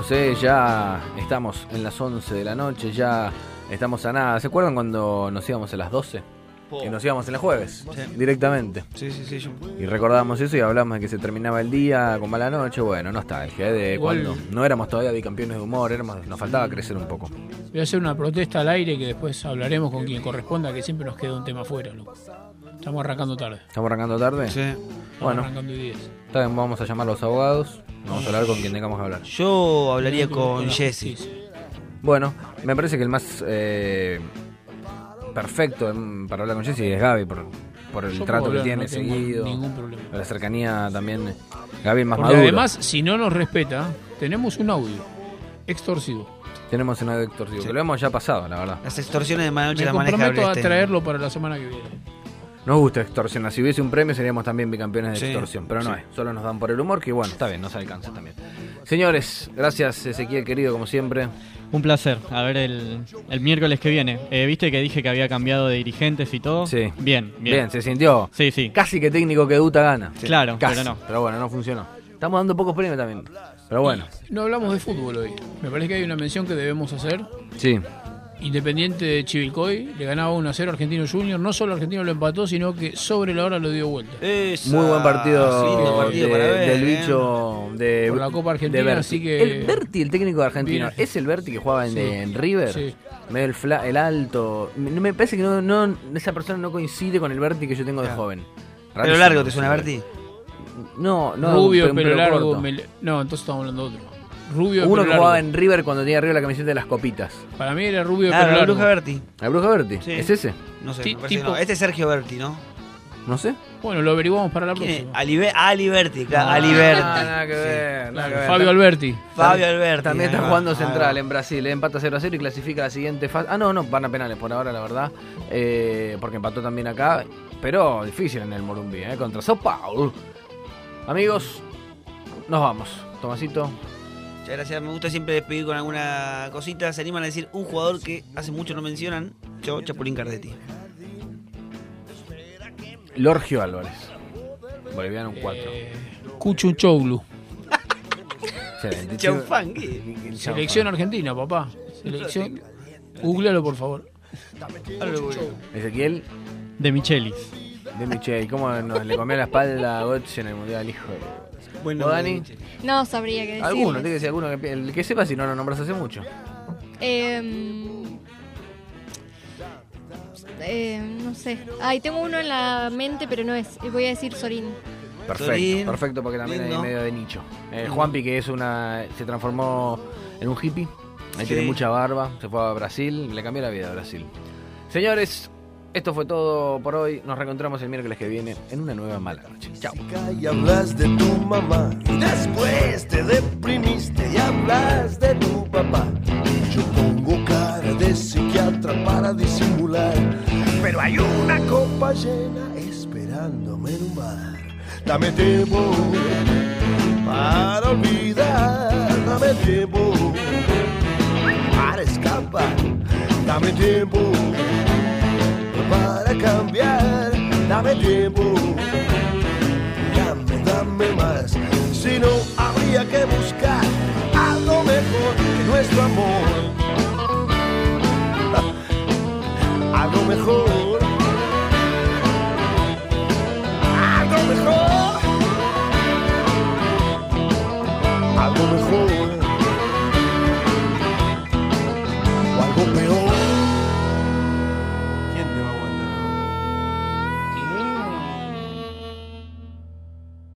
Vamos, ¿eh? ya estamos en las 11 de la noche, ya estamos a nada. ¿Se acuerdan cuando nos íbamos a las 12? Que nos íbamos en el jueves, directamente. Sí, sí, sí. yo- Y recordamos eso y hablamos de que se terminaba el día con mala noche. Bueno, no está el de Igual- cuando no éramos todavía bicampeones de humor, éramos, nos faltaba crecer un poco. Voy a hacer una protesta al aire que después hablaremos con quien corresponda, que siempre nos queda un tema afuera. loco. Estamos arrancando tarde. ¿Estamos arrancando tarde? Sí. Bueno, arrancando y diez. Está bien, vamos a llamar a los abogados. Vamos a hablar con quien tengamos que hablar. Yo hablaría con Jesse. Bueno, me parece que el más eh, perfecto para hablar con Jesse es Gaby, por, por el Yo trato puedo que hablar, tiene no tengo seguido. ningún problema. La cercanía también. Gaby es más Porque maduro. además, si no nos respeta, tenemos un audio extorsivo. Tenemos un audio extorsivo, que lo hemos ya pasado, la verdad. Las extorsiones de noche Me maneja comprometo a traerlo para la semana que viene. Nos gusta extorsionar. Si hubiese un premio seríamos también bicampeones de Sí, extorsión, pero no sí. es. Solo nos dan por el humor, que bueno, está bien, nos alcanza también. Señores, gracias Ezequiel querido, como siempre. Un placer. A ver el, el miércoles que viene. Eh, ¿Viste que dije que había cambiado de dirigentes y todo? Sí. Bien, bien. Bien, se sintió. Sí, sí. Casi que técnico que Duta gana. Claro, Casi, pero no. Pero bueno, no funcionó. Estamos dando pocos premios también. Pero bueno, No hablamos de fútbol hoy. Me parece que hay una mención que debemos hacer. sí. Independiente de Chivilcoy le ganaba 1 a 0 a Argentino Junior. No solo Argentino lo empató, sino que sobre la hora lo dio vuelta. Muy buen partido, lindo partido de- para ver, del eh. bicho de, Por la Copa Argentina, de Berti. así que- El Berti, el técnico de Argentina, Bien. ¿es el Berti que jugaba en, Sí. en River? Sí. El, fla- el alto. Me, me parece que no, no, esa persona no coincide con el Berti que yo tengo de joven. ¿Pelo largo te suena, Berti? No, no. Rubio, pelo pelo largo. No, entonces estamos hablando de otro. Rubio, Uno que largo. jugaba en River cuando tenía arriba la camiseta de las copitas. Para mí era rubio, Ah, pelo la. Bruja Berti. ¿La Bruja Berti? Sí. ¿Es ese? No sé, me tipo- no. Este es Sergio Berti, ¿no? No sé. Bueno, lo averiguamos para la próxima. Alibe- Ali Berti, claro, Ah, Ali Berti. nada que ver, nada que ver. Fabio Alberti. Fabio Alberti. También está jugando Ah, central en Brasil, eh, empata 0 a 0 y clasifica a la siguiente fase. Ah, no, no, van a penales por ahora, la verdad. Eh, porque empató también acá. Pero difícil en el Morumbí, eh, contra Sao Paulo. Amigos, nos vamos. Tomasito. Muchas gracias, me gusta siempre despedir con alguna cosita. Se animan a decir un jugador que hace mucho no mencionan. Yo, Chapulín Cardetti. Lorgio Álvarez. Boliviano un 4. Eh. Excelente. Chanfangui. Selección argentina, papá. Selección. Googlealo, por favor. Ezequiel De Michelis. de Michel. ¿Cómo nos le comió la espalda a Götze en el Mundial, hijo de... Bueno, ¿Vos, Dani? No sabría qué decir. Alguno, tiene que ser alguno que, el que sepa si no lo nombras hace mucho. Em, eh, no sé. Ay, tengo uno en la mente, pero no es. Voy a decir Sorín. Perfecto, Sorín, perfecto porque también lindo. hay medio de nicho. Eh. Juanpi que es una se transformó en un hippie Ahí Sí. tiene mucha barba, se fue a Brasil, le cambió la vida a Brasil. Señores, esto fue todo por hoy. Nos reencontramos el miércoles que viene en una nueva mala noche. Chao. y hablas de tu mamá y después te deprimiste y hablas de tu papá. Yo pongo cara de psiquiatra para disimular, pero hay una copa llena esperándome en un bar. Dame tiempo para olvidar, dame tiempo para escapar, dame tiempo cambiar, dame tiempo dame, dame más. Si no, habría que buscar algo mejor que nuestro amor. Algo mejor.